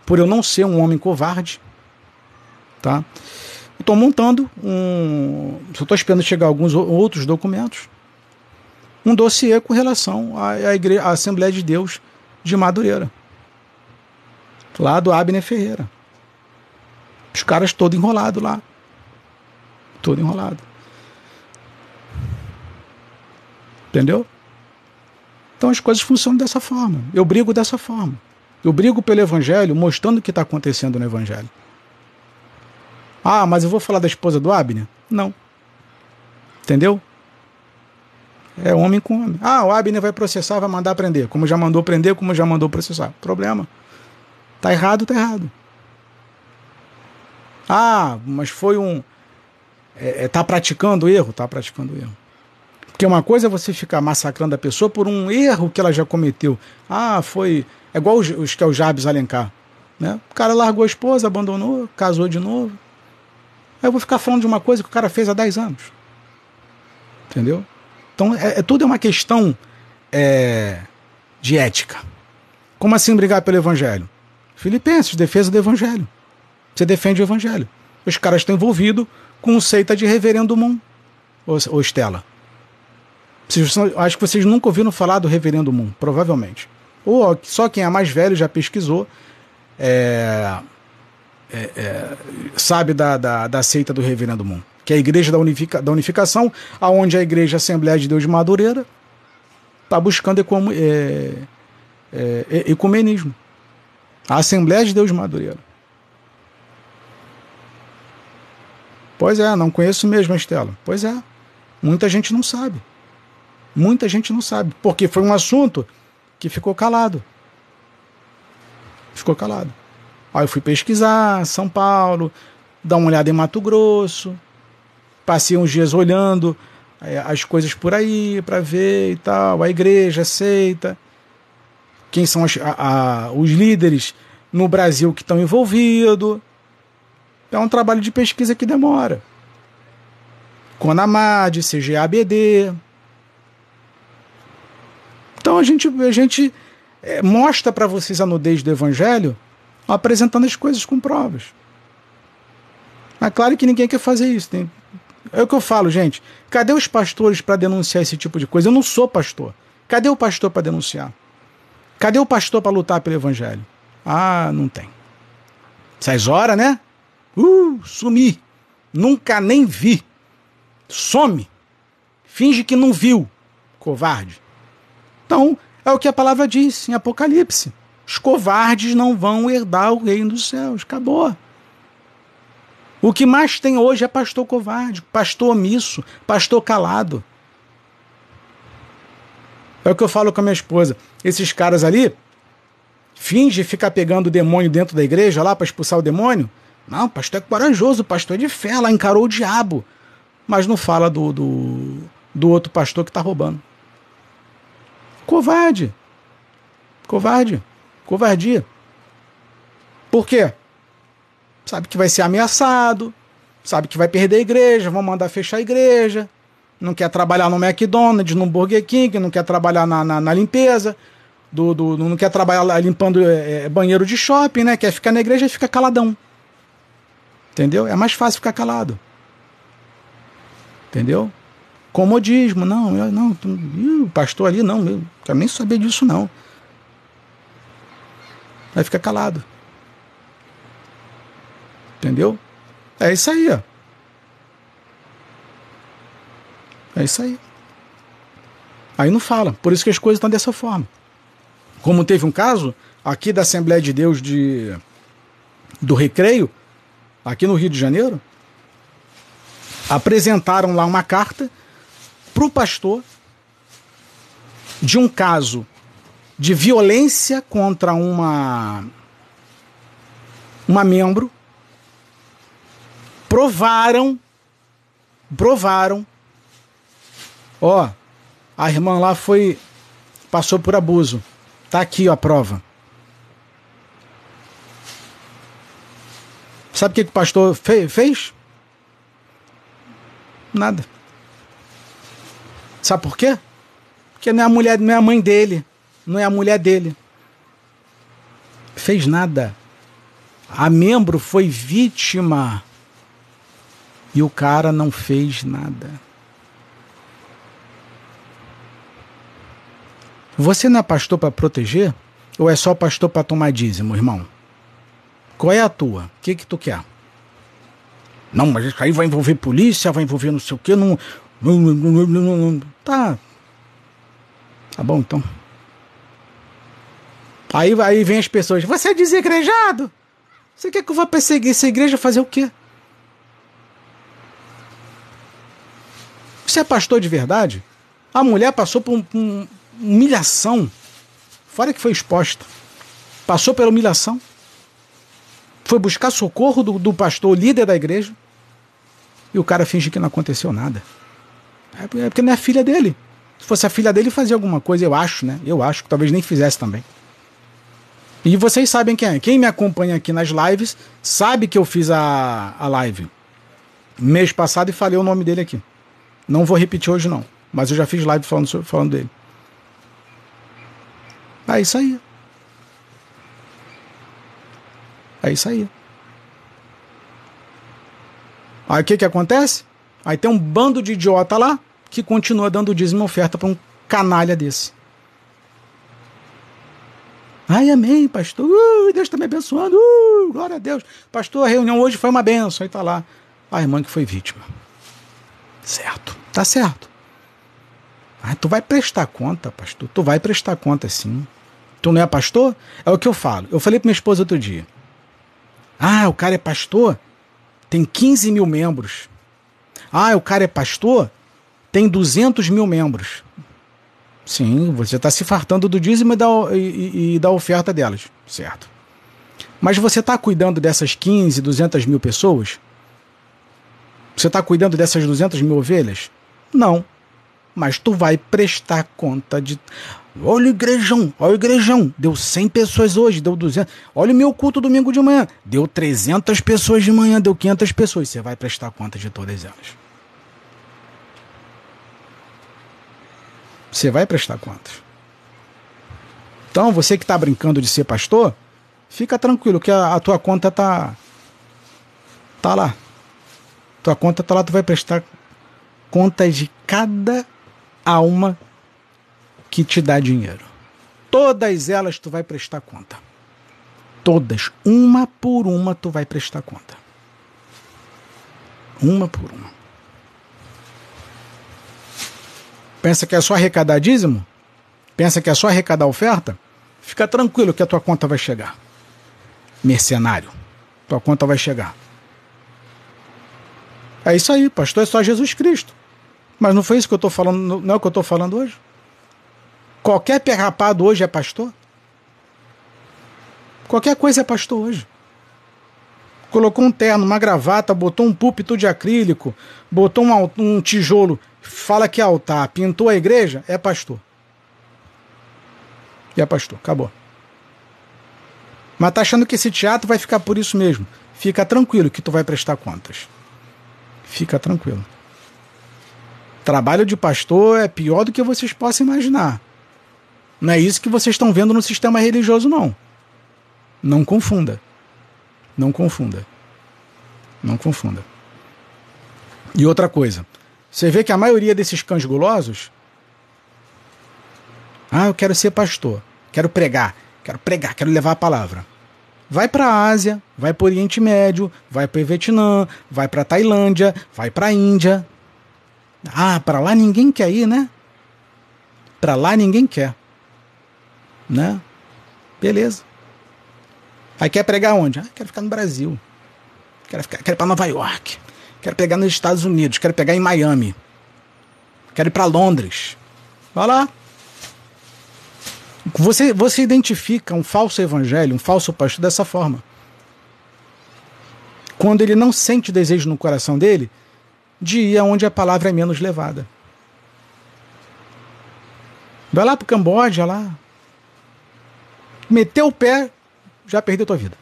por eu não ser um homem covarde. Tá? Estou montando um. Só estou esperando chegar alguns outros documentos um dossiê com relação à, à, igreja, à Assembleia de Deus de Madureira. Lá do Abner Ferreira. Os caras todo enrolado lá. Todo enrolado. Entendeu? Então as coisas funcionam dessa forma. Eu brigo dessa forma. Eu brigo pelo Evangelho, mostrando o que está acontecendo no Evangelho. Ah, mas eu vou falar da esposa do Abner? Não. Entendeu? É homem com homem. Ah, o Abner vai processar, vai mandar prender. Como já mandou prender, como já mandou processar. Problema. Tá errado, tá errado. Ah, mas foi um. É, é, tá praticando erro? Tá praticando erro. Porque uma coisa é você ficar massacrando a pessoa por um erro que ela já cometeu. Ah, foi. É igual os, os que é o Jabes Alencar. Né? O cara largou a esposa, abandonou, casou de novo. Aí eu vou ficar falando de uma coisa que o cara fez há 10 anos. Entendeu? Então, é, é tudo é uma questão é, de ética. Como assim brigar pelo evangelho? Filipenses, defesa do evangelho. Você defende o evangelho. Os caras estão envolvidos com seita de reverendo Moon, ou, ou Estela. Vocês, acho que vocês nunca ouviram falar do reverendo Moon, provavelmente. Ou só quem é mais velho já pesquisou, é, é, é, sabe da, da, da seita do reverendo Moon que é a Igreja da, Unifica, da Unificação, aonde a Igreja Assembleia de Deus de Madureira está buscando ecum, é, é, ecumenismo. A Assembleia de Deus de Madureira. Pois é, não conheço mesmo, Estela. Pois é. Muita gente não sabe. Muita gente não sabe. Porque foi um assunto que ficou calado. Ficou calado. Aí eu fui pesquisar São Paulo, dar uma olhada em Mato Grosso, passei uns dias olhando é, as coisas por aí para ver e tal, a igreja aceita, quem são as, a, a, os líderes no Brasil que estão envolvidos. É um trabalho de pesquisa que demora. Conamad, CGABD. Então a gente, a gente é, mostra para vocês a nudez do Evangelho apresentando as coisas com provas. Mas claro que ninguém quer fazer isso. Tem, é o que eu falo, gente. Cadê os pastores para denunciar esse tipo de coisa? Eu não sou pastor. Cadê o pastor para denunciar? Cadê o pastor para lutar pelo evangelho? Ah, não tem. Essas horas, né? Uh, sumi. Nunca nem vi. Some. Finge que não viu. Covarde. Então, é o que a palavra diz em Apocalipse. Os covardes não vão herdar o reino dos céus. Acabou. O que mais tem hoje é pastor covarde, pastor omisso, pastor calado. É o que eu falo com a minha esposa. Esses caras ali finge ficar pegando o demônio dentro da igreja lá para expulsar o demônio. Não, o pastor é corajoso, o pastor é de fé, lá encarou o diabo. Mas não fala do, do, do outro pastor que está roubando. Covarde. Covarde. Covardia. Por quê? sabe que vai ser ameaçado, sabe que vai perder a igreja, vão mandar fechar a igreja, não quer trabalhar no McDonald's, no Burger King, não quer trabalhar na, na, na limpeza, do, do, não quer trabalhar limpando é, é, banheiro de shopping, né? Quer ficar na igreja e fica caladão. Entendeu? É mais fácil ficar calado. Entendeu? Comodismo, não, eu, não, o pastor ali, não, eu quero nem saber disso, não. Vai ficar calado. Entendeu? É isso aí, ó. É isso aí. Aí não fala. Por isso que as coisas estão dessa forma. Como teve um caso aqui da Assembleia de Deus de do Recreio, aqui no Rio de Janeiro, apresentaram lá uma carta para o pastor de um caso de violência contra uma uma membro provaram, provaram, ó, a irmã lá foi, passou por abuso. Tá aqui ó, a prova. Sabe o que, que o pastor fe fez? Nada. Sabe por quê? Porque não é a mulher, não é a mãe dele, não é a mulher dele. Fez nada. A membro foi vítima e o cara não fez nada. Você não é pastor para proteger? Ou é só pastor para tomar dízimo, irmão? Qual é a tua? O que que tu quer? Não, mas isso aí vai envolver polícia, vai envolver não sei o quê, não... Tá. Tá bom, então. Aí, aí vem as pessoas, você é desegrejado? Você quer que eu vá perseguir essa igreja fazer o quê? Você é pastor de verdade? A mulher passou por uma um, humilhação. Fora que foi exposta. Passou pela humilhação. Foi buscar socorro do, do pastor, líder da igreja. E o cara finge que não aconteceu nada. É, é porque não é filha dele. Se fosse a filha dele, fazia alguma coisa, eu acho, né? Eu acho que talvez nem fizesse também. E vocês sabem quem é. Quem me acompanha aqui nas lives sabe que eu fiz a, a live mês passado e falei o nome dele aqui. Não vou repetir hoje, não. Mas eu já fiz live falando, falando dele. É isso aí. É isso aí. Aí o que, que acontece? Aí tem um bando de idiota lá que continua dando dízimo oferta para um canalha desse. Ai, amém, pastor. Uh, Deus está me abençoando. Uh, glória a Deus. Pastor, a reunião hoje foi uma benção. Aí tá lá a irmã que foi vítima. Certo. Tá certo. Tu vai prestar conta, pastor. Tu vai prestar conta sim. Tu não é pastor? É o que eu falo. Eu falei para minha esposa outro dia. Ah, o cara é pastor? Tem 15 mil membros. Ah, o cara é pastor? Tem 200 mil membros. Sim, você está se fartando do dízimo e da, e, e da oferta delas, certo? Mas você está cuidando dessas 15, 200 mil pessoas? Você está cuidando dessas 200 mil ovelhas? Não. Mas tu vai prestar conta de. Olha o igrejão, olha o igrejão. Deu 100 pessoas hoje, deu 200. Olha o meu culto domingo de manhã. Deu 300 pessoas de manhã, deu 500 pessoas. Você vai prestar conta de todas elas. Você vai prestar contas. Então, você que está brincando de ser pastor, fica tranquilo que a, a, tua conta tá tá lá. Tua conta tá lá, tu vai prestar conta de cada alma que te dá dinheiro. Todas elas tu vai prestar conta. Todas, uma por uma tu vai prestar conta. Uma por uma. Pensa que é só arrecadar dízimo? Pensa que é só arrecadar oferta? Fica tranquilo que a tua conta vai chegar. Mercenário, tua conta vai chegar. É isso aí, pastor, é só Jesus Cristo. Mas não foi isso que eu estou falando, não é o que eu estou falando hoje? Qualquer perrapado hoje é pastor? Qualquer coisa é pastor hoje. Colocou um terno, uma gravata, botou um púlpito de acrílico, botou um, um tijolo fala que é altar, pintou a igreja, é pastor. E é pastor, acabou. Mas tá achando que esse teatro vai ficar por isso mesmo. Fica tranquilo que tu vai prestar contas. Fica tranquilo. Trabalho de pastor é pior do que vocês possam imaginar. Não é isso que vocês estão vendo no sistema religioso, não. Não confunda. Não confunda. Não confunda. E outra coisa, você vê que a maioria desses cães gulosos. Ah, eu quero ser pastor, quero pregar, quero pregar, quero levar a palavra. Vai para a Ásia, vai para o Oriente Médio, vai para o Vietnã, vai para a Tailândia, vai para a Índia. Ah, para lá ninguém quer ir, né? Para lá ninguém quer. Né? Beleza. Aí quer pregar onde? Ah, quero ficar no Brasil. Quero, ficar, quero ir para Nova York. Quero pegar nos Estados Unidos, quero pegar em Miami. Quero ir para Londres. Vai lá. Você, você identifica um falso evangelho, um falso pastor dessa forma. Quando ele não sente desejo no coração dele de ir aonde a palavra é menos levada. Vai lá para o Camboja, lá. Meteu o pé, já perdeu tua vida.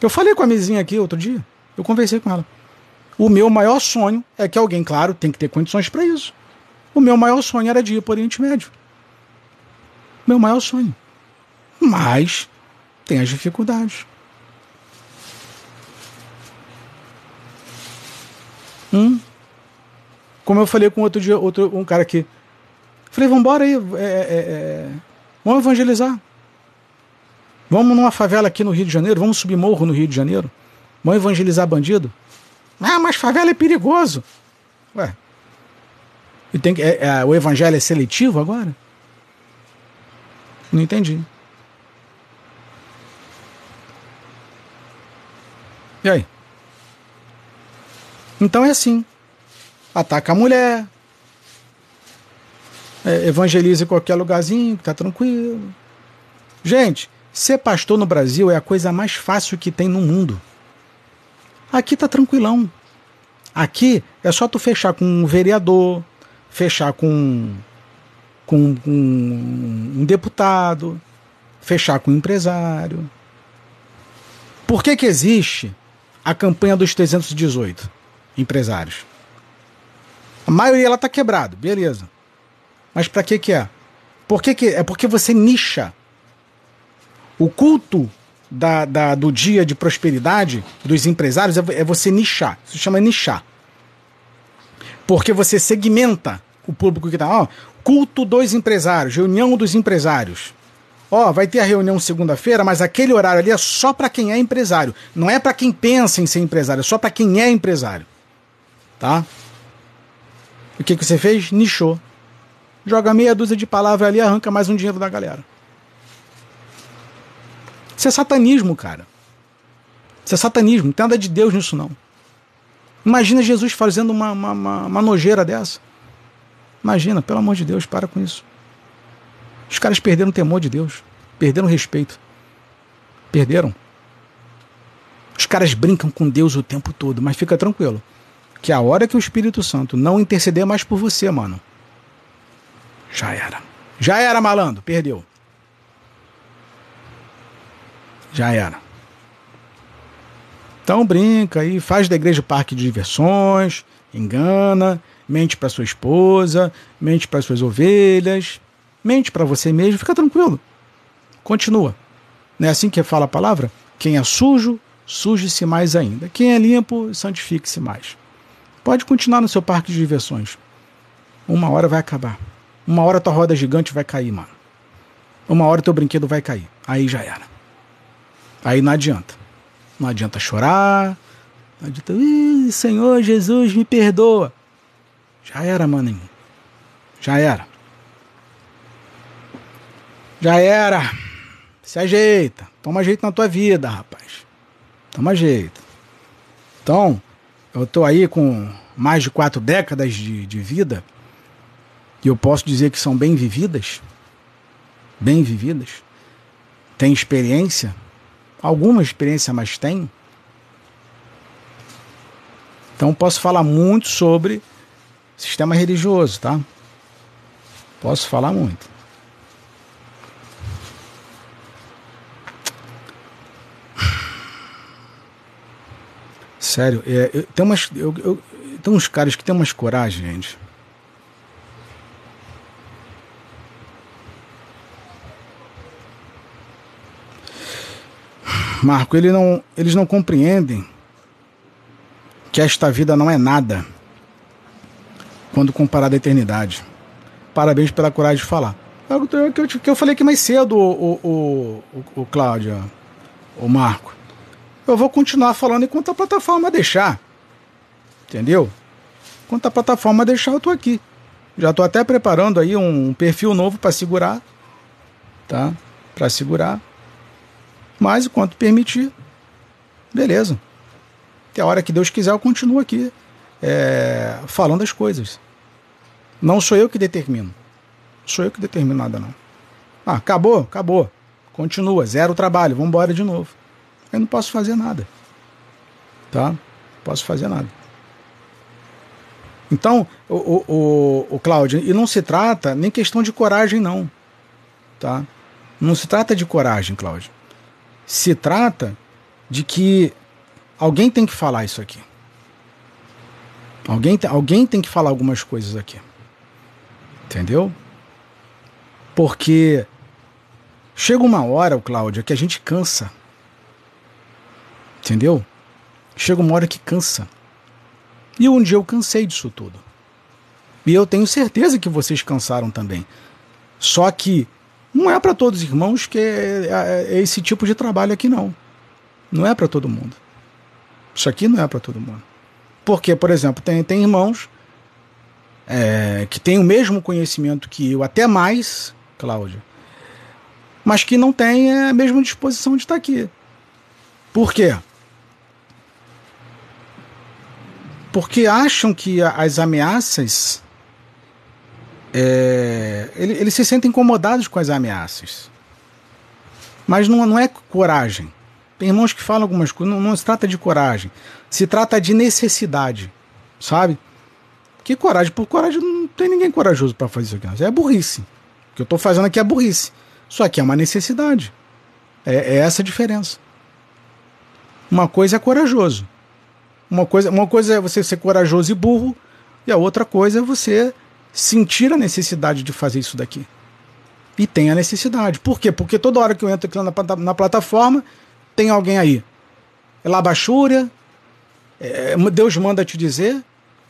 Eu falei com a mesinha aqui outro dia. Eu conversei com ela. O meu maior sonho é que alguém, claro, tem que ter condições para isso. O meu maior sonho era de ir para o Oriente Médio. Meu maior sonho. Mas tem as dificuldades. Hum? Como eu falei com outro dia, outro, um cara que Falei, vamos embora aí, é, é, é, vamos evangelizar. Vamos numa favela aqui no Rio de Janeiro, vamos subir morro no Rio de Janeiro. Vamos evangelizar bandido. Ah, mas favela é perigoso. Ué. E tem é, é, o evangelho é seletivo agora? Não entendi. E aí? Então é assim. Ataca a mulher. É, evangeliza em qualquer lugarzinho, tá tranquilo. Gente, ser pastor no Brasil é a coisa mais fácil que tem no mundo. Aqui tá tranquilão. Aqui é só tu fechar com um vereador, fechar com, com, com um deputado, fechar com um empresário. Por que que existe a campanha dos 318 empresários? A maioria ela tá quebrado, beleza. Mas para que que é? Por que que é porque você nicha o culto da, da, do dia de prosperidade dos empresários é, é você nichar. Isso chama nichar. Porque você segmenta o público que está. Ó, culto dos empresários, reunião dos empresários. Ó, vai ter a reunião segunda-feira, mas aquele horário ali é só para quem é empresário. Não é para quem pensa em ser empresário, é só para quem é empresário. Tá? O que, que você fez? Nichou. Joga meia dúzia de palavras ali arranca mais um dinheiro da galera. Isso é satanismo, cara. Isso é satanismo. Não tem nada de Deus nisso, não. Imagina Jesus fazendo uma, uma, uma, uma nojeira dessa. Imagina, pelo amor de Deus, para com isso. Os caras perderam o temor de Deus. Perderam o respeito. Perderam. Os caras brincam com Deus o tempo todo, mas fica tranquilo. Que a hora que o Espírito Santo não interceder mais por você, mano, já era. Já era, malandro. Perdeu. Já era. Então brinca aí, faz da igreja parque de diversões, engana, mente para sua esposa, mente para suas ovelhas, mente para você mesmo, fica tranquilo. Continua. Não é assim que fala a palavra? Quem é sujo, suje-se mais ainda. Quem é limpo, santifique-se mais. Pode continuar no seu parque de diversões. Uma hora vai acabar. Uma hora tua roda gigante vai cair, mano. Uma hora teu brinquedo vai cair. Aí já era. Aí não adianta. Não adianta chorar. Não adianta, Senhor Jesus, me perdoa. Já era, mano. Já era. Já era. Se ajeita. Toma jeito na tua vida, rapaz. Toma jeito. Então, eu tô aí com mais de quatro décadas de, de vida e eu posso dizer que são bem vividas. Bem vividas. Tem experiência alguma experiência, mas tem. Então posso falar muito sobre sistema religioso, tá? Posso falar muito. Sério, é, eu, tem, umas, eu, eu, tem uns caras que tem umas coragem, gente. Marco, ele não, eles não compreendem que esta vida não é nada quando comparada à eternidade. Parabéns pela coragem de falar. É que eu, que eu falei aqui mais cedo, o, o, o, o Cláudio, o Marco. Eu vou continuar falando enquanto a plataforma deixar. Entendeu? Enquanto a plataforma deixar, eu tô aqui. Já tô até preparando aí um perfil novo para segurar. Tá? Para segurar. Mas enquanto permitir, beleza. Até a hora que Deus quiser, eu continuo aqui é, falando as coisas. Não sou eu que determino. Sou eu que determino nada, não. Ah, acabou? Acabou. Continua, zero trabalho, vamos embora de novo. Eu não posso fazer nada. Tá? Não posso fazer nada. Então, o, o, o, o Cláudio, e não se trata nem questão de coragem, não. Tá? Não se trata de coragem, Cláudio se trata de que alguém tem que falar isso aqui. Alguém, alguém tem que falar algumas coisas aqui. Entendeu? Porque chega uma hora, Cláudia, que a gente cansa. Entendeu? Chega uma hora que cansa. E um dia eu cansei disso tudo. E eu tenho certeza que vocês cansaram também. Só que não é para todos os irmãos que é, é, é, esse tipo de trabalho aqui, não. Não é para todo mundo. Isso aqui não é para todo mundo. Porque, por exemplo, tem, tem irmãos é, que têm o mesmo conhecimento que eu, até mais, Cláudia, mas que não têm a mesma disposição de estar aqui. Por quê? Porque acham que as ameaças. É, eles se sentem incomodados com as ameaças. Mas não, não é coragem. Tem irmãos que falam algumas coisas, não, não se trata de coragem. Se trata de necessidade. Sabe? Que coragem? Por coragem não tem ninguém corajoso para fazer isso aqui. É burrice. O que eu estou fazendo aqui é burrice. Só que é uma necessidade. É, é essa a diferença. Uma coisa é corajoso. Uma coisa, uma coisa é você ser corajoso e burro, e a outra coisa é você sentir a necessidade de fazer isso daqui. E tem a necessidade. Por quê? Porque toda hora que eu entro na, na plataforma, tem alguém aí. É Labachúria, é, Deus manda te dizer,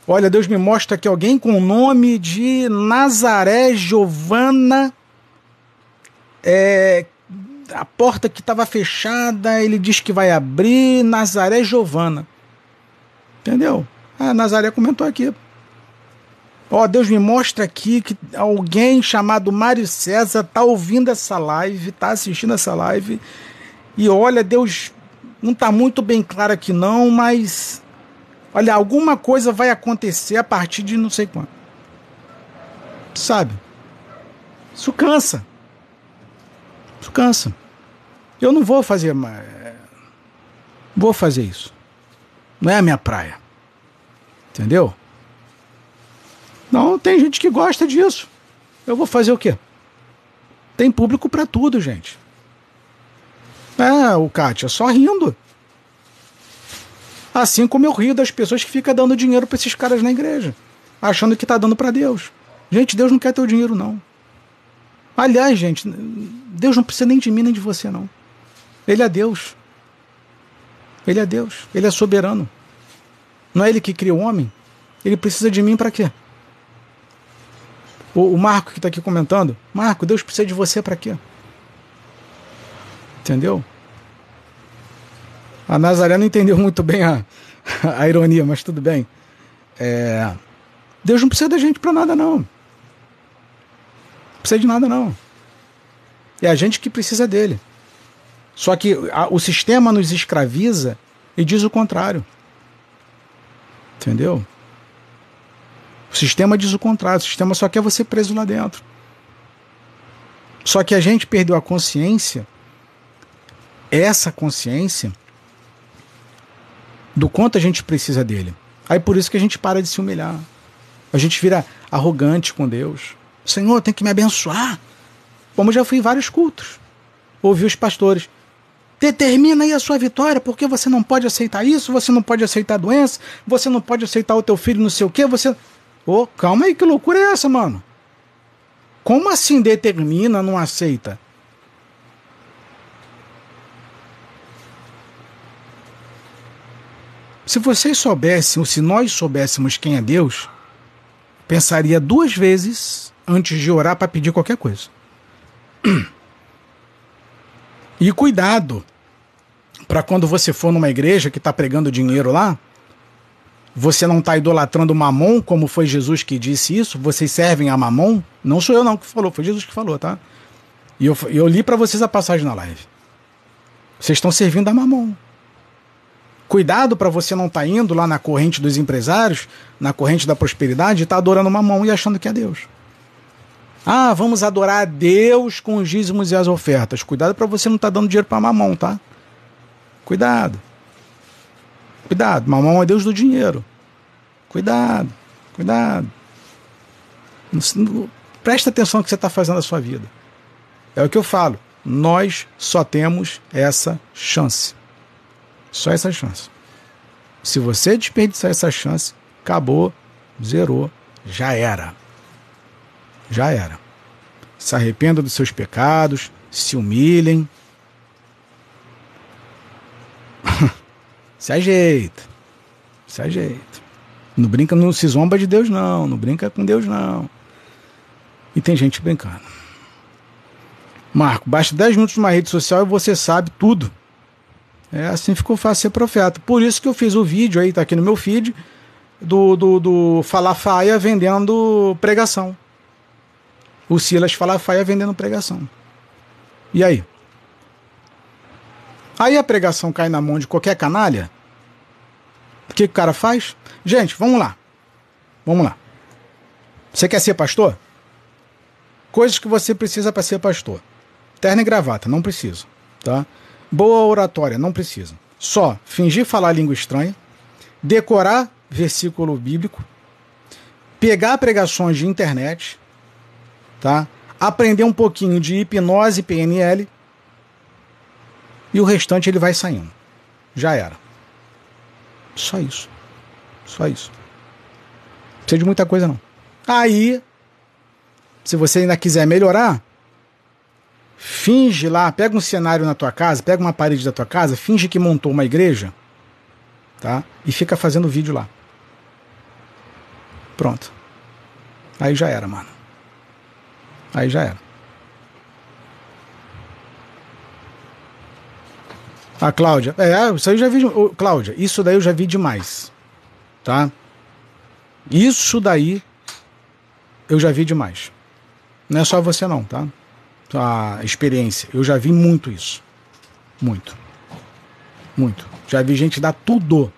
Olha, Deus me mostra que alguém com o nome de Nazaré Giovana, é, a porta que estava fechada, ele diz que vai abrir, Nazaré Giovana. Entendeu? Ah, Nazaré comentou aqui. Ó, Deus me mostra aqui que alguém chamado Mário César está ouvindo essa live, está assistindo essa live. E olha, Deus não está muito bem claro aqui não, mas Olha, alguma coisa vai acontecer a partir de não sei quando. Sabe? Isso cansa. Isso cansa. Eu não vou fazer mais. Vou fazer isso. Não é a minha praia. Entendeu? Não, tem gente que gosta disso. Eu vou fazer o quê? Tem público para tudo, gente. É, o Kátia, só rindo. Assim como eu rio das pessoas que ficam dando dinheiro para esses caras na igreja, achando que está dando para Deus. Gente, Deus não quer teu dinheiro, não. Aliás, gente, Deus não precisa nem de mim nem de você, não. Ele é Deus. Ele é Deus. Ele é soberano. Não é ele que cria o homem? Ele precisa de mim para quê? O, o Marco que está aqui comentando. Marco, Deus precisa de você para quê? Entendeu? A Nazaré não entendeu muito bem a, a ironia, mas tudo bem. É, Deus não precisa da gente para nada, não. Não precisa de nada, não. É a gente que precisa dele. Só que a, o sistema nos escraviza e diz o contrário. Entendeu? O sistema diz o contrário. O sistema só quer você preso lá dentro. Só que a gente perdeu a consciência. Essa consciência do quanto a gente precisa dele. Aí por isso que a gente para de se humilhar. A gente vira arrogante com Deus. Senhor, tem que me abençoar. Como já fui em vários cultos. Ouvi os pastores. Determina aí a sua vitória, porque você não pode aceitar isso, você não pode aceitar a doença, você não pode aceitar o teu filho não sei o quê, você. Ô, oh, calma aí, que loucura é essa, mano? Como assim determina, não aceita? Se vocês soubessem, ou se nós soubéssemos quem é Deus, pensaria duas vezes antes de orar para pedir qualquer coisa. E cuidado para quando você for numa igreja que está pregando dinheiro lá, você não está idolatrando mamon, como foi Jesus que disse isso. Vocês servem a mamon. Não sou eu não que falou, foi Jesus que falou, tá? E eu, eu li para vocês a passagem na live. Vocês estão servindo a mamon. Cuidado para você não estar tá indo lá na corrente dos empresários, na corrente da prosperidade, e tá adorando uma mão e achando que é Deus. Ah, vamos adorar a Deus com os dízimos e as ofertas. Cuidado para você não estar tá dando dinheiro para mamão, tá? Cuidado. Cuidado, mamão é Deus do dinheiro. Cuidado, cuidado. Presta atenção no que você está fazendo na sua vida. É o que eu falo. Nós só temos essa chance. Só essa chance. Se você desperdiçar essa chance, acabou, zerou, já era. Já era. Se arrependa dos seus pecados, se humilhem. se ajeita. Se ajeita. Não brinca, não se zomba de Deus, não. Não brinca com Deus, não. E tem gente brincando. Marco, basta 10 minutos numa rede social e você sabe tudo. É assim ficou fácil ser profeta. Por isso que eu fiz o vídeo aí, tá aqui no meu feed, do, do, do Falafaia vendendo pregação. O Silas Falafaia vendendo pregação. E aí? Aí a pregação cai na mão de qualquer canalha. O que, que o cara faz? Gente, vamos lá. Vamos lá. Você quer ser pastor? Coisas que você precisa para ser pastor. Terno e gravata, não precisa. Tá? Boa oratória, não precisa. Só fingir falar língua estranha, decorar versículo bíblico, pegar pregações de internet, tá? aprender um pouquinho de hipnose PNL e o restante ele vai saindo. Já era. Só isso. Só isso. Não precisa de muita coisa não. Aí, se você ainda quiser melhorar, finge lá, pega um cenário na tua casa, pega uma parede da tua casa, finge que montou uma igreja, tá? E fica fazendo vídeo lá. Pronto. Aí já era, mano. Aí já era. A Cláudia. É, isso aí eu já vi. Cláudia, isso daí eu já vi demais. Tá? Isso daí eu já vi demais. Não é só você não, tá? A experiência. Eu já vi muito isso. Muito. Muito. Já vi gente dar tudo.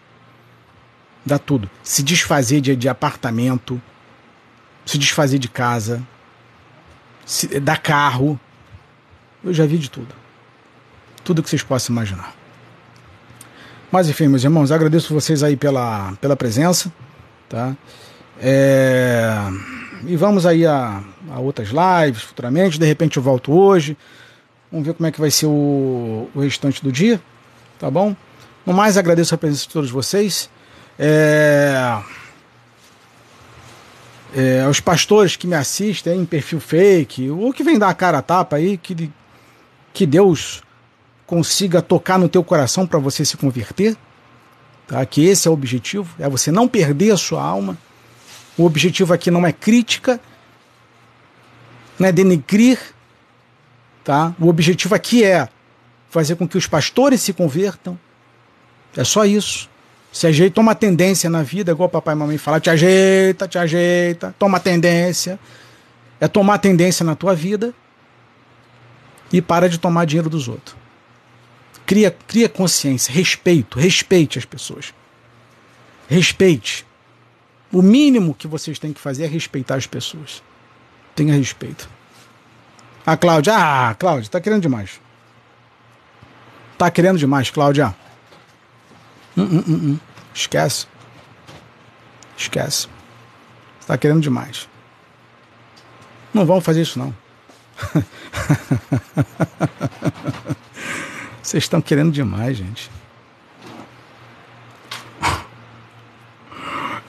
Dar tudo. Se desfazer de, de apartamento. Se desfazer de casa. Se, dar carro. Eu já vi de tudo tudo que vocês possam imaginar. Mas enfim, meus irmãos, agradeço vocês aí pela, pela presença, tá? É, e vamos aí a, a, outras lives futuramente. De repente eu volto hoje. Vamos ver como é que vai ser o, o restante do dia, tá bom? No mais, agradeço a presença de todos vocês. É, é, aos pastores que me assistem em perfil fake, ou que vem dar a cara a tapa aí, que, que Deus consiga tocar no teu coração para você se converter, tá? que esse é o objetivo, é você não perder a sua alma. O objetivo aqui não é crítica, não é denegrir, tá? O objetivo aqui é fazer com que os pastores se convertam. É só isso. Se ajeita, toma tendência na vida, igual papai e mamãe falam, te ajeita, te ajeita, toma tendência. É tomar tendência na tua vida e para de tomar dinheiro dos outros. Cria, cria consciência, respeito, respeite as pessoas. Respeite. O mínimo que vocês têm que fazer é respeitar as pessoas. Tenha respeito. A Cláudia, ah, Cláudia, tá querendo demais. Tá querendo demais, Cláudia. Hum, hum, hum. Esquece. Esquece. Tá querendo demais. Não vamos fazer isso não. Vocês estão querendo demais, gente.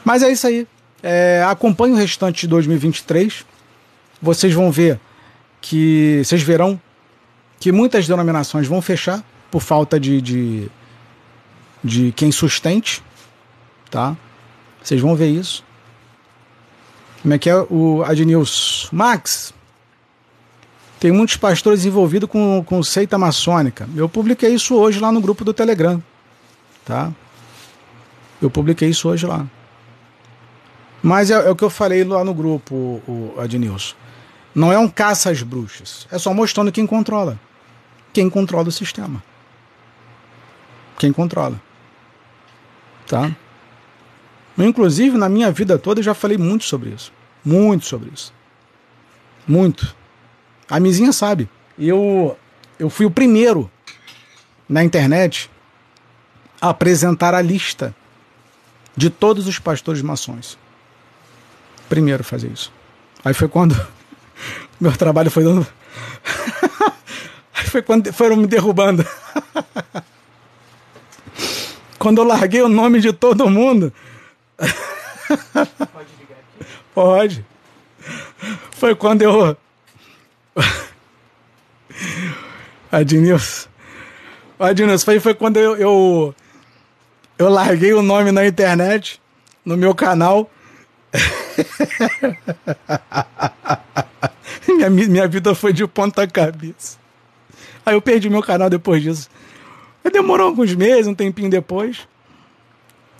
Mas é isso aí. É, acompanhe o restante de 2023. Vocês vão ver que. Vocês verão que muitas denominações vão fechar por falta de, de, de quem sustente. Tá? Vocês vão ver isso. Como é que é o Adnilson? Max, tem muitos pastores envolvidos com, com seita maçônica. Eu publiquei isso hoje lá no grupo do Telegram. Tá? Eu publiquei isso hoje lá. Mas é, é o que eu falei lá no grupo, o, o Adnilson. Não é um caça às bruxas. É só mostrando quem controla. Quem controla o sistema. Quem controla. Tá? Inclusive, na minha vida toda, eu já falei muito sobre isso. Muito sobre isso. Muito. A Mizinha sabe. Eu, eu fui o primeiro na internet a apresentar a lista de todos os pastores maçons. Primeiro fazer isso. Aí foi quando meu trabalho foi dando. Aí foi quando foram me derrubando. quando eu larguei o nome de todo mundo. Pode ligar aqui? Pode. Foi quando eu Adnilson. Adnilson, foi, foi quando eu, eu, eu larguei o nome na internet. no meu canal. minha, minha vida foi de ponta cabeça. Aí eu perdi meu canal depois disso. Aí demorou alguns meses, um tempinho depois.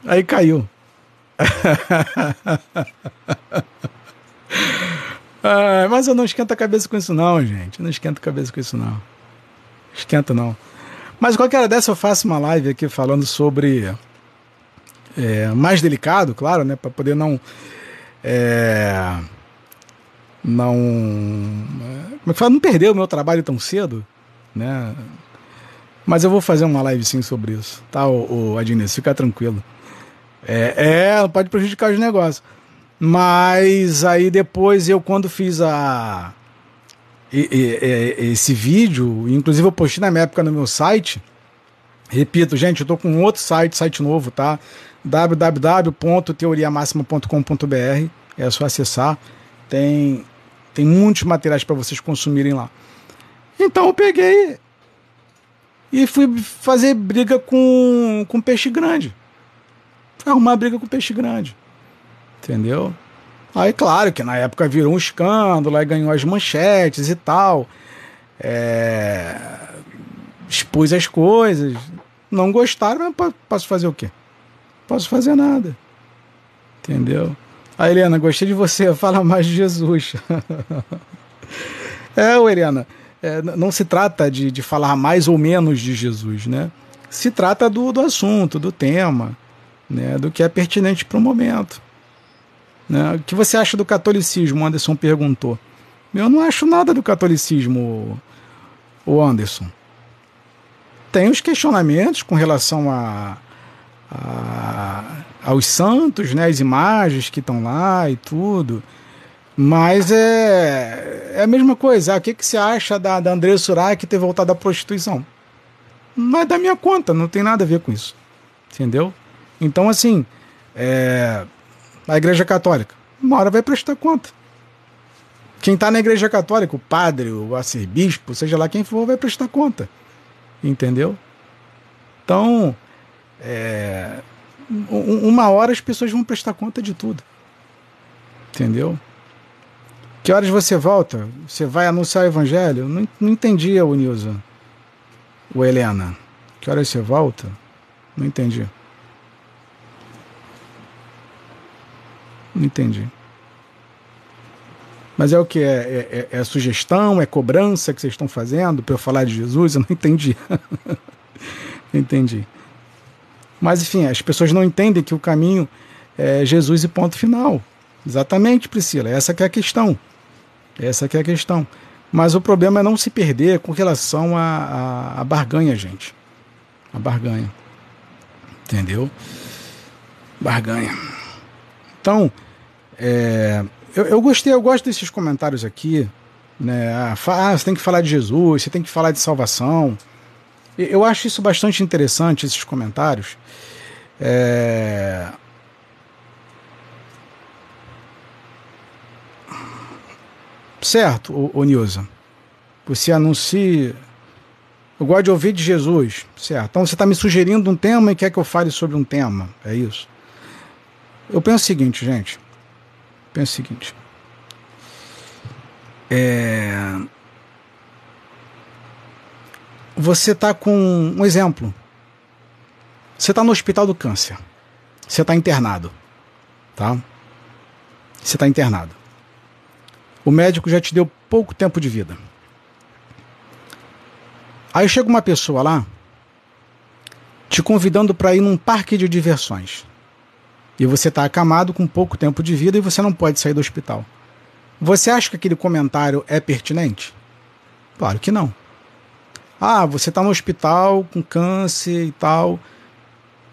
Aí caiu. ah, mas eu não esquento a cabeça com isso não, gente. Não esquento a cabeça com isso não. Esquenta não. Mas qualquer hora dessa eu faço uma live aqui falando sobre é, mais delicado, claro, né, para poder não é, não como é que fala, não perder o meu trabalho tão cedo, né? Mas eu vou fazer uma live sim sobre isso, tá, o, o Adines, fica tranquilo. É, é, pode prejudicar os negócios. Mas aí depois eu quando fiz a esse vídeo, inclusive eu postei na minha época no meu site. Repito, gente, eu tô com outro site, site novo, tá? www.teoriamaxima.com.br. É só acessar. Tem tem muitos materiais para vocês consumirem lá. Então eu peguei e fui fazer briga com, com peixe grande. Fui arrumar briga com peixe grande. Entendeu? Aí, claro que na época virou um escândalo, aí ganhou as manchetes e tal. É... Expus as coisas. Não gostaram, mas posso fazer o quê? Posso fazer nada. Entendeu? Aí, Helena, gostei de você. Fala mais de Jesus. é, Helena, é, não se trata de, de falar mais ou menos de Jesus, né? Se trata do, do assunto, do tema, né? do que é pertinente para o momento. Né? O que você acha do catolicismo? Anderson perguntou. Eu não acho nada do catolicismo, o Anderson. Tem os questionamentos com relação a, a, aos santos, né, as imagens que estão lá e tudo. Mas é, é a mesma coisa. Ah, o que, que você acha da, da André Surak ter voltado à prostituição? Não é da minha conta, não tem nada a ver com isso. Entendeu? Então, assim, é, na Igreja Católica. Uma hora vai prestar conta. Quem está na Igreja Católica, o padre, o arcebispo, seja lá quem for, vai prestar conta. Entendeu? Então, é, uma hora as pessoas vão prestar conta de tudo. Entendeu? Que horas você volta? Você vai anunciar o evangelho? Não, não entendi, Nilza. O Helena. Que horas você volta? Não entendi. Não entendi. Mas é o que? É, é, é, sugestão? É cobrança que vocês estão fazendo para eu falar de Jesus? Eu não entendi. entendi. Mas enfim, as pessoas não entendem que o caminho é Jesus e ponto final. Exatamente, Priscila. Essa é a questão. Essa é a questão. Mas o problema é não se perder com relação à a, a, a, barganha, gente. A barganha. Entendeu? Barganha. Então, é, eu, eu, gostei, eu gosto desses comentários aqui. Né? Ah, ah, você tem que falar de Jesus, você tem que falar de salvação. Eu acho isso bastante interessante, esses comentários. É... Certo, o Nilza. Você anuncia. Eu gosto de ouvir de Jesus, certo? Então você está me sugerindo um tema e quer que eu fale sobre um tema, é isso? Eu penso o seguinte, gente pensa o seguinte. É... Você está com um exemplo. Você está no hospital do câncer. Você está internado. Tá? Você está internado. O médico já te deu pouco tempo de vida. Aí chega uma pessoa lá te convidando para ir num parque de diversões e você está acamado com pouco tempo de vida e você não pode sair do hospital. Você acha que aquele comentário é pertinente? Claro que não. Ah, você está no hospital com câncer e tal.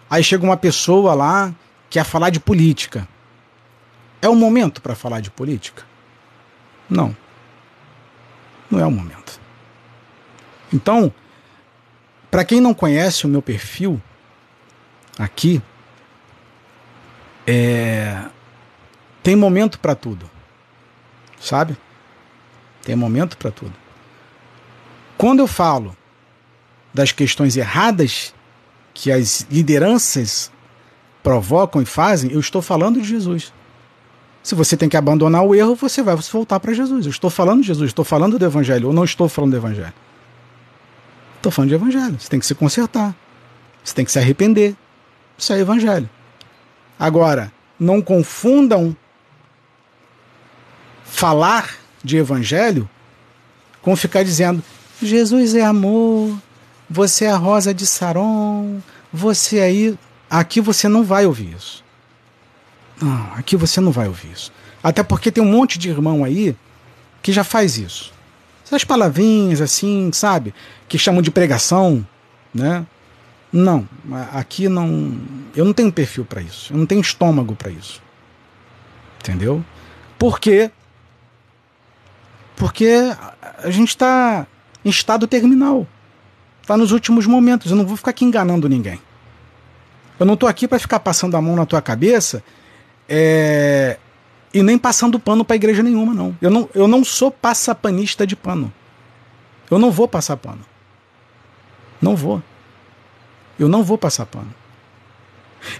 Aí chega uma pessoa lá que quer falar de política. É o momento para falar de política? Não. Não é o momento. Então, para quem não conhece o meu perfil aqui, é, tem momento para tudo, sabe? Tem momento para tudo. Quando eu falo das questões erradas que as lideranças provocam e fazem, eu estou falando de Jesus. Se você tem que abandonar o erro, você vai voltar para Jesus. Eu estou falando de Jesus, estou falando do Evangelho, ou não estou falando do Evangelho. Estou falando de Evangelho. Você tem que se consertar. Você tem que se arrepender. Isso é Evangelho. Agora, não confundam falar de Evangelho com ficar dizendo Jesus é amor, você é a rosa de Saron, você aí. Aqui você não vai ouvir isso. Não, aqui você não vai ouvir isso. Até porque tem um monte de irmão aí que já faz isso. Essas palavrinhas assim, sabe? Que chamam de pregação, né? Não, aqui não. Eu não tenho perfil para isso. Eu não tenho estômago para isso. Entendeu? Por quê? Porque a gente está em estado terminal. Está nos últimos momentos. Eu não vou ficar aqui enganando ninguém. Eu não estou aqui para ficar passando a mão na tua cabeça é, e nem passando pano para igreja nenhuma, não. Eu, não. eu não sou passapanista de pano. Eu não vou passar pano. Não vou. Eu não vou passar pano.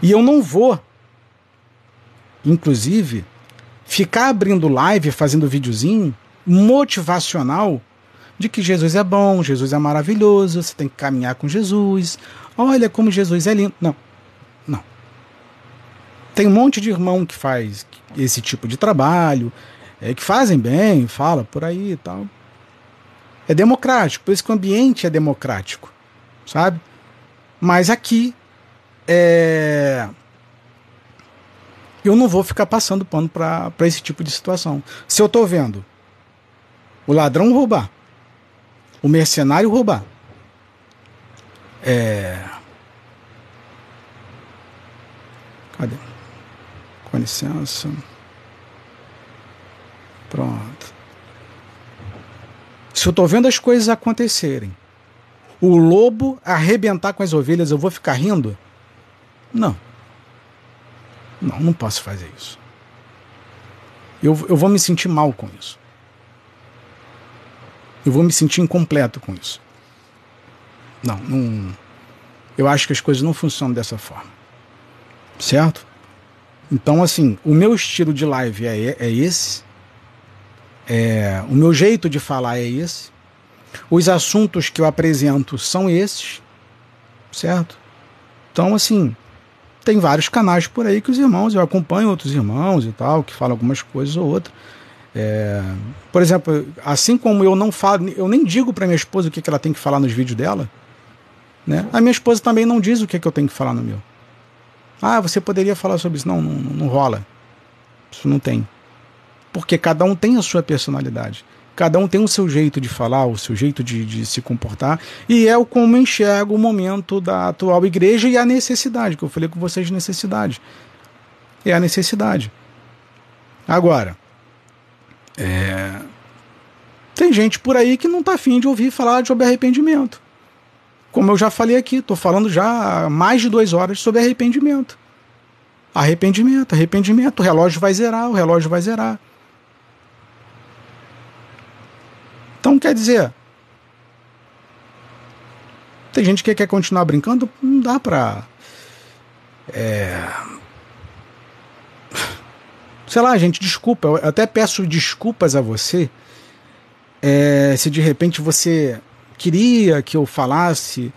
E eu não vou, inclusive, ficar abrindo live, fazendo videozinho motivacional de que Jesus é bom, Jesus é maravilhoso, você tem que caminhar com Jesus. Olha como Jesus é lindo. Não. Tem um monte de irmão que faz esse tipo de trabalho, é, que fazem bem, fala por aí e tal. É democrático, por isso que o ambiente é democrático, sabe? Mas aqui é... eu não vou ficar passando pano para esse tipo de situação. Se eu estou vendo o ladrão roubar, o mercenário roubar, é... Cadê? Com licença. Pronto. Se eu estou vendo as coisas acontecerem, o lobo arrebentar com as ovelhas, eu vou ficar rindo? Não. Não, não posso fazer isso. Eu, eu vou me sentir mal com isso. Eu vou me sentir incompleto com isso. Não, não. Eu acho que as coisas não funcionam dessa forma. Certo? Então, assim, o meu estilo de live é, é esse. É, o meu jeito de falar é esse. Os assuntos que eu apresento são esses. Certo? Então, assim, tem vários canais por aí que os irmãos, eu acompanho outros irmãos e tal, que falam algumas coisas ou outras. É, por exemplo, assim como eu não falo, eu nem digo para minha esposa o que, que ela tem que falar nos vídeos dela, né? A minha esposa também não diz o que, que eu tenho que falar no meu. Ah, você poderia falar sobre isso. Não, não, não rola. Isso não tem. Porque cada um tem a sua personalidade. Cada um tem o seu jeito de falar, o seu jeito de, de se comportar. E é o como enxergo o momento da atual igreja e a necessidade, que eu falei com vocês de necessidade. É a necessidade. Agora, é... tem gente por aí que não está afim de ouvir falar sobre arrependimento. Como eu já falei aqui, estou falando já há mais de duas horas sobre arrependimento. Arrependimento, arrependimento. O relógio vai zerar, o relógio vai zerar. Então quer dizer, tem gente que quer continuar brincando, não dá pra. É... Sei lá, gente, desculpa. Eu até peço desculpas a você é, se de repente você queria que eu falasse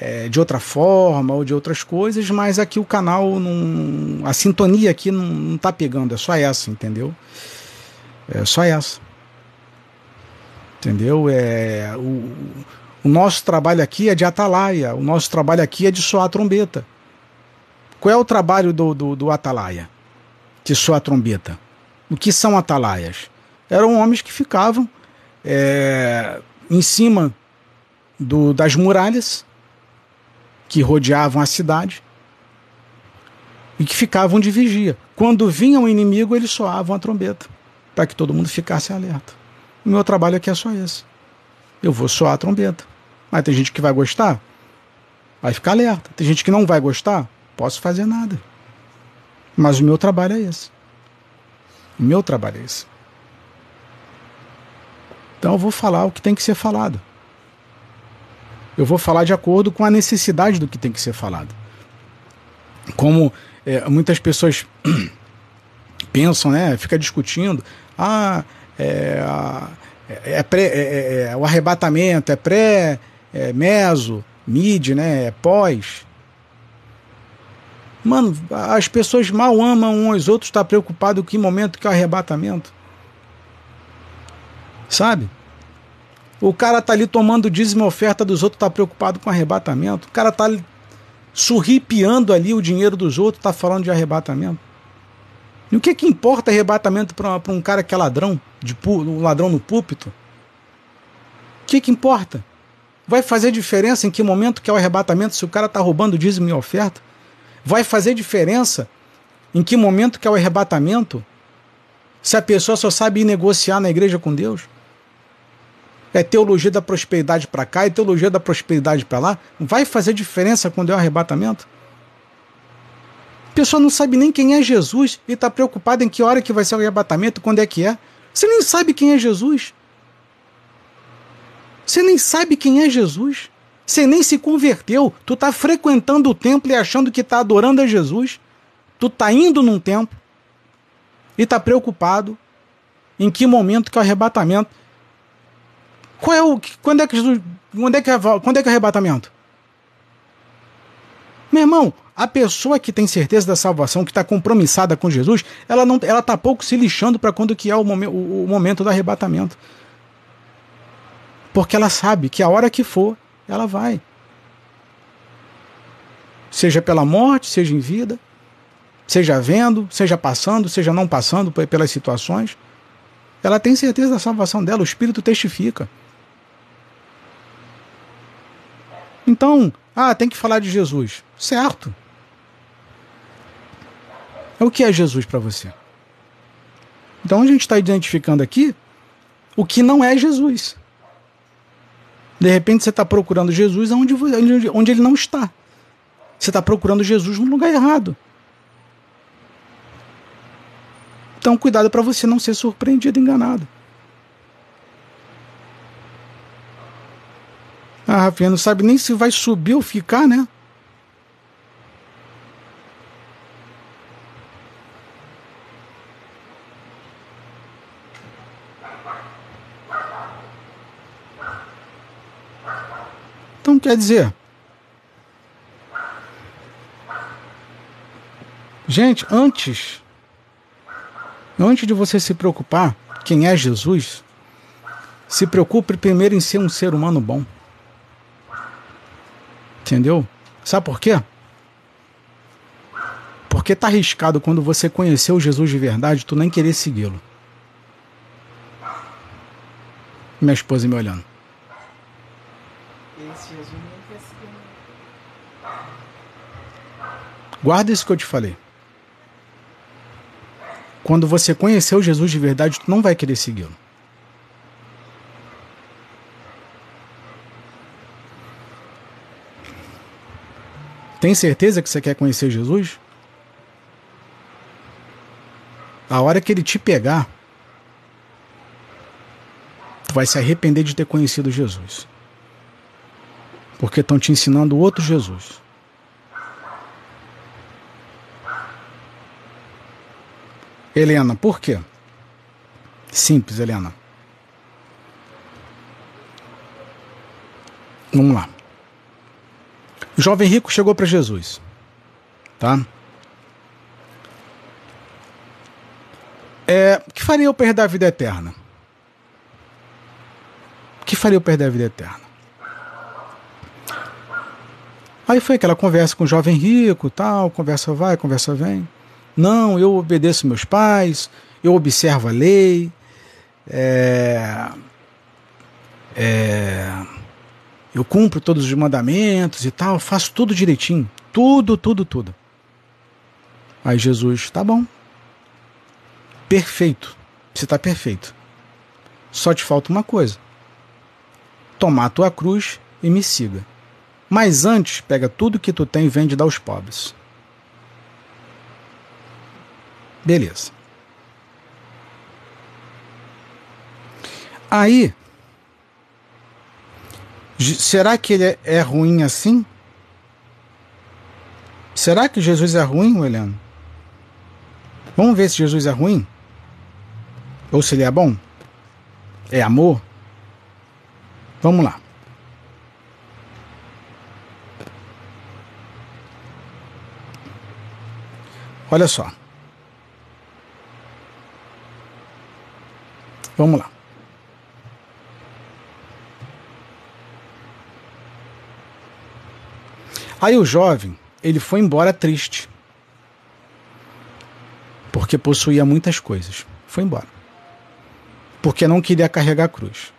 é, de outra forma ou de outras coisas, mas aqui o canal não. A sintonia aqui não, não tá pegando, é só essa, entendeu? É só essa. Entendeu? É, o, o nosso trabalho aqui é de atalaia, o nosso trabalho aqui é de soar a trombeta. Qual é o trabalho do, do, do atalaia? De soar a trombeta. O que são atalaias? Eram homens que ficavam é, em cima do, das muralhas que rodeavam a cidade e que ficavam de vigia. Quando vinha um inimigo, eles soavam a trombeta para que todo mundo ficasse alerta. O meu trabalho aqui é só esse. Eu vou soar a trombeta. Mas tem gente que vai gostar, vai ficar alerta. Tem gente que não vai gostar, posso fazer nada. Mas o meu trabalho é esse. O meu trabalho é esse. Então eu vou falar o que tem que ser falado eu vou falar de acordo com a necessidade do que tem que ser falado. Como é, muitas pessoas pensam, né? Fica discutindo. Ah, é, é, é pré, é, é, é, o arrebatamento é pré, é meso, mid, né? É pós. Mano, as pessoas mal amam uns aos outros, tá preocupado com que momento que é o arrebatamento. Sabe? O cara tá ali tomando dízimo oferta dos outros, tá preocupado com arrebatamento. O cara tá surripiando ali o dinheiro dos outros, tá falando de arrebatamento. E o que que importa arrebatamento para um cara que é ladrão, de um ladrão no púlpito? O que que importa? Vai fazer diferença em que momento que é o arrebatamento se o cara tá roubando dízimo e oferta? Vai fazer diferença em que momento que é o arrebatamento se a pessoa só sabe ir negociar na igreja com Deus? é teologia da prosperidade para cá e teologia da prosperidade para lá, vai fazer diferença quando é o arrebatamento? Pessoa não sabe nem quem é Jesus e está preocupada em que hora que vai ser o arrebatamento, quando é que é. Você nem sabe quem é Jesus. Você nem sabe quem é Jesus. Você nem se converteu. Tu está frequentando o templo e achando que está adorando a Jesus. Tu está indo num templo e está preocupado em que momento que é o arrebatamento. Qual é o. Quando é que Jesus. Quando é que é, quando é, que é arrebatamento? Meu irmão, a pessoa que tem certeza da salvação, que está compromissada com Jesus, ela não, ela está pouco se lixando para quando que é o, momen o, o momento do arrebatamento. Porque ela sabe que a hora que for, ela vai. Seja pela morte, seja em vida, seja vendo, seja passando, seja não passando pelas situações. Ela tem certeza da salvação dela, o Espírito testifica. Então, ah, tem que falar de Jesus. Certo. O que é Jesus para você? Então a gente está identificando aqui o que não é Jesus. De repente você está procurando Jesus onde, onde ele não está. Você está procurando Jesus no lugar errado. Então cuidado para você não ser surpreendido, enganado. A Rafinha não sabe nem se vai subir ou ficar, né? Então quer dizer, gente, antes, antes de você se preocupar quem é Jesus, se preocupe primeiro em ser um ser humano bom. Entendeu? Sabe por quê? Porque tá arriscado quando você conheceu Jesus de verdade, tu nem querer segui-lo. Minha esposa me olhando. Guarda isso que eu te falei. Quando você conheceu Jesus de verdade, tu não vai querer segui-lo. Tem certeza que você quer conhecer Jesus? A hora que ele te pegar, tu vai se arrepender de ter conhecido Jesus. Porque estão te ensinando outro Jesus. Helena, por quê? Simples, Helena. Vamos lá. O jovem rico chegou para Jesus. Tá? É, que faria eu perder a vida eterna? Que faria eu perder a vida eterna? Aí foi aquela conversa com o jovem rico, tal, conversa vai, conversa vem. Não, eu obedeço meus pais, eu observo a lei, é, é, eu cumpro todos os mandamentos e tal, faço tudo direitinho. Tudo, tudo, tudo. Aí Jesus, tá bom. Perfeito. Você está perfeito. Só te falta uma coisa: tomar a tua cruz e me siga. Mas antes, pega tudo que tu tem e vende aos pobres. Beleza. Aí, será que ele é, é ruim assim? Será que Jesus é ruim, Helena? Vamos ver se Jesus é ruim? Ou se ele é bom? É amor? Vamos lá. Olha só. Vamos lá. Aí o jovem, ele foi embora triste. Porque possuía muitas coisas. Foi embora. Porque não queria carregar a cruz.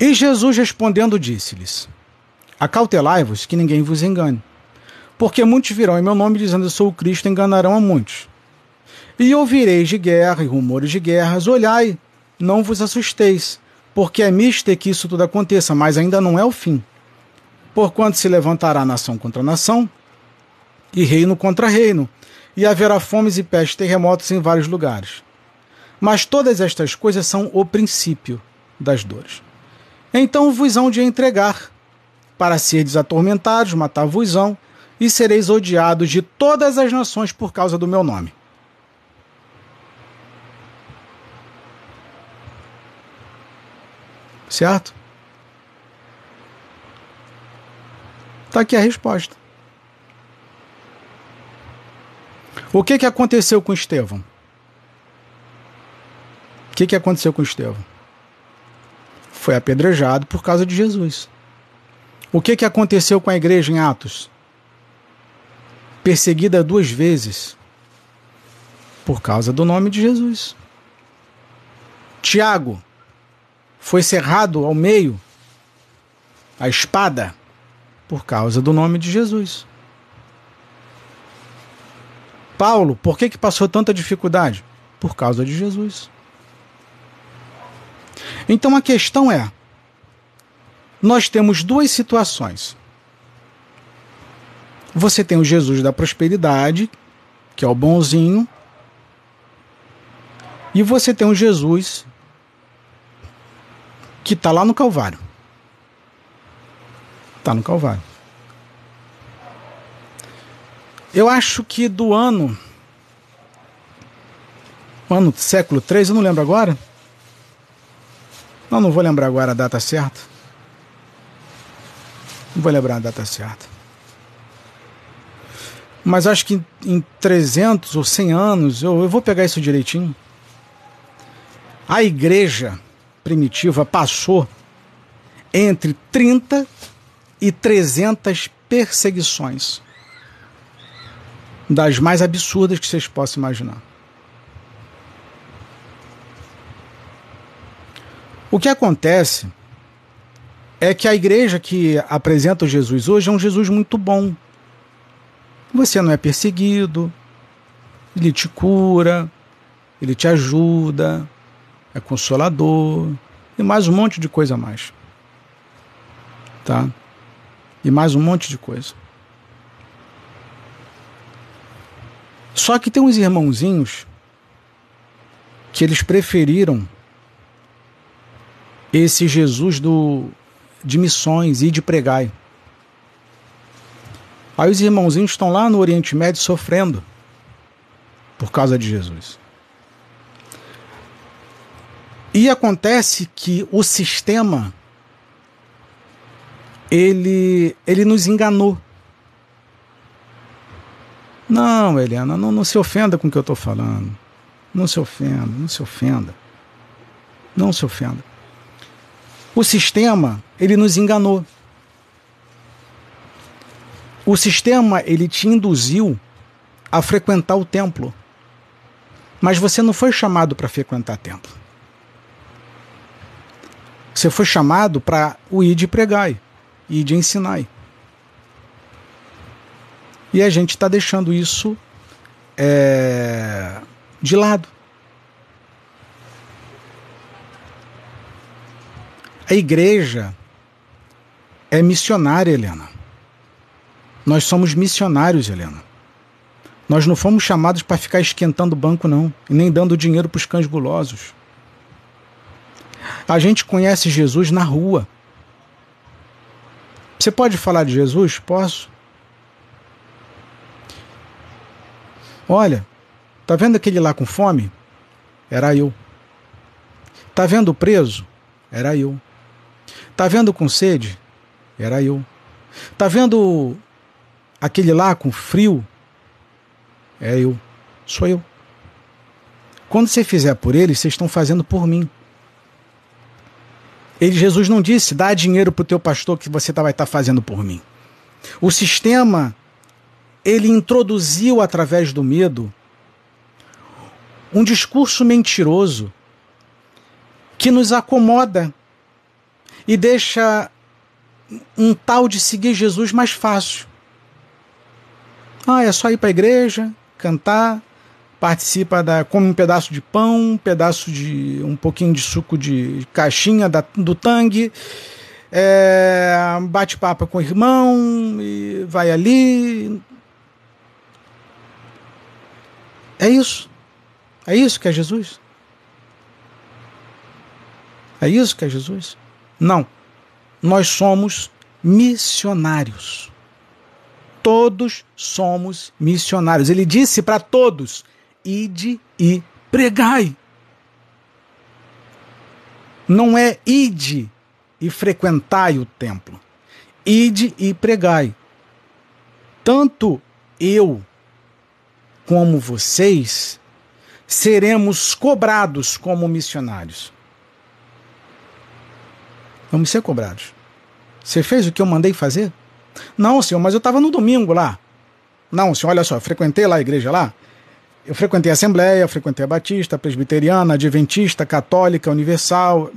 E Jesus respondendo disse-lhes: Acautelai-vos que ninguém vos engane. Porque muitos virão em meu nome dizendo eu sou o Cristo, enganarão a muitos. E ouvireis de guerra e rumores de guerras, olhai, não vos assusteis, porque é mister que isso tudo aconteça, mas ainda não é o fim. Porquanto se levantará nação contra nação, e reino contra reino, e haverá fomes e pestes terremotos em vários lugares. Mas todas estas coisas são o princípio das dores. Então vos hão de entregar, para seres atormentados, matar-vos-ão, e sereis odiados de todas as nações por causa do meu nome. Certo? Está aqui a resposta. O que, que aconteceu com Estevão? O que, que aconteceu com Estevão? Foi apedrejado por causa de Jesus. O que, que aconteceu com a igreja em Atos? Perseguida duas vezes por causa do nome de Jesus. Tiago foi cerrado ao meio a espada por causa do nome de Jesus. Paulo, por que, que passou tanta dificuldade? Por causa de Jesus. Então a questão é: nós temos duas situações. Você tem o Jesus da prosperidade, que é o bonzinho, e você tem o Jesus que está lá no Calvário. Está no Calvário. Eu acho que do ano. Ano século 3, eu não lembro agora. Não, não vou lembrar agora a data certa. Não vou lembrar a data certa. Mas acho que em 300 ou 100 anos, eu, eu vou pegar isso direitinho. A igreja primitiva passou entre 30 e 300 perseguições. Das mais absurdas que vocês possam imaginar. O que acontece é que a igreja que apresenta Jesus hoje é um Jesus muito bom. Você não é perseguido, ele te cura, ele te ajuda, é consolador e mais um monte de coisa a mais. Tá? E mais um monte de coisa. Só que tem uns irmãozinhos que eles preferiram esse Jesus do de missões e de pregai. Aí os irmãozinhos estão lá no Oriente Médio sofrendo por causa de Jesus. E acontece que o sistema ele, ele nos enganou. Não, Helena, não, não se ofenda com o que eu estou falando. Não se ofenda, não se ofenda. Não se ofenda. O sistema, ele nos enganou. O sistema, ele te induziu a frequentar o templo. Mas você não foi chamado para frequentar templo. Você foi chamado para o ir de pregai, ir de ensinai. E a gente está deixando isso é, de lado. A igreja é missionária, Helena. Nós somos missionários, Helena. Nós não fomos chamados para ficar esquentando o banco, não, e nem dando dinheiro para os cães gulosos. A gente conhece Jesus na rua. Você pode falar de Jesus? Posso. Olha, tá vendo aquele lá com fome? Era eu. Tá vendo o preso? Era eu. Tá vendo com sede? Era eu. Tá vendo aquele lá com frio? É eu. Sou eu. Quando você fizer por eles, vocês estão fazendo por mim. Ele, Jesus não disse, dá dinheiro para o teu pastor que você tá, vai estar tá fazendo por mim. O sistema, ele introduziu através do medo um discurso mentiroso que nos acomoda e deixa um tal de seguir Jesus mais fácil. Ah, é só ir para a igreja, cantar, participa da come um pedaço de pão, um pedaço de um pouquinho de suco de caixinha da, do tangue, é, bate papo com o irmão e vai ali. É isso. É isso que é Jesus. É isso que é Jesus? Não. Nós somos missionários. Todos somos missionários. Ele disse para todos: ide e pregai. Não é ide e frequentai o templo. Ide e pregai. Tanto eu como vocês seremos cobrados como missionários. Vamos ser cobrados. Você fez o que eu mandei fazer? Não, senhor, mas eu estava no domingo lá. Não, senhor, olha só, frequentei lá a igreja lá. Eu frequentei a Assembleia, frequentei a Batista, a Presbiteriana, a Adventista, Católica, Universal.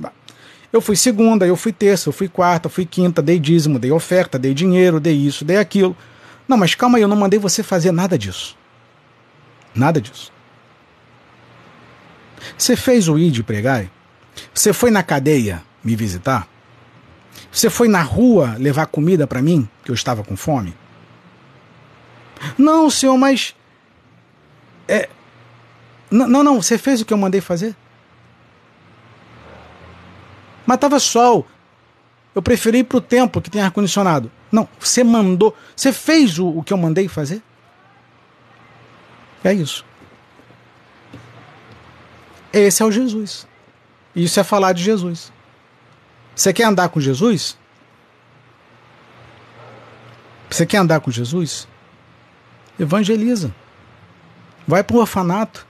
Eu fui segunda, eu fui terça, eu fui quarta, eu fui quinta, dei dízimo, dei oferta, dei dinheiro, dei isso, dei aquilo. Não, mas calma aí, eu não mandei você fazer nada disso. Nada disso. Você fez o ID pregar? Você foi na cadeia me visitar? Você foi na rua levar comida para mim, que eu estava com fome? Não, senhor, mas. É... Não, não, você fez o que eu mandei fazer? Mas estava sol. Eu preferi ir para o templo que tem ar-condicionado. Não, você mandou. Você fez o, o que eu mandei fazer? É isso. Esse é o Jesus. Isso é falar de Jesus. Você quer andar com Jesus? Você quer andar com Jesus? Evangeliza. Vai para o orfanato.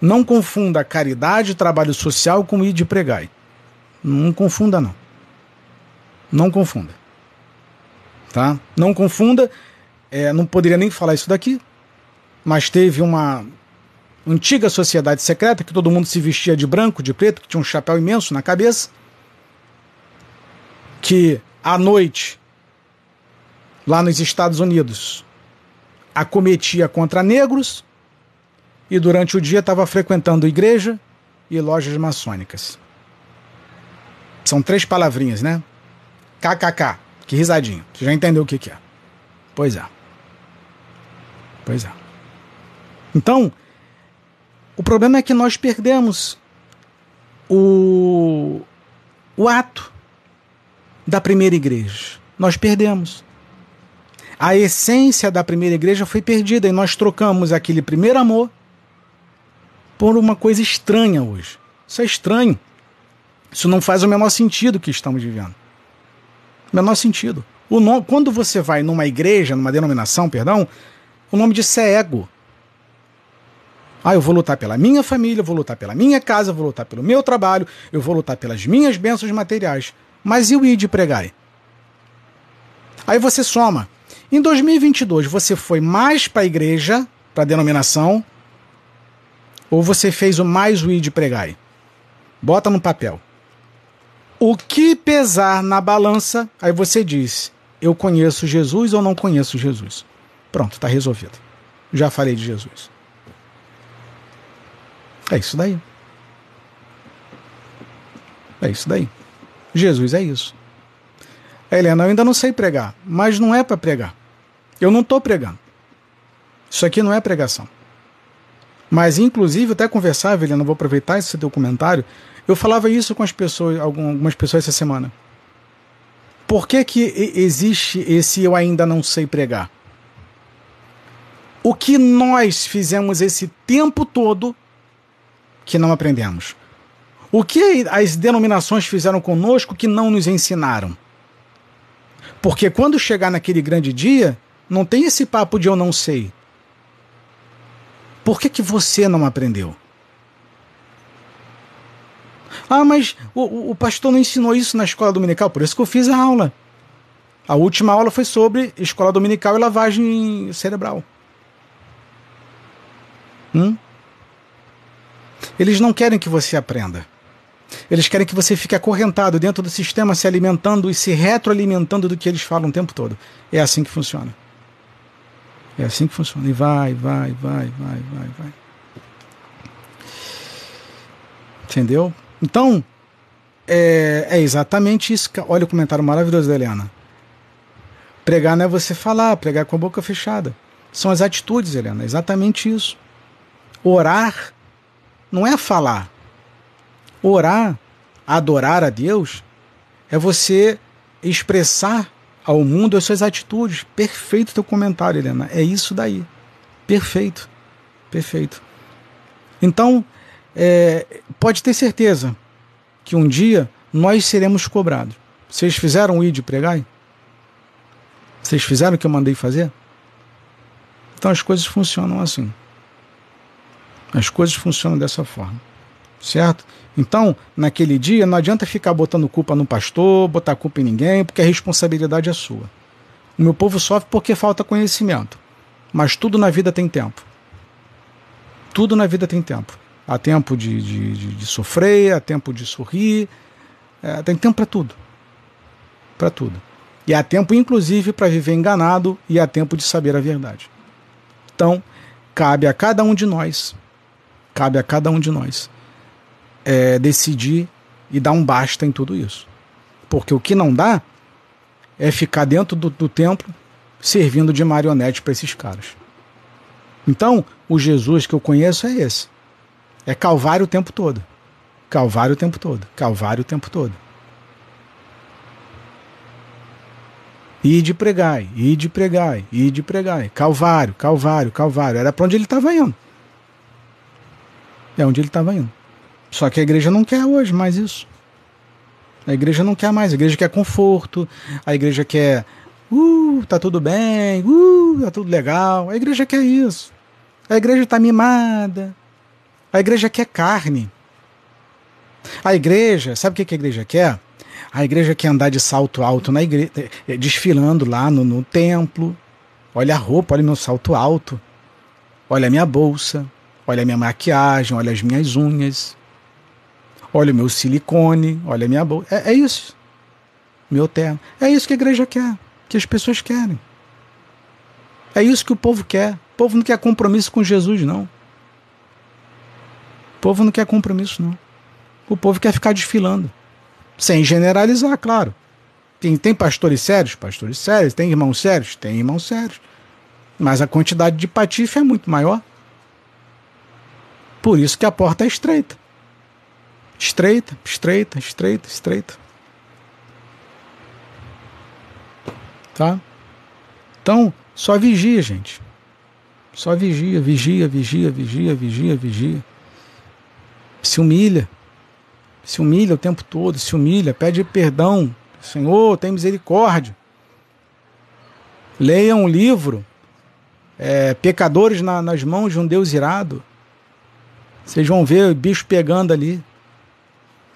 Não confunda caridade trabalho social com ir de pregar. Não confunda, não. Não confunda. Tá? Não confunda. É, não poderia nem falar isso daqui, mas teve uma antiga sociedade secreta que todo mundo se vestia de branco, de preto, que tinha um chapéu imenso na cabeça que à noite, lá nos Estados Unidos, acometia contra negros e durante o dia estava frequentando igreja e lojas maçônicas. São três palavrinhas, né? KKK. Que risadinho. Você já entendeu o que, que é. Pois é. Pois é. Então, o problema é que nós perdemos o, o ato da primeira igreja. Nós perdemos. A essência da primeira igreja foi perdida e nós trocamos aquele primeiro amor por uma coisa estranha hoje. Isso é estranho. Isso não faz o menor sentido que estamos vivendo. Menor sentido. O nome, quando você vai numa igreja, numa denominação, perdão, o nome disso é ego. Ah, eu vou lutar pela minha família, eu vou lutar pela minha casa, eu vou lutar pelo meu trabalho, eu vou lutar pelas minhas bênçãos materiais. Mas e o ID pregai? Aí você soma. Em 2022, você foi mais para a igreja, para a denominação, ou você fez o mais o ID pregai? Bota no papel. O que pesar na balança, aí você diz: eu conheço Jesus ou não conheço Jesus. Pronto, está resolvido. Já falei de Jesus. É isso daí. É isso daí. Jesus é isso. Helena, eu ainda não sei pregar, mas não é para pregar. Eu não estou pregando. Isso aqui não é pregação. Mas, inclusive, até conversava, Helena, vou aproveitar esse teu comentário. Eu falava isso com as pessoas, algumas pessoas essa semana. Por que, que existe esse eu ainda não sei pregar? O que nós fizemos esse tempo todo que não aprendemos? O que as denominações fizeram conosco que não nos ensinaram? Porque quando chegar naquele grande dia, não tem esse papo de eu não sei. Por que, que você não aprendeu? Ah, mas o, o pastor não ensinou isso na escola dominical, por isso que eu fiz a aula. A última aula foi sobre escola dominical e lavagem cerebral. Hum? Eles não querem que você aprenda. Eles querem que você fique acorrentado dentro do sistema, se alimentando e se retroalimentando do que eles falam o tempo todo. É assim que funciona. É assim que funciona. E vai, vai, vai, vai, vai, vai. Entendeu? Então, é, é exatamente isso. Olha o comentário maravilhoso da Helena. Pregar não é você falar, pregar com a boca fechada. São as atitudes, Helena. É exatamente isso. Orar não é falar. Orar, adorar a Deus, é você expressar ao mundo as suas atitudes. Perfeito teu comentário, Helena. É isso daí. Perfeito. Perfeito. Então, é, pode ter certeza que um dia nós seremos cobrados. Vocês fizeram o ID pregar? Vocês fizeram o que eu mandei fazer? Então as coisas funcionam assim. As coisas funcionam dessa forma. Certo? Então, naquele dia, não adianta ficar botando culpa no pastor, botar culpa em ninguém, porque a responsabilidade é sua. O meu povo sofre porque falta conhecimento. Mas tudo na vida tem tempo. Tudo na vida tem tempo. Há tempo de, de, de, de sofrer, há tempo de sorrir, é, tem tempo para tudo. Para tudo. E há tempo, inclusive, para viver enganado e há tempo de saber a verdade. Então, cabe a cada um de nós, cabe a cada um de nós é, decidir e dar um basta em tudo isso. Porque o que não dá é ficar dentro do, do templo servindo de marionete para esses caras. Então, o Jesus que eu conheço é esse. É Calvário o tempo todo. Calvário o tempo todo. Calvário o tempo todo. E de pregai, e de pregai, e de pregai. Calvário, Calvário, Calvário. Era para onde ele estava indo. É onde ele estava indo. Só que a igreja não quer hoje mais isso. A igreja não quer mais. A igreja quer conforto. A igreja quer. Uh, tá tudo bem. Uh, tá tudo legal. A igreja quer isso. A igreja tá mimada. A igreja quer carne. A igreja, sabe o que a igreja quer? A igreja quer andar de salto alto na igreja, eh, desfilando lá no, no templo. Olha a roupa, olha meu salto alto. Olha a minha bolsa. Olha a minha maquiagem, olha as minhas unhas. Olha o meu silicone, olha a minha bolsa. É, é isso. Meu terno. É isso que a igreja quer. Que as pessoas querem. É isso que o povo quer. O povo não quer compromisso com Jesus, não. O povo não quer compromisso, não. O povo quer ficar desfilando. Sem generalizar, claro. Tem, tem pastores sérios? Pastores sérios. Tem irmãos sérios? Tem irmãos sérios. Mas a quantidade de patife é muito maior. Por isso que a porta é estreita. Estreita, estreita, estreita, estreita. Tá? Então, só vigia, gente. Só vigia, vigia, vigia, vigia, vigia, vigia se humilha, se humilha o tempo todo, se humilha, pede perdão. Senhor, tem misericórdia. Leiam um livro, é, Pecadores na, nas mãos de um Deus irado. Vocês vão ver o bicho pegando ali.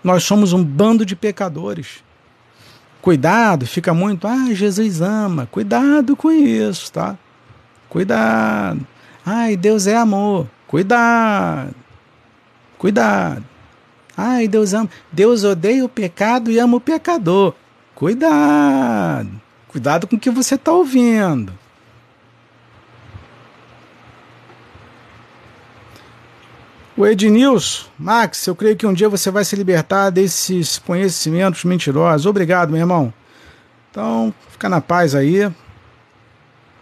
Nós somos um bando de pecadores. Cuidado, fica muito, ah, Jesus ama. Cuidado com isso, tá? Cuidado. Ai, Deus é amor. Cuidado. Cuidado. Ai, Deus ama. Deus odeia o pecado e ama o pecador. Cuidado. Cuidado com o que você está ouvindo. O Ednilson, Max, eu creio que um dia você vai se libertar desses conhecimentos mentirosos. Obrigado, meu irmão. Então, fica na paz aí.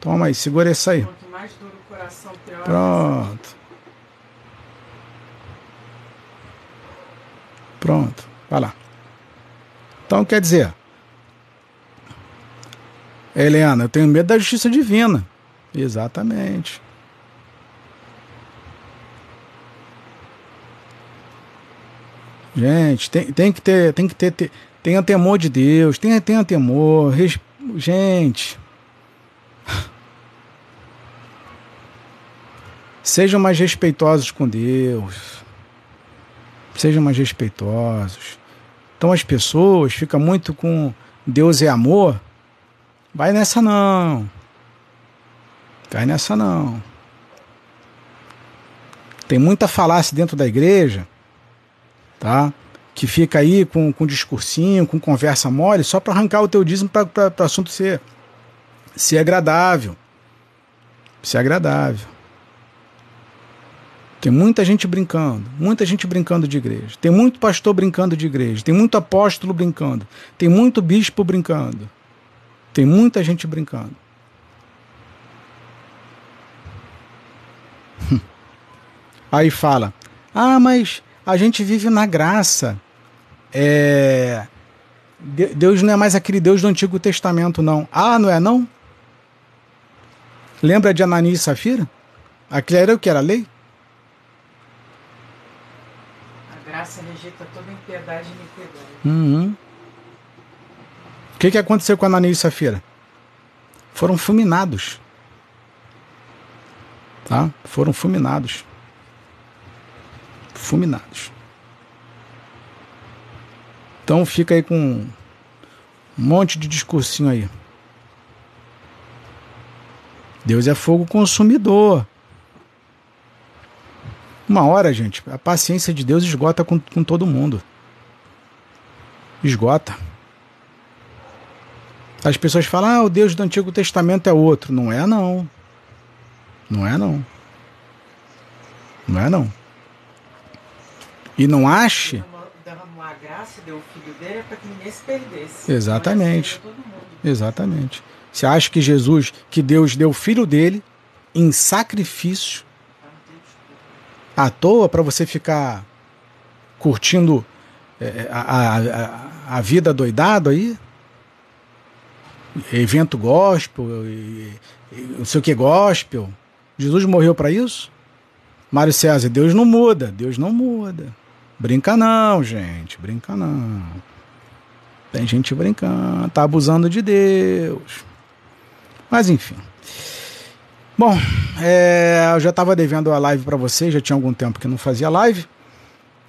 Toma aí, segura essa aí. Quanto mais duro o coração, pior. Pronto. Pronto, vai lá. Então quer dizer, Helena, eu tenho medo da justiça divina. Exatamente. Gente, tem, tem que ter, tem que ter, ter tenha temor de Deus, tenha, tenha temor, res, gente. Sejam mais respeitosos com Deus. Sejam mais respeitosos. Então as pessoas ficam muito com Deus é amor. Vai nessa não. Vai nessa não. Tem muita falácia dentro da igreja, tá? Que fica aí com, com discursinho, com conversa mole, só para arrancar o teu dízimo para o assunto ser, ser agradável. Ser agradável. Tem muita gente brincando, muita gente brincando de igreja. Tem muito pastor brincando de igreja. Tem muito apóstolo brincando. Tem muito bispo brincando. Tem muita gente brincando. Aí fala: Ah, mas a gente vive na graça. É... Deus não é mais aquele Deus do Antigo Testamento, não. Ah, não é não? Lembra de Ananias e Safira? Aquilo era o que era lei? graça rejeita toda impiedade e iniquidade. Uhum. O que, que aconteceu com Ananias e Safira? Foram fulminados. Tá? Foram fulminados. Fulminados. Então fica aí com um monte de discursinho aí. Deus é fogo consumidor. Uma hora, gente, a paciência de Deus esgota com, com todo mundo. Esgota. As pessoas falam, ah, o Deus do Antigo Testamento é outro. Não é, não. Não é, não. Não é, não. E não ache. Derramou a graça deu o filho dele para que ninguém se perdesse. Exatamente. Exatamente. Você acha que Jesus, que Deus deu o filho dele em sacrifício à toa para você ficar curtindo é, a, a, a, vida doidado aí? Evento gospel, não sei o que gospel. Jesus morreu para isso? Mário César, Deus não muda, Deus não muda. Brinca não, gente, brinca não. Tem gente brincando, tá abusando de Deus. Mas enfim. Bom, é, eu já estava devendo a live para vocês, já tinha algum tempo que não fazia live.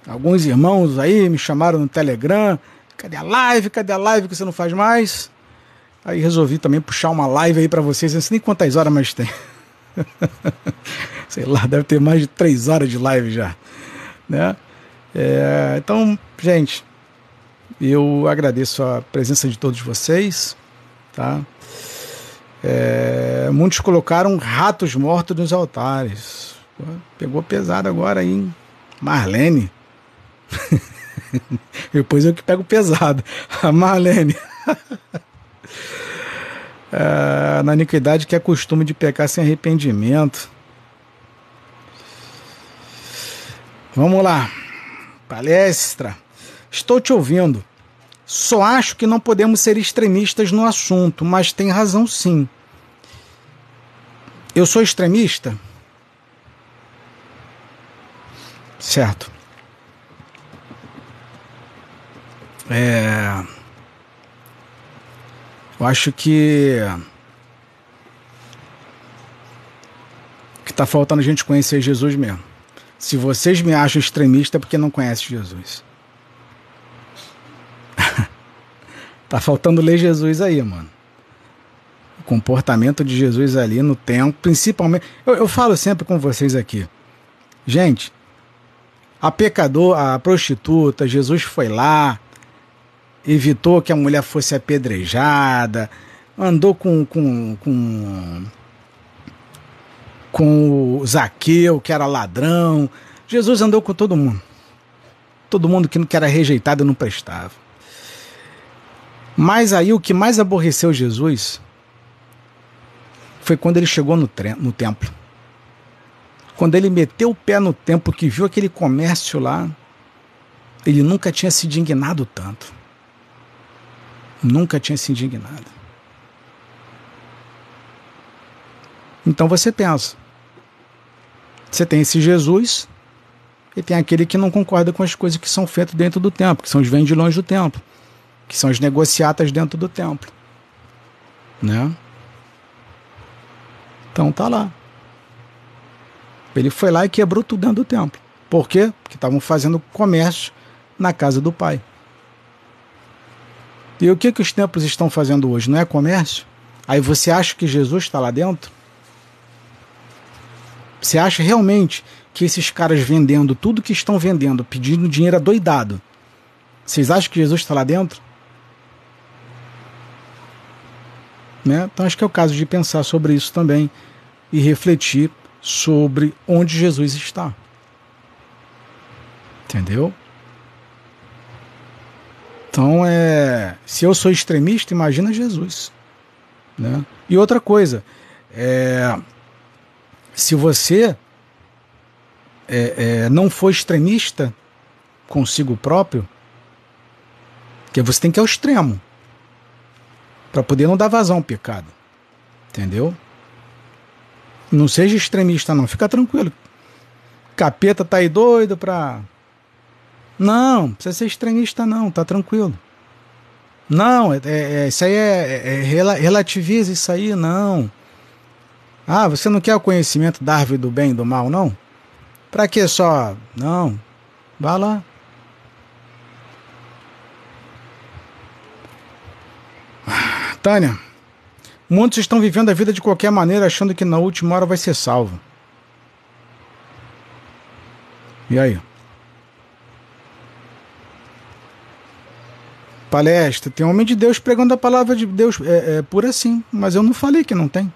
Alguns irmãos aí me chamaram no Telegram. Cadê a live? Cadê a live que você não faz mais? Aí resolvi também puxar uma live aí para vocês. Não sei nem quantas horas mais tem. sei lá, deve ter mais de três horas de live já. Né? É, então, gente, eu agradeço a presença de todos vocês. Tá? É, muitos colocaram ratos mortos nos altares. Pegou pesado agora hein? Marlene. Depois eu que pego pesado. A Marlene. é, na iniquidade que é costume de pecar sem arrependimento. Vamos lá. Palestra. Estou te ouvindo. Só acho que não podemos ser extremistas no assunto, mas tem razão sim. Eu sou extremista? Certo. É. Eu acho que. que está faltando a gente conhecer Jesus mesmo. Se vocês me acham extremista é porque não conhecem Jesus. tá faltando ler Jesus aí, mano comportamento de Jesus ali no templo, principalmente. Eu, eu falo sempre com vocês aqui, gente. A pecador, a prostituta, Jesus foi lá, evitou que a mulher fosse apedrejada, andou com, com, com, com o Zaqueu, que era ladrão. Jesus andou com todo mundo. Todo mundo que era rejeitado não prestava. Mas aí o que mais aborreceu Jesus foi quando ele chegou no, no templo. Quando ele meteu o pé no templo, que viu aquele comércio lá, ele nunca tinha se indignado tanto. Nunca tinha se indignado. Então você pensa. Você tem esse Jesus e tem aquele que não concorda com as coisas que são feitas dentro do templo, que são os vendilhões do templo, que são as negociatas dentro do templo. Né? Então tá lá. Ele foi lá e quebrou tudo dentro do templo. Por quê? Porque estavam fazendo comércio na casa do pai. E o que, que os templos estão fazendo hoje? Não é comércio? Aí você acha que Jesus está lá dentro? Você acha realmente que esses caras vendendo tudo que estão vendendo, pedindo dinheiro adoidado, vocês acham que Jesus está lá dentro? Né? Então acho que é o caso de pensar sobre isso também e refletir sobre onde Jesus está. Entendeu? Então é, se eu sou extremista, imagina Jesus, né? E outra coisa, é, se você é, é, não for extremista consigo próprio, que você tem que ir ao extremo para poder não dar vazão ao pecado, entendeu? Não seja extremista não, fica tranquilo. Capeta tá aí doido pra não, não precisa ser extremista não, tá tranquilo. Não, é, é, isso aí é, é, é relativiza isso aí, não. Ah, você não quer o conhecimento da árvore do bem e do mal, não? Pra que só? Não, vá lá. Tânia, muitos estão vivendo a vida de qualquer maneira, achando que na última hora vai ser salvo. E aí? palestra, tem homem de Deus pregando a palavra de Deus é, é por assim, mas eu não falei que não tem.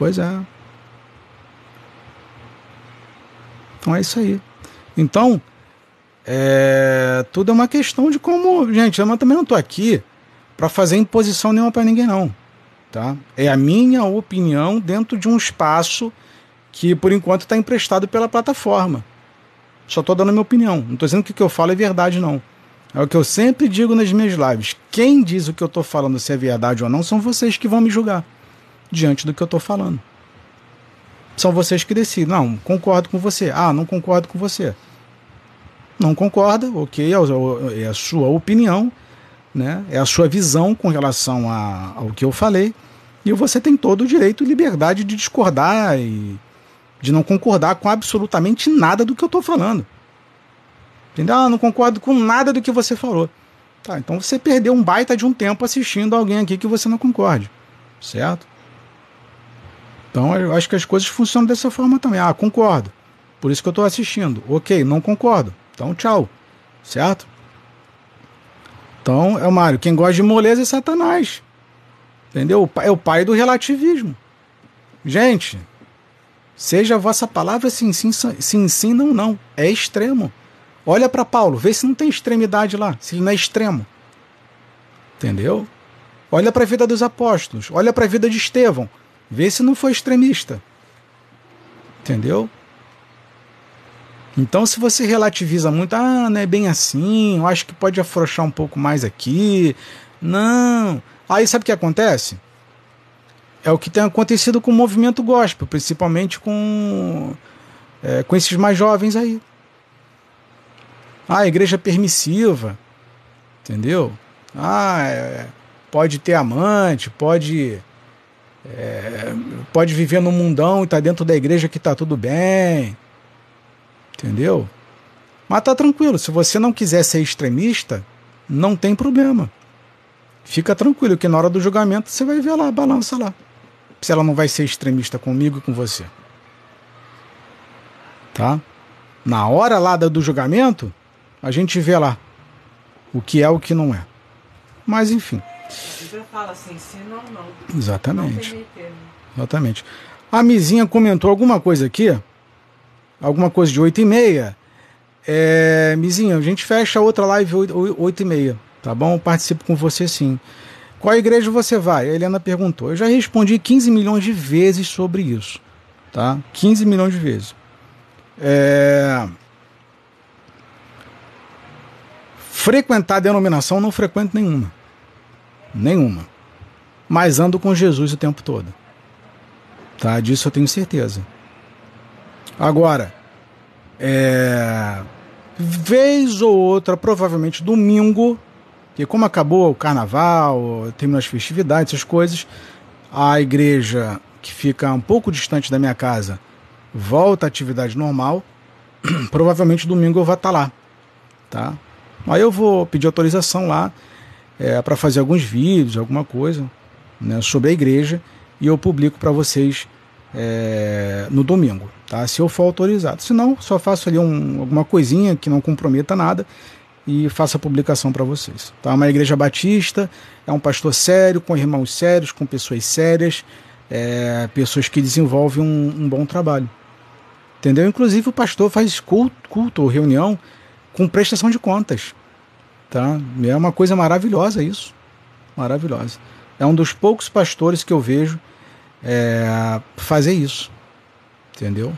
Pois é. Então é isso aí. Então, é, tudo é uma questão de como. Gente, eu também não estou aqui para fazer imposição nenhuma para ninguém, não. Tá? É a minha opinião dentro de um espaço que, por enquanto, está emprestado pela plataforma. Só estou dando a minha opinião. Não estou dizendo que o que eu falo é verdade, não. É o que eu sempre digo nas minhas lives. Quem diz o que eu estou falando se é verdade ou não são vocês que vão me julgar diante do que eu estou falando. São vocês que decidem. Não, concordo com você. Ah, não concordo com você. Não concorda, ok, é, é a sua opinião, né? é a sua visão com relação a, ao que eu falei. E você tem todo o direito e liberdade de discordar e de não concordar com absolutamente nada do que eu estou falando. Entendeu? Ah, não concordo com nada do que você falou. Tá, então você perdeu um baita de um tempo assistindo alguém aqui que você não concorde. Certo? Então eu acho que as coisas funcionam dessa forma também. Ah, concordo. Por isso que eu estou assistindo. Ok, não concordo. Então tchau. Certo? Então, é o Mário, quem gosta de moleza é Satanás. Entendeu? É o pai do relativismo. Gente, Seja a vossa palavra se ensina, se ensina ou não. É extremo. Olha para Paulo, vê se não tem extremidade lá, se ele não é extremo. Entendeu? Olha para a vida dos apóstolos, olha para a vida de Estevão, vê se não foi extremista. Entendeu? Então, se você relativiza muito, ah, não é bem assim, eu acho que pode afrouxar um pouco mais aqui. Não. Aí sabe o que acontece? é o que tem acontecido com o movimento gospel, principalmente com, é, com esses mais jovens aí. Ah, igreja permissiva, entendeu? Ah, é, pode ter amante, pode é, pode viver no mundão e tá dentro da igreja que tá tudo bem, entendeu? Mas tá tranquilo, se você não quiser ser extremista, não tem problema. Fica tranquilo que na hora do julgamento você vai ver lá, balança lá se ela não vai ser extremista comigo e com você. Tá? Na hora lá do julgamento, a gente vê lá o que é o que não é. Mas enfim. Fala assim, se não, não. Exatamente. Não Exatamente. A Mizinha comentou alguma coisa aqui, alguma coisa de 8 e meia. É, Mizinha, a gente fecha a outra live 8, 8 e meia, tá bom? Eu participo com você sim. Qual igreja você vai? A Helena perguntou. Eu já respondi 15 milhões de vezes sobre isso. Tá? 15 milhões de vezes. É... Frequentar a denominação, não frequento nenhuma. Nenhuma. Mas ando com Jesus o tempo todo. Tá? Disso eu tenho certeza. Agora, é, vez ou outra, provavelmente domingo, que como acabou o carnaval, terminou as festividades, essas coisas, a igreja que fica um pouco distante da minha casa volta à atividade normal. Provavelmente domingo eu vou estar lá, tá? Aí eu vou pedir autorização lá é, para fazer alguns vídeos, alguma coisa né, sobre a igreja e eu publico para vocês é, no domingo, tá? Se eu for autorizado. Se não, só faço ali um, alguma coisinha que não comprometa nada e faço a publicação para vocês. Tá? Uma igreja batista, é um pastor sério, com irmãos sérios, com pessoas sérias, é, pessoas que desenvolvem um, um, bom trabalho. Entendeu? Inclusive o pastor faz culto, culto ou reunião com prestação de contas. Tá? É uma coisa maravilhosa isso. Maravilhosa. É um dos poucos pastores que eu vejo é, fazer isso. Entendeu?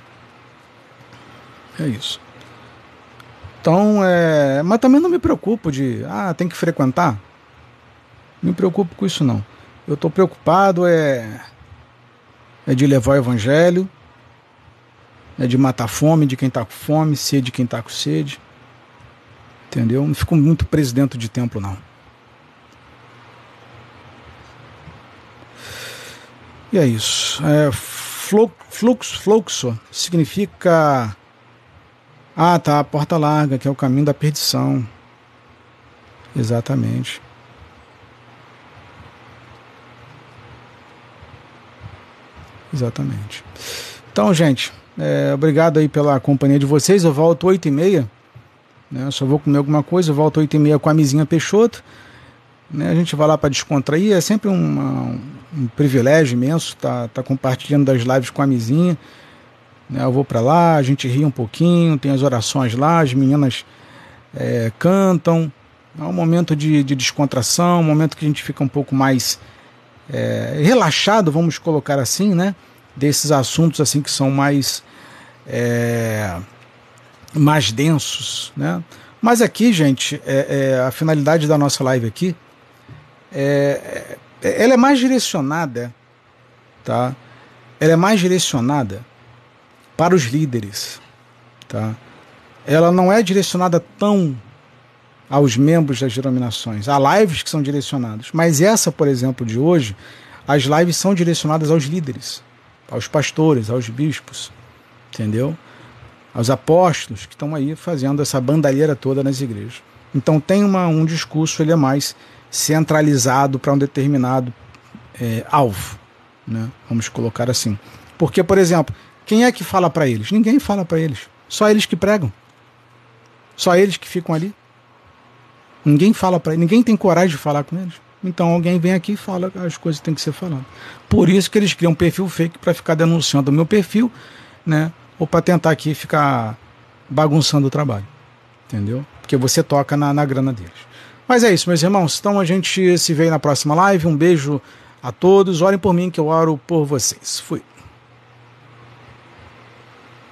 É isso. Então, é, mas também não me preocupo de, ah, tem que frequentar. Não me preocupo com isso não. Eu estou preocupado é, é de levar o evangelho, é de matar fome de quem está com fome, sede de quem está com sede. Entendeu? Não fico muito preso dentro de templo não. E é isso. É, fluxo, fluxo significa. Ah, tá, a porta larga, que é o caminho da perdição. Exatamente. Exatamente. Então, gente, é, obrigado aí pela companhia de vocês. Eu volto 8 e meia. Né? Só vou comer alguma coisa. Eu volto 8 e meia com a mizinha Peixoto. Né? A gente vai lá para descontrair. É sempre uma, um privilégio imenso estar tá, tá compartilhando das lives com a Mizinha. Né? Eu vou para lá, a gente ri um pouquinho, tem as orações lá, as meninas é, cantam. É um momento de, de, descontração, um momento que a gente fica um pouco mais é, relaxado, vamos colocar assim, né? Desses assuntos assim que são mais é, mais densos, né? Mas aqui, gente, é, é a finalidade da nossa live aqui é, ela é mais direcionada, tá? Ela é mais direcionada para os líderes, tá? Ela não é direcionada tão aos membros das denominações. Há lives que são direcionadas, mas essa, por exemplo, de hoje, as lives são direcionadas aos líderes, aos pastores, aos bispos, entendeu? Aos apóstolos que estão aí fazendo essa bandalheira toda nas igrejas. Então tem uma, um discurso, ele é mais centralizado para um determinado é, alvo. Né? Vamos colocar assim. Porque, por exemplo, quem é que fala para eles? Ninguém fala para eles. Só eles que pregam. Só eles que ficam ali. Ninguém fala para. Ninguém tem coragem de falar com eles. Então alguém vem aqui e fala as coisas que tem que ser faladas. Por isso que eles criam um perfil fake para ficar denunciando o meu perfil, né? Ou para tentar aqui ficar bagunçando o trabalho. Entendeu? Porque você toca na, na grana deles. Mas é isso, meus irmãos. Então a gente se vê na próxima live. Um beijo a todos. Orem por mim que eu oro por vocês. Fui.